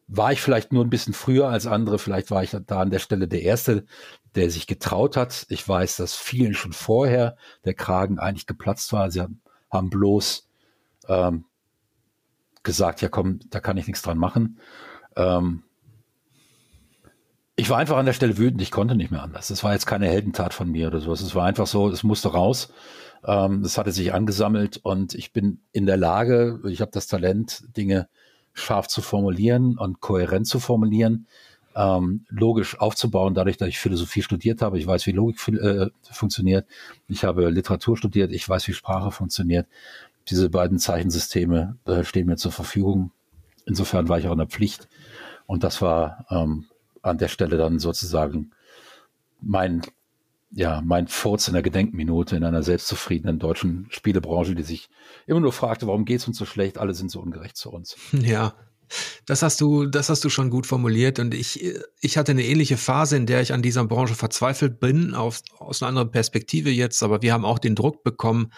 war ich vielleicht nur ein bisschen früher als andere. Vielleicht war ich da an der Stelle der Erste, der sich getraut hat. Ich weiß, dass vielen schon vorher der Kragen eigentlich geplatzt war. Sie haben bloß ähm, gesagt, ja komm, da kann ich nichts dran machen. Ähm, ich war einfach an der Stelle wütend, ich konnte nicht mehr anders. Das war jetzt keine Heldentat von mir oder sowas. Es war einfach so, es musste raus. Ähm, hatte sich angesammelt und ich bin in der Lage, ich habe das Talent, Dinge scharf zu formulieren und kohärent zu formulieren, ähm, logisch aufzubauen, dadurch, dass ich Philosophie studiert habe. Ich weiß, wie Logik äh, funktioniert. Ich habe Literatur studiert. Ich weiß, wie Sprache funktioniert. Diese beiden Zeichensysteme äh, stehen mir zur Verfügung. Insofern war ich auch in der Pflicht. Und das war ähm, an der Stelle dann sozusagen mein ja, mein Furz in der Gedenkminute in einer selbstzufriedenen deutschen Spielebranche, die sich immer nur fragte, warum geht's uns so schlecht? Alle sind so ungerecht zu uns. Ja. Das hast du, das hast du schon gut formuliert. Und ich, ich hatte eine ähnliche Phase, in der ich an dieser Branche verzweifelt bin, auf, aus einer anderen Perspektive jetzt. Aber wir haben auch den Druck bekommen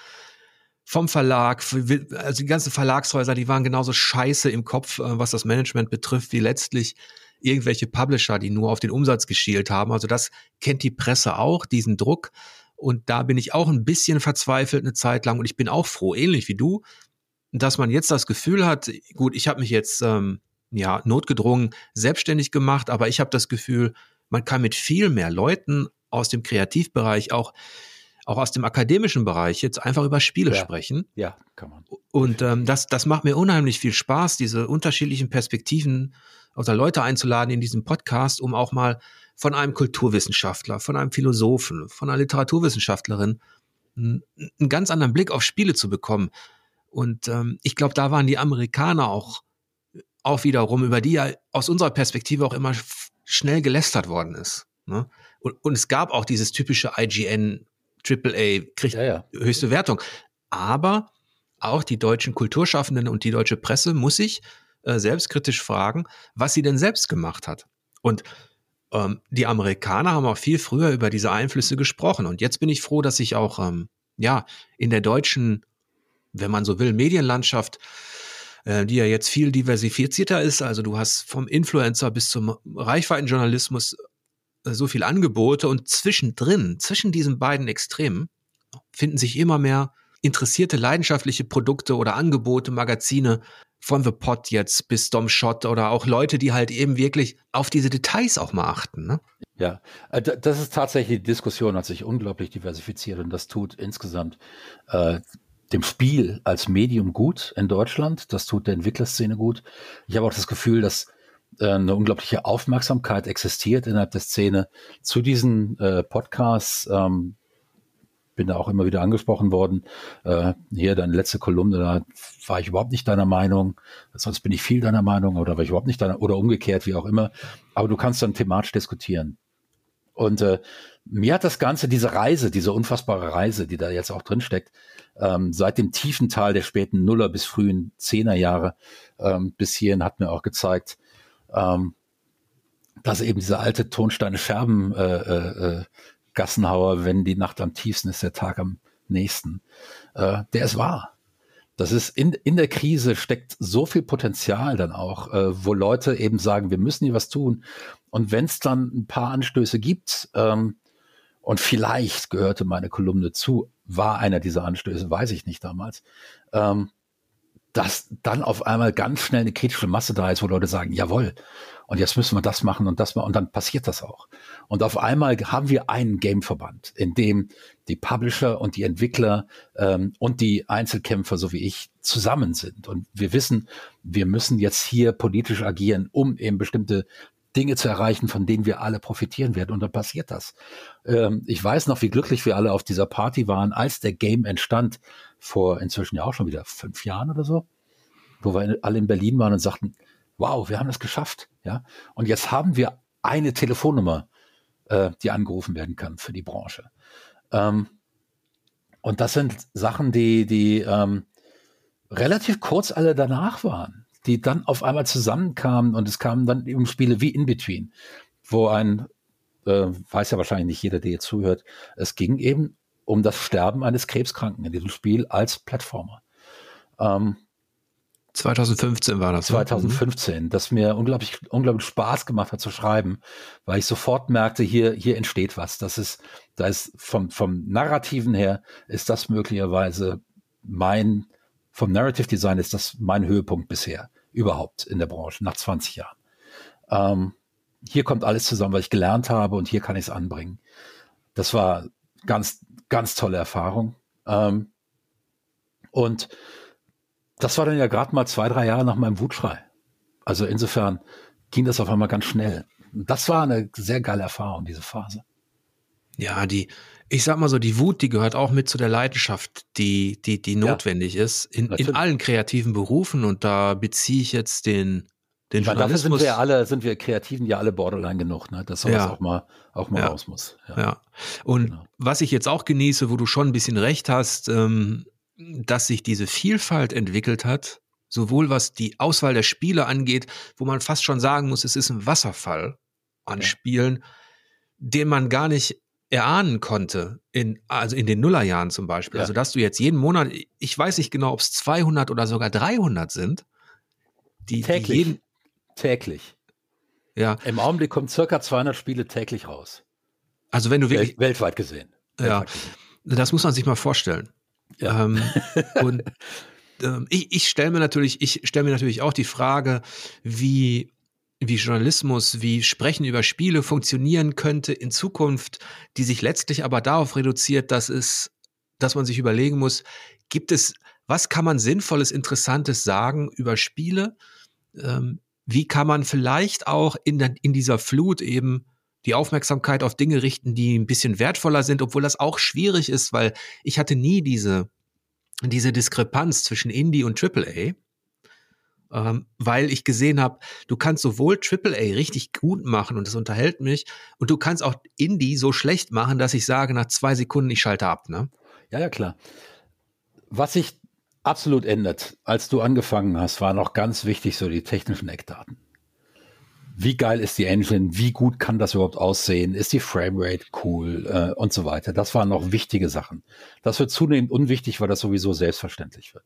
vom Verlag, also die ganzen Verlagshäuser, die waren genauso scheiße im Kopf, äh, was das Management betrifft, wie letztlich irgendwelche Publisher, die nur auf den Umsatz geschielt haben. Also das kennt die Presse auch, diesen Druck. Und da bin ich auch ein bisschen verzweifelt eine Zeit lang und ich bin auch froh, ähnlich wie du, dass man jetzt das Gefühl hat, gut, ich habe mich jetzt ähm, ja notgedrungen selbstständig gemacht, aber ich habe das Gefühl, man kann mit viel mehr Leuten aus dem Kreativbereich auch auch aus dem akademischen Bereich jetzt einfach über Spiele ja. sprechen. Ja, kann man. Und ähm, das, das macht mir unheimlich viel Spaß, diese unterschiedlichen Perspektiven oder Leute einzuladen in diesem Podcast, um auch mal von einem Kulturwissenschaftler, von einem Philosophen, von einer Literaturwissenschaftlerin einen, einen ganz anderen Blick auf Spiele zu bekommen. Und ähm, ich glaube, da waren die Amerikaner auch, auch wiederum, über die ja aus unserer Perspektive auch immer schnell gelästert worden ist. Ne? Und, und es gab auch dieses typische IGN AAA, kriegt Ja, ja. höchste Wertung. Aber auch die deutschen Kulturschaffenden und die deutsche Presse muss sich äh, selbstkritisch fragen, was sie denn selbst gemacht hat. Und ähm, die Amerikaner haben auch viel früher über diese Einflüsse gesprochen. Und jetzt bin ich froh, dass ich auch ähm, ja in der deutschen, wenn man so will, Medienlandschaft, äh, die ja jetzt viel diversifizierter ist. Also du hast vom Influencer bis zum Reichweitenjournalismus so viel Angebote und zwischendrin, zwischen diesen beiden Extremen, finden sich immer mehr interessierte, leidenschaftliche Produkte oder Angebote, Magazine, von The Pot jetzt bis Dom Shot oder auch Leute, die halt eben wirklich auf diese Details auch mal achten. Ne? Ja, äh, das ist tatsächlich, die Diskussion hat sich unglaublich diversifiziert und das tut insgesamt äh, dem Spiel als Medium gut in Deutschland. Das tut der Entwicklerszene gut. Ich habe auch das Gefühl, dass äh, eine unglaubliche Aufmerksamkeit existiert innerhalb der Szene zu diesen äh, Podcasts. Ähm, bin da auch immer wieder angesprochen worden. Äh, hier deine letzte Kolumne, da war ich überhaupt nicht deiner Meinung. Sonst bin ich viel deiner Meinung oder war ich überhaupt nicht deiner oder umgekehrt, wie auch immer. Aber du kannst dann thematisch diskutieren. Und äh, mir hat das Ganze, diese Reise, diese unfassbare Reise, die da jetzt auch drin steckt, ähm, seit dem tiefen Tal der späten Nuller bis frühen Zehnerjahre ähm, bis hierhin hat mir auch gezeigt, ähm, dass eben diese alte Tonsteine Scherben äh, äh, äh, Gassenhauer, wenn die Nacht am tiefsten ist, der Tag am nächsten, äh, der ist wahr. Das ist in, in der Krise steckt so viel Potenzial dann auch, äh, wo Leute eben sagen, wir müssen hier was tun. Und wenn es dann ein paar Anstöße gibt, ähm, und vielleicht gehörte meine Kolumne zu, war einer dieser Anstöße, weiß ich nicht damals, ähm, dass dann auf einmal ganz schnell eine kritische Masse da ist, wo Leute sagen, jawohl, und jetzt müssen wir das machen und das machen, und dann passiert das auch. Und auf einmal haben wir einen Gameverband, in dem die Publisher und die Entwickler ähm, und die Einzelkämpfer, so wie ich, zusammen sind. Und wir wissen, wir müssen jetzt hier politisch agieren, um eben bestimmte Dinge zu erreichen, von denen wir alle profitieren werden. Und dann passiert das. Ähm, ich weiß noch, wie glücklich wir alle auf dieser Party waren, als der Game entstand, vor inzwischen ja auch schon wieder fünf Jahren oder so, wo wir alle in Berlin waren und sagten, wow, wir haben das geschafft. Ja. Und jetzt haben wir eine Telefonnummer, äh, die angerufen werden kann für die Branche. Ähm, und das sind Sachen, die, die ähm, relativ kurz alle danach waren, die dann auf einmal zusammenkamen und es kamen dann eben Spiele wie In Between, wo ein, äh, weiß ja wahrscheinlich nicht jeder, der jetzt zuhört, es ging eben um das Sterben eines Krebskranken in diesem Spiel als Plattformer. Ähm, 2015 war das. ne? 2015, das mir unglaublich, unglaublich Spaß gemacht hat zu schreiben, weil ich sofort merkte, hier, hier entsteht was. Das ist, da ist vom, vom Narrativen her ist das möglicherweise mein, vom Narrative Design ist das mein Höhepunkt bisher überhaupt in der Branche nach 20 Jahren. Ähm, hier kommt alles zusammen, was ich gelernt habe und hier kann ich es anbringen. Das war ganz, ganz tolle Erfahrung. Ähm, und das war dann ja gerade mal zwei, drei Jahre nach meinem Wutschrei. Also insofern ging das auf einmal ganz schnell. Das war eine sehr geile Erfahrung, diese Phase. Ja, die, ich sag mal so, die Wut, die gehört auch mit zu der Leidenschaft, die, die, die notwendig ist in, in allen kreativen Berufen. Und da beziehe ich jetzt den, den Weil dafür sind Journalismus. wir ja alle, sind wir Kreativen ja alle borderline genug, ne? dass sowas Ja. auch mal, auch mal Ja. raus muss. Ja. Und Genau. was ich jetzt auch genieße, wo du schon ein bisschen recht hast, ähm, dass sich diese Vielfalt entwickelt hat, sowohl was die Auswahl der Spiele angeht, wo man fast schon sagen muss, es ist ein Wasserfall an Ja. Spielen, den man gar nicht erahnen konnte, in, also in den Nullerjahren zum Beispiel. Ja. Also, dass du jetzt jeden Monat, ich weiß nicht genau, ob es 200 oder sogar 300 sind, die, die jeden, Täglich. ja, Im Augenblick kommen circa 200 Spiele täglich raus. also wenn du wirklich, Wel weltweit gesehen. Ja. Weltweit gesehen. das muss man sich mal vorstellen. Ja. Ähm, und ähm, ich, ich stelle mir natürlich, ich stelle mir natürlich auch die Frage, wie wie Journalismus, wie Sprechen über Spiele funktionieren könnte in Zukunft, die sich letztlich aber darauf reduziert, dass es, dass man sich überlegen muss, gibt es, was kann man Sinnvolles, Interessantes sagen über Spiele? Ähm, wie kann man vielleicht auch in, der, in dieser Flut eben die Aufmerksamkeit auf Dinge richten, die ein bisschen wertvoller sind, obwohl das auch schwierig ist, weil ich hatte nie diese, diese Diskrepanz zwischen Indie und AAA, ähm, weil ich gesehen habe, du kannst sowohl AAA richtig gut machen und das unterhält mich und du kannst auch Indie so schlecht machen, dass ich sage nach zwei Sekunden, ich schalte ab. Ne? Ja, ja, klar. Was sich absolut ändert, als du angefangen hast, war noch ganz wichtig so die technischen Eckdaten wie geil ist die Engine, wie gut kann das überhaupt aussehen, ist die Framerate cool äh, und so weiter. Das waren noch wichtige Sachen. Das wird zunehmend unwichtig, weil das sowieso selbstverständlich wird.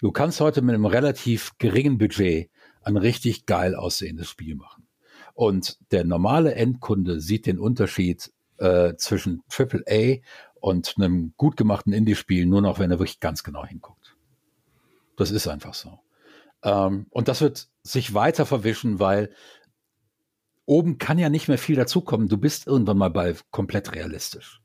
Du kannst heute mit einem relativ geringen Budget ein richtig geil aussehendes Spiel machen. Und der normale Endkunde sieht den Unterschied äh, zwischen AAA und einem gut gemachten Indie-Spiel nur noch, wenn er wirklich ganz genau hinguckt. Das ist einfach so. Ähm, und das wird sich weiter verwischen, weil oben kann ja nicht mehr viel dazukommen. Du bist irgendwann mal bei komplett realistisch.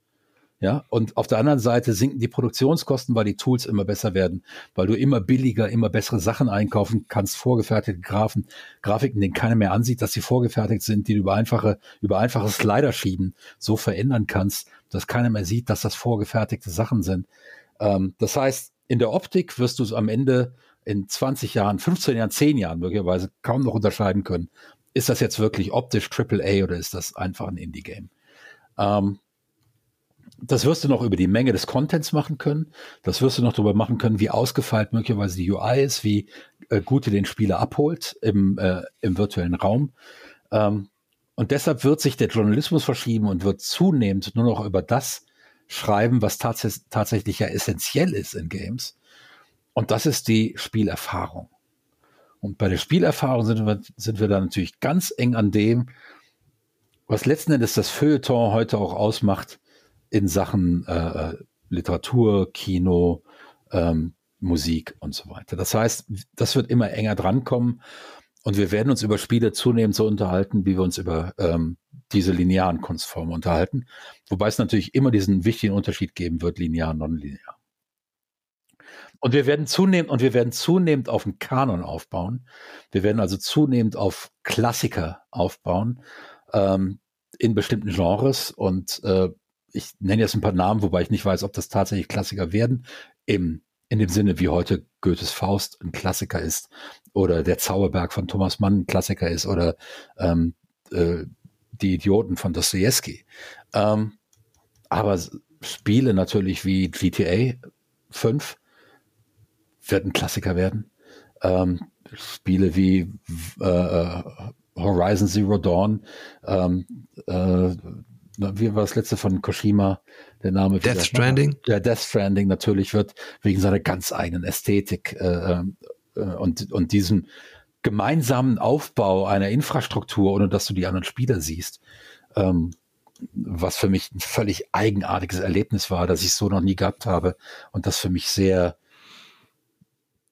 Ja, und auf der anderen Seite sinken die Produktionskosten, weil die Tools immer besser werden, weil du immer billiger, immer bessere Sachen einkaufen kannst, vorgefertigte Graphen, Grafiken, denen keiner mehr ansieht, dass sie vorgefertigt sind, die du über einfache, über einfache Slider schieben, so verändern kannst, dass keiner mehr sieht, dass das vorgefertigte Sachen sind. Ähm, das heißt, in der Optik wirst du es am Ende in 20 Jahren, 15 Jahren, 10 Jahren möglicherweise kaum noch unterscheiden können, ist das jetzt wirklich optisch AAA oder ist das einfach ein Indie-Game? Ähm, das wirst du noch über die Menge des Contents machen können. Das wirst du noch darüber machen können, wie ausgefeilt möglicherweise die UI ist, wie äh, gut ihr den Spieler abholt im, äh, im virtuellen Raum. Ähm, und deshalb wird sich der Journalismus verschieben und wird zunehmend nur noch über das schreiben, was tats tatsächlich ja essentiell ist in Games. Und das ist die Spielerfahrung. Und bei der Spielerfahrung sind wir, sind wir da natürlich ganz eng an dem, was letzten Endes das Feuilleton heute auch ausmacht in Sachen äh, Literatur, Kino, ähm, Musik und so weiter. Das heißt, das wird immer enger drankommen und wir werden uns über Spiele zunehmend so unterhalten, wie wir uns über ähm, diese linearen Kunstformen unterhalten. Wobei es natürlich immer diesen wichtigen Unterschied geben wird, linear, nonlinear. Und wir werden zunehmend, und wir werden zunehmend auf einen Kanon aufbauen. Wir werden also zunehmend auf Klassiker aufbauen, ähm, in bestimmten Genres. Und äh, ich nenne jetzt ein paar Namen, wobei ich nicht weiß, ob das tatsächlich Klassiker werden. Im, in dem Sinne, wie heute Goethes Faust ein Klassiker ist oder der Zauberberg von Thomas Mann ein Klassiker ist oder ähm, äh, die Idioten von Dostoevsky. Ähm, aber Spiele natürlich wie GTA 5 wird ein Klassiker werden. Ähm, Spiele wie äh, Horizon Zero Dawn, ähm, äh, wie war das letzte von Koshima, der Name? Death Stranding? Der Death Stranding natürlich wird wegen seiner ganz eigenen Ästhetik äh, äh, und, und diesem gemeinsamen Aufbau einer Infrastruktur, ohne dass du die anderen Spieler siehst, ähm, was für mich ein völlig eigenartiges Erlebnis war, das ich so noch nie gehabt habe und das für mich sehr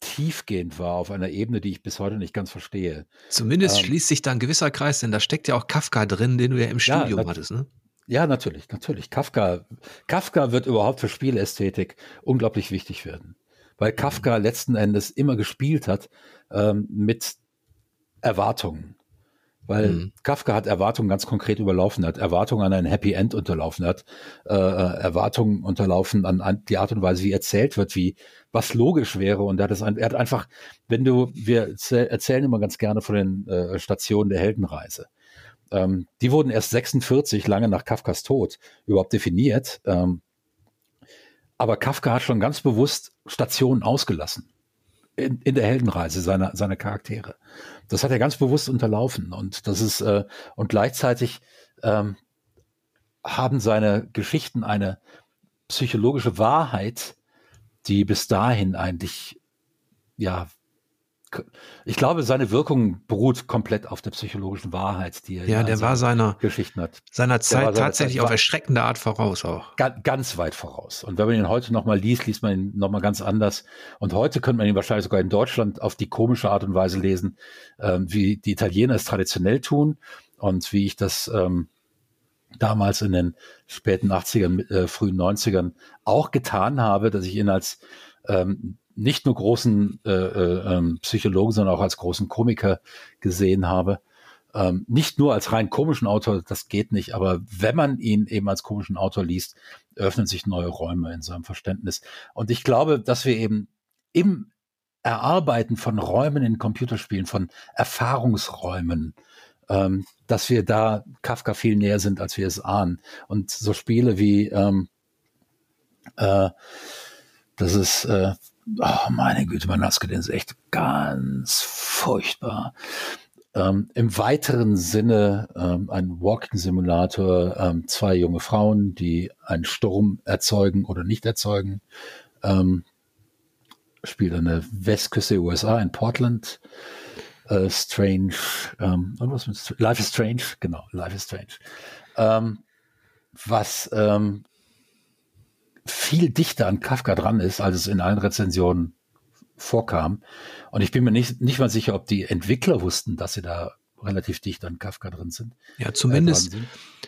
tiefgehend war auf einer Ebene, die ich bis heute nicht ganz verstehe. Zumindest ähm, schließt sich da ein gewisser Kreis, denn da steckt ja auch Kafka drin, den du ja im Studium ja, hattest, ne? Ja, natürlich, natürlich. Kafka, Kafka wird überhaupt für Spielästhetik unglaublich wichtig werden, weil Kafka letzten Endes immer gespielt hat ähm, mit Erwartungen. Weil mhm. Kafka hat Erwartungen ganz konkret überlaufen, hat Erwartungen an ein Happy End unterlaufen, hat äh, äh, Erwartungen unterlaufen an, an, die Art und Weise, wie erzählt wird, wie was logisch wäre. Und er hat, das, er hat einfach, wenn du, wir erzählen immer ganz gerne von den äh, Stationen der Heldenreise. Ähm, die wurden erst 46, lange nach Kafkas Tod, überhaupt definiert. Ähm, aber Kafka hat schon ganz bewusst Stationen ausgelassen in, in der Heldenreise seiner, seiner Charaktere. Das hat er ganz bewusst unterlaufen und das ist äh, und gleichzeitig ähm, haben seine Geschichten eine psychologische Wahrheit, die bis dahin eigentlich ja ich glaube, seine Wirkung beruht komplett auf der psychologischen Wahrheit, die er ja, der war seiner Geschichten hat. Seiner Zeit seiner tatsächlich Zeit, auf erschreckende Art voraus auch. Ganz, ganz weit voraus. Und wenn man ihn heute nochmal liest, liest man ihn nochmal ganz anders. Und heute könnte man ihn wahrscheinlich sogar in Deutschland auf die komische Art und Weise lesen, ähm, wie die Italiener es traditionell tun und wie ich das ähm, damals in den späten 80ern, äh, frühen 90ern auch getan habe, dass ich ihn als ähm, nicht nur großen äh, äh, ähm, Psychologen, sondern auch als großen Komiker gesehen habe. Ähm, nicht nur als rein komischen Autor, das geht nicht, aber wenn man ihn eben als komischen Autor liest, öffnen sich neue Räume in seinem Verständnis. Und ich glaube, dass wir eben im Erarbeiten von Räumen in Computerspielen, von Erfahrungsräumen, ähm, dass wir da Kafka viel näher sind, als wir es ahnen. Und so Spiele wie ähm, äh, das ist, äh, oh meine Güte, mein Nassgedächt ist echt ganz furchtbar. Ähm, Im weiteren Sinne ähm, ein Walking-Simulator, ähm, zwei junge Frauen, die einen Sturm erzeugen oder nicht erzeugen. Ähm, spielt an der Westküste der USA in Portland. Äh, Strange, ähm, was mit Life is Strange, genau, Life is Strange. Ähm, was ähm, viel dichter an Kafka dran ist, als es in allen Rezensionen vorkam. Und ich bin mir nicht, nicht mal sicher, ob die Entwickler wussten, dass sie da relativ dicht an Kafka drin sind. Ja, zumindest.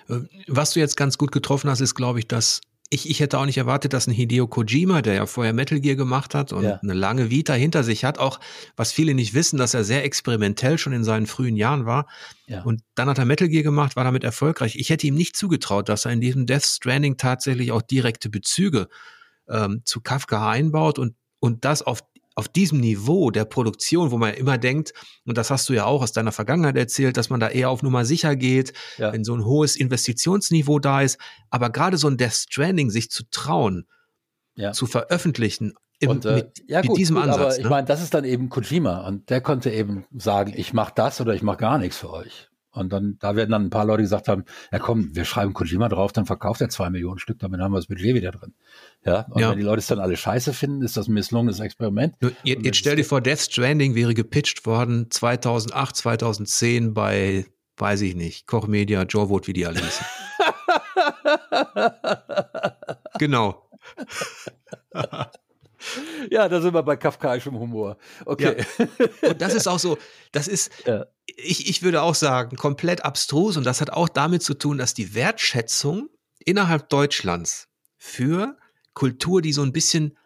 Äh, was du jetzt ganz gut getroffen hast, ist, glaube ich, dass ich, ich hätte auch nicht erwartet, dass ein Hideo Kojima, der ja vorher Metal Gear gemacht hat und ja. eine lange Vita hinter sich hat, auch was viele nicht wissen, dass er sehr experimentell schon in seinen frühen Jahren war. Ja. Und dann hat er Metal Gear gemacht, war damit erfolgreich. Ich hätte ihm nicht zugetraut, dass er in diesem Death Stranding tatsächlich auch direkte Bezüge ähm, zu Kafka einbaut und, und das auf auf diesem Niveau der Produktion, wo man immer denkt, und das hast du ja auch aus deiner Vergangenheit erzählt, dass man da eher auf Nummer sicher geht, ja. wenn so ein hohes Investitionsniveau da ist. Aber gerade so ein Death Stranding sich zu trauen, ja. zu veröffentlichen, im, und, äh, mit, ja, mit diesem gut, Ansatz. Aber ne? ich meine, das ist dann eben Kojima und der konnte eben sagen, ich mache das oder ich mache gar nichts für euch. Und dann, da werden dann ein paar Leute gesagt haben, ja komm, wir schreiben Kojima drauf, dann verkauft er zwei Millionen Stück, damit haben wir das Budget wieder drin. Ja, und ja. wenn die Leute es dann alle scheiße finden, ist das ein misslungenes Experiment. Jetzt, jetzt stell dir vor, Death Stranding wäre gepitcht worden 2008, 2010 bei, weiß ich nicht, Koch Media, Joe Wood, wie die alle hießen. genau. Ja, da sind wir bei kafkaischem Humor. Okay. Ja. Und das ist auch so, das ist, ja. ich, ich würde auch sagen, komplett abstrus und das hat auch damit zu tun, dass die Wertschätzung innerhalb Deutschlands für Kultur, die so ein bisschen,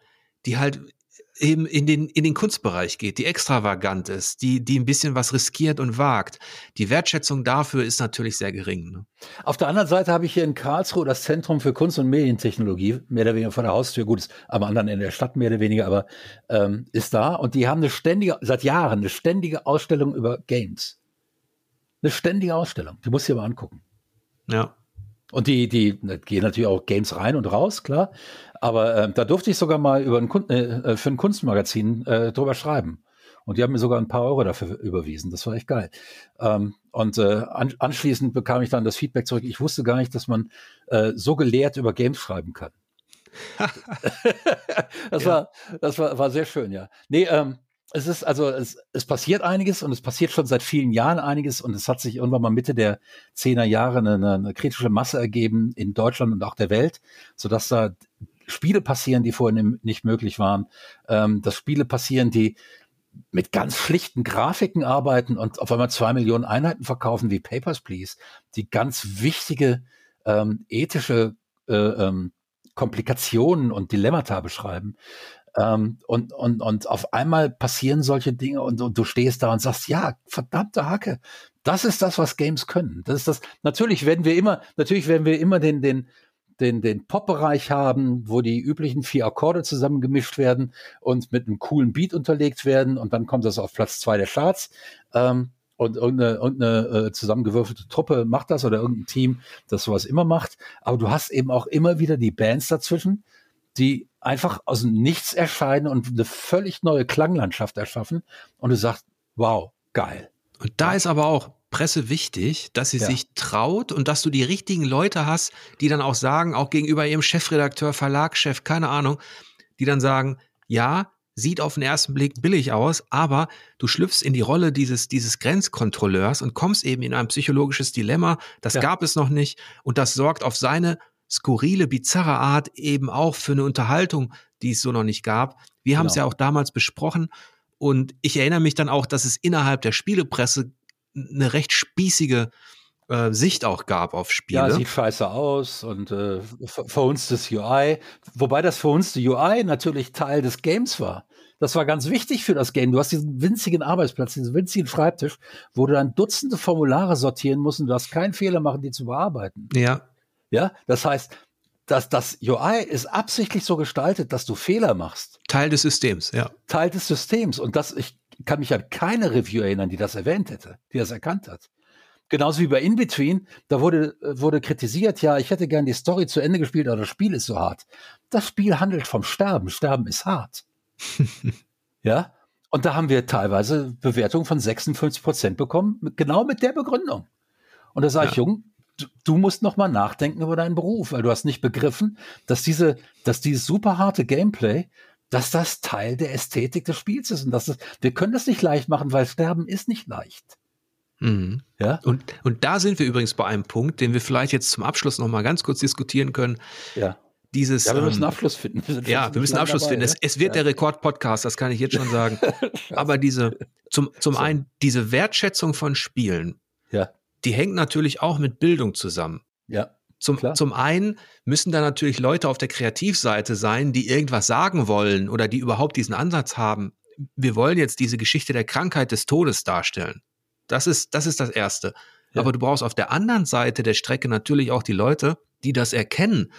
die halt eben in den, in den Kunstbereich geht, die extravagant ist, die, die ein bisschen was riskiert und wagt. Die Wertschätzung dafür ist natürlich sehr gering. Ne? Auf der anderen Seite habe ich hier in Karlsruhe das Zentrum für Kunst- und Medientechnologie, mehr oder weniger vor der Haustür, gut, ist am anderen Ende der Stadt mehr oder weniger, aber ähm, ist da und die haben eine ständige, seit Jahren eine ständige Ausstellung über Games. Eine ständige Ausstellung, die muss ich aber angucken. Ja. Und die, die gehen natürlich auch Games rein und raus, klar. Aber äh, da durfte ich sogar mal über ein, äh, für ein Kunstmagazin äh, drüber schreiben. Und die haben mir sogar ein paar Euro dafür überwiesen. Das war echt geil. Ähm, und äh, an, anschließend bekam ich dann das Feedback zurück. Ich wusste gar nicht, dass man äh, so gelehrt über Games schreiben kann. das ja. war, das war, war sehr schön, ja. Nee, ähm, es ist also, es, es passiert einiges und es passiert schon seit vielen Jahren einiges und es hat sich irgendwann mal Mitte der zehner Jahre eine, eine kritische Masse ergeben in Deutschland und auch der Welt, sodass da Spiele passieren, die vorher nicht möglich waren, ähm, dass Spiele passieren, die mit ganz schlichten Grafiken arbeiten und auf einmal zwei Millionen Einheiten verkaufen wie Papers, Please, die ganz wichtige ähm, ethische äh, ähm, Komplikationen und Dilemmata beschreiben. Ähm, und, und, und auf einmal passieren solche Dinge und, und, du stehst da und sagst, ja, verdammte Hacke, das ist das, was Games können. Das ist das, natürlich werden wir immer, natürlich werden wir immer den, den, den, den Pop-Bereich haben, wo die üblichen vier Akkorde zusammengemischt werden und mit einem coolen Beat unterlegt werden und dann kommt das auf Platz zwei der Charts. Ähm, und irgendeine, irgendeine äh, zusammengewürfelte Truppe macht das oder irgendein Team, das sowas immer macht. Aber du hast eben auch immer wieder die Bands dazwischen, die einfach aus dem Nichts erscheinen und eine völlig neue Klanglandschaft erschaffen. Und du sagst, wow, geil. Und da ist aber auch Presse wichtig, dass sie ja. sich traut und dass du die richtigen Leute hast, die dann auch sagen, auch gegenüber ihrem Chefredakteur, Verlagschef, keine Ahnung, die dann sagen, ja, sieht auf den ersten Blick billig aus, aber du schlüpfst in die Rolle dieses, dieses Grenzkontrolleurs und kommst eben in ein psychologisches Dilemma. Das ja. gab es noch nicht und das sorgt auf seine skurrile, bizarre Art eben auch für eine Unterhaltung, die es so noch nicht gab. Wir haben es genau. ja auch damals besprochen und ich erinnere mich dann auch, dass es innerhalb der Spielepresse eine recht spießige äh, Sicht auch gab auf Spiele. Ja, sieht scheiße aus und äh, verhunstes UI. Wobei das verhunzte UI natürlich Teil des Games war. Das war ganz wichtig für das Game. Du hast diesen winzigen Arbeitsplatz, diesen winzigen Schreibtisch, wo du dann Dutzende Formulare sortieren musst und du hast keinen Fehler machen, die zu bearbeiten. Ja. Ja, das heißt, dass das UI ist absichtlich so gestaltet, dass du Fehler machst. Teil des Systems, ja. Teil des Systems. Und das, ich kann mich an keine Review erinnern, die das erwähnt hätte, die das erkannt hat. Genauso wie bei In-Between, da wurde, wurde kritisiert, ja, ich hätte gern die Story zu Ende gespielt, aber das Spiel ist so hart. Das Spiel handelt vom Sterben. Sterben ist hart. ja. Und da haben wir teilweise Bewertungen von 56 Prozent bekommen, genau mit der Begründung. Und da sage ja. ich, Jung, du, musst noch mal nachdenken über deinen Beruf, weil du hast nicht begriffen, dass diese, dass dieses super harte Gameplay, dass das Teil der Ästhetik des Spiels ist und dass es, wir können das nicht leicht machen, weil Sterben ist nicht leicht. Mhm. Ja. Und, und da sind wir übrigens bei einem Punkt, den wir vielleicht jetzt zum Abschluss noch mal ganz kurz diskutieren können. Ja. Dieses, ja, wir müssen ähm, Abschluss finden. Wir ja, wir müssen Abschluss dabei, finden. Es, es wird ja. der Rekord-Podcast, das kann ich jetzt schon sagen. Aber diese, zum, zum so. einen, diese Wertschätzung von Spielen, ja. Die hängt natürlich auch mit Bildung zusammen. Ja. Zum, zum einen müssen da natürlich Leute auf der Kreativseite sein, die irgendwas sagen wollen oder die überhaupt diesen Ansatz haben. Wir wollen jetzt diese Geschichte der Krankheit des Todes darstellen. Das ist, das ist das Erste. Ja. Aber du brauchst auf der anderen Seite der Strecke natürlich auch die Leute, die das erkennen.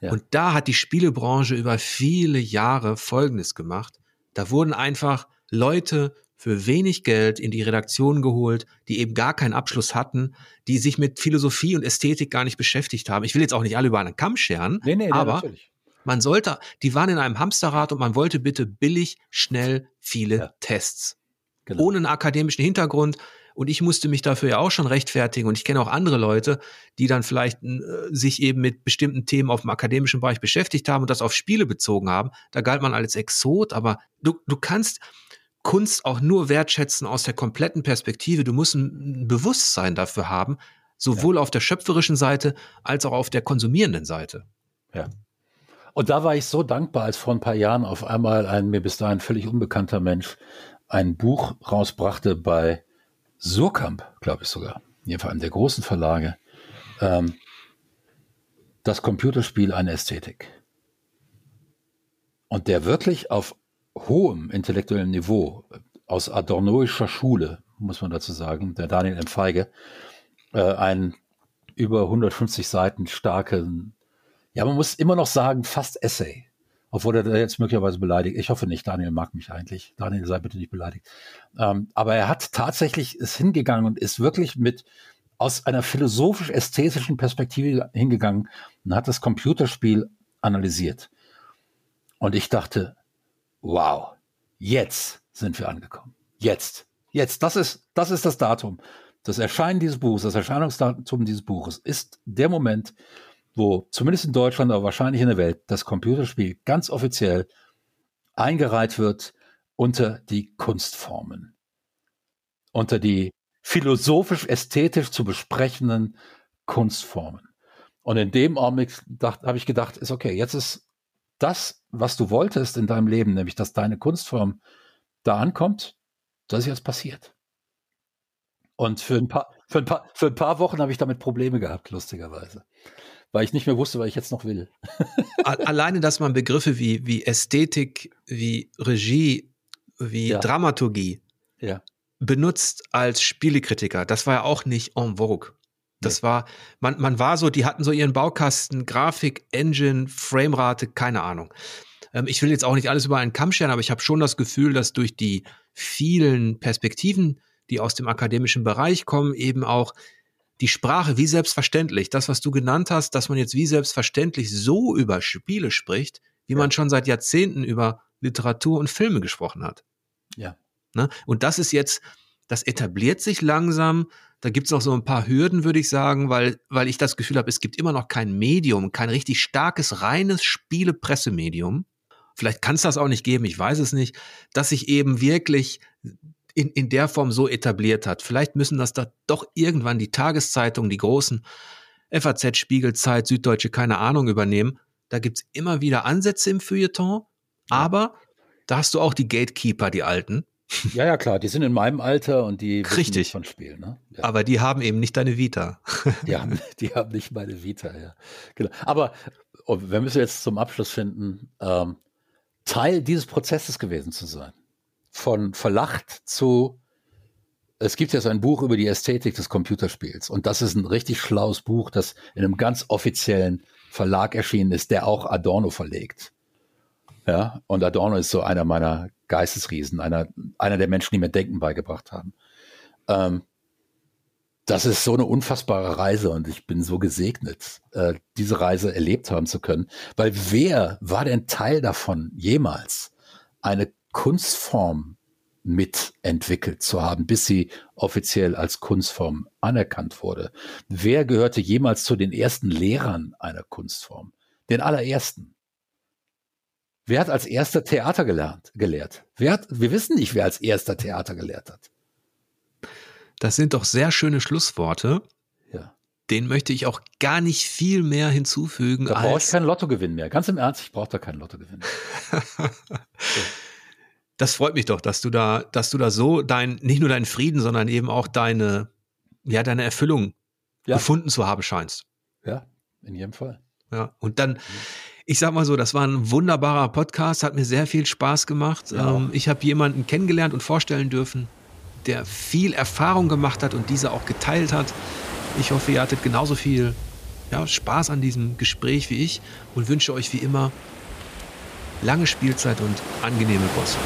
Ja. Und da hat die Spielebranche über viele Jahre Folgendes gemacht. Da wurden einfach Leute für wenig Geld in die Redaktion geholt, die eben gar keinen Abschluss hatten, die sich mit Philosophie und Ästhetik gar nicht beschäftigt haben. Ich will jetzt auch nicht alle über einen Kamm scheren, nee, nee, aber natürlich. man sollte, die waren in einem Hamsterrad und man wollte bitte billig, schnell viele ja. Tests. Genau. Ohne einen akademischen Hintergrund, und ich musste mich dafür ja auch schon rechtfertigen. Und ich kenne auch andere Leute, die dann vielleicht äh, sich eben mit bestimmten Themen auf dem akademischen Bereich beschäftigt haben und das auf Spiele bezogen haben. Da galt man als Exot, aber du, du kannst Kunst auch nur wertschätzen aus der kompletten Perspektive. Du musst ein Bewusstsein dafür haben, sowohl ja. auf der schöpferischen Seite als auch auf der konsumierenden Seite. Ja. Und da war ich so dankbar, als vor ein paar Jahren auf einmal ein mir bis dahin völlig unbekannter Mensch ein Buch rausbrachte bei Surkamp, glaube ich sogar, in einem der großen Verlage, ähm, das Computerspiel eine Ästhetik. Und der wirklich auf hohem intellektuellem Niveau, aus adornoischer Schule, muss man dazu sagen, der Daniel M. Feige, äh, einen über 150 Seiten starken, ja, man muss immer noch sagen, fast Essay obwohl er da jetzt möglicherweise beleidigt. Ich hoffe nicht, Daniel mag mich eigentlich. Daniel sei bitte nicht beleidigt. Ähm, aber er hat tatsächlich ist hingegangen und ist wirklich mit aus einer philosophisch-ästhetischen Perspektive hingegangen und hat das Computerspiel analysiert. Und ich dachte, wow, jetzt sind wir angekommen. Jetzt. Jetzt. Das ist, das ist das Datum. Das Erscheinen dieses Buches, das Erscheinungsdatum dieses Buches ist der Moment, wo zumindest in Deutschland, aber wahrscheinlich in der Welt, das Computerspiel ganz offiziell eingereiht wird unter die Kunstformen, unter die philosophisch-ästhetisch zu besprechenden Kunstformen. Und in dem Augenblick habe ich gedacht, ist okay, jetzt ist das, was du wolltest in deinem Leben, nämlich dass deine Kunstform da ankommt, das ist jetzt passiert. Und für ein paar, für ein paar, für ein paar Wochen habe ich damit Probleme gehabt, lustigerweise weil ich nicht mehr wusste, was ich jetzt noch will. Alleine, dass man Begriffe wie, wie Ästhetik, wie Regie, wie ja. Dramaturgie ja. benutzt als Spielekritiker, das war ja auch nicht en vogue. Das war, man, man war so, die hatten so ihren Baukasten, Grafik, Engine, Framerate, keine Ahnung. Ähm, ich will jetzt auch nicht alles über einen Kamm scheren, aber ich habe schon das Gefühl, dass durch die vielen Perspektiven, die aus dem akademischen Bereich kommen, eben auch die Sprache wie selbstverständlich, das, was du genannt hast, dass man jetzt wie selbstverständlich so über Spiele spricht, wie ja. man schon seit Jahrzehnten über Literatur und Filme gesprochen hat. Ja. Ne? Und das ist jetzt, das etabliert sich langsam. Da gibt es noch so ein paar Hürden, würde ich sagen, weil, weil ich das Gefühl habe, es gibt immer noch kein Medium, kein richtig starkes, reines Spielepressemedium, vielleicht kann es das auch nicht geben, ich weiß es nicht, dass sich eben wirklich in, in der Form so etabliert hat. Vielleicht müssen das da doch irgendwann die Tageszeitungen, die großen FAZ, Spiegelzeit, Süddeutsche, keine Ahnung, übernehmen. Da gibt's immer wieder Ansätze im Feuilleton, aber da hast du auch die Gatekeeper, die Alten. Ja, ja, klar, die sind in meinem Alter und die Richtig. von Spielen. Ne? Ja. Aber die haben eben nicht deine Vita. Die haben, die haben nicht meine Vita, ja. Genau. Aber oh, wir müssen jetzt zum Abschluss finden, ähm, Teil dieses Prozesses gewesen zu sein. Von verlacht zu, es gibt ja so ein Buch über die Ästhetik des Computerspiels. Und das ist ein richtig schlaues Buch, das in einem ganz offiziellen Verlag erschienen ist, der auch Adorno verlegt. Ja, und Adorno ist so einer meiner Geistesriesen, einer, einer der Menschen, die mir Denken beigebracht haben. Ähm, das ist so eine unfassbare Reise und ich bin so gesegnet, äh, diese Reise erlebt haben zu können. Weil wer war denn Teil davon, jemals eine Kunstform mitentwickelt zu haben, bis sie offiziell als Kunstform anerkannt wurde? Wer gehörte jemals zu den ersten Lehrern einer Kunstform? Den allerersten. Wer hat als erster Theater gelernt, gelehrt? Wer hat, wir wissen nicht, wer als erster Theater gelehrt hat. Das sind doch sehr schöne Schlussworte. Ja. Den möchte ich auch gar nicht viel mehr hinzufügen. Da brauche ich keinen Lottogewinn mehr. Ganz im Ernst, ich brauche da keinen Lottogewinn. das freut mich doch, dass du da, dass du da so dein, nicht nur deinen Frieden, sondern eben auch deine, ja, deine Erfüllung ja. gefunden zu haben scheinst. Ja, in jedem Fall. Ja, und dann, ich sag mal so, das war ein wunderbarer Podcast, hat mir sehr viel Spaß gemacht. Ja. Ähm, ich habe jemanden kennengelernt und vorstellen dürfen, der viel Erfahrung gemacht hat und diese auch geteilt hat. Ich hoffe, ihr hattet genauso viel ja, Spaß an diesem Gespräch wie ich und wünsche euch wie immer lange Spielzeit und angenehme Bosse.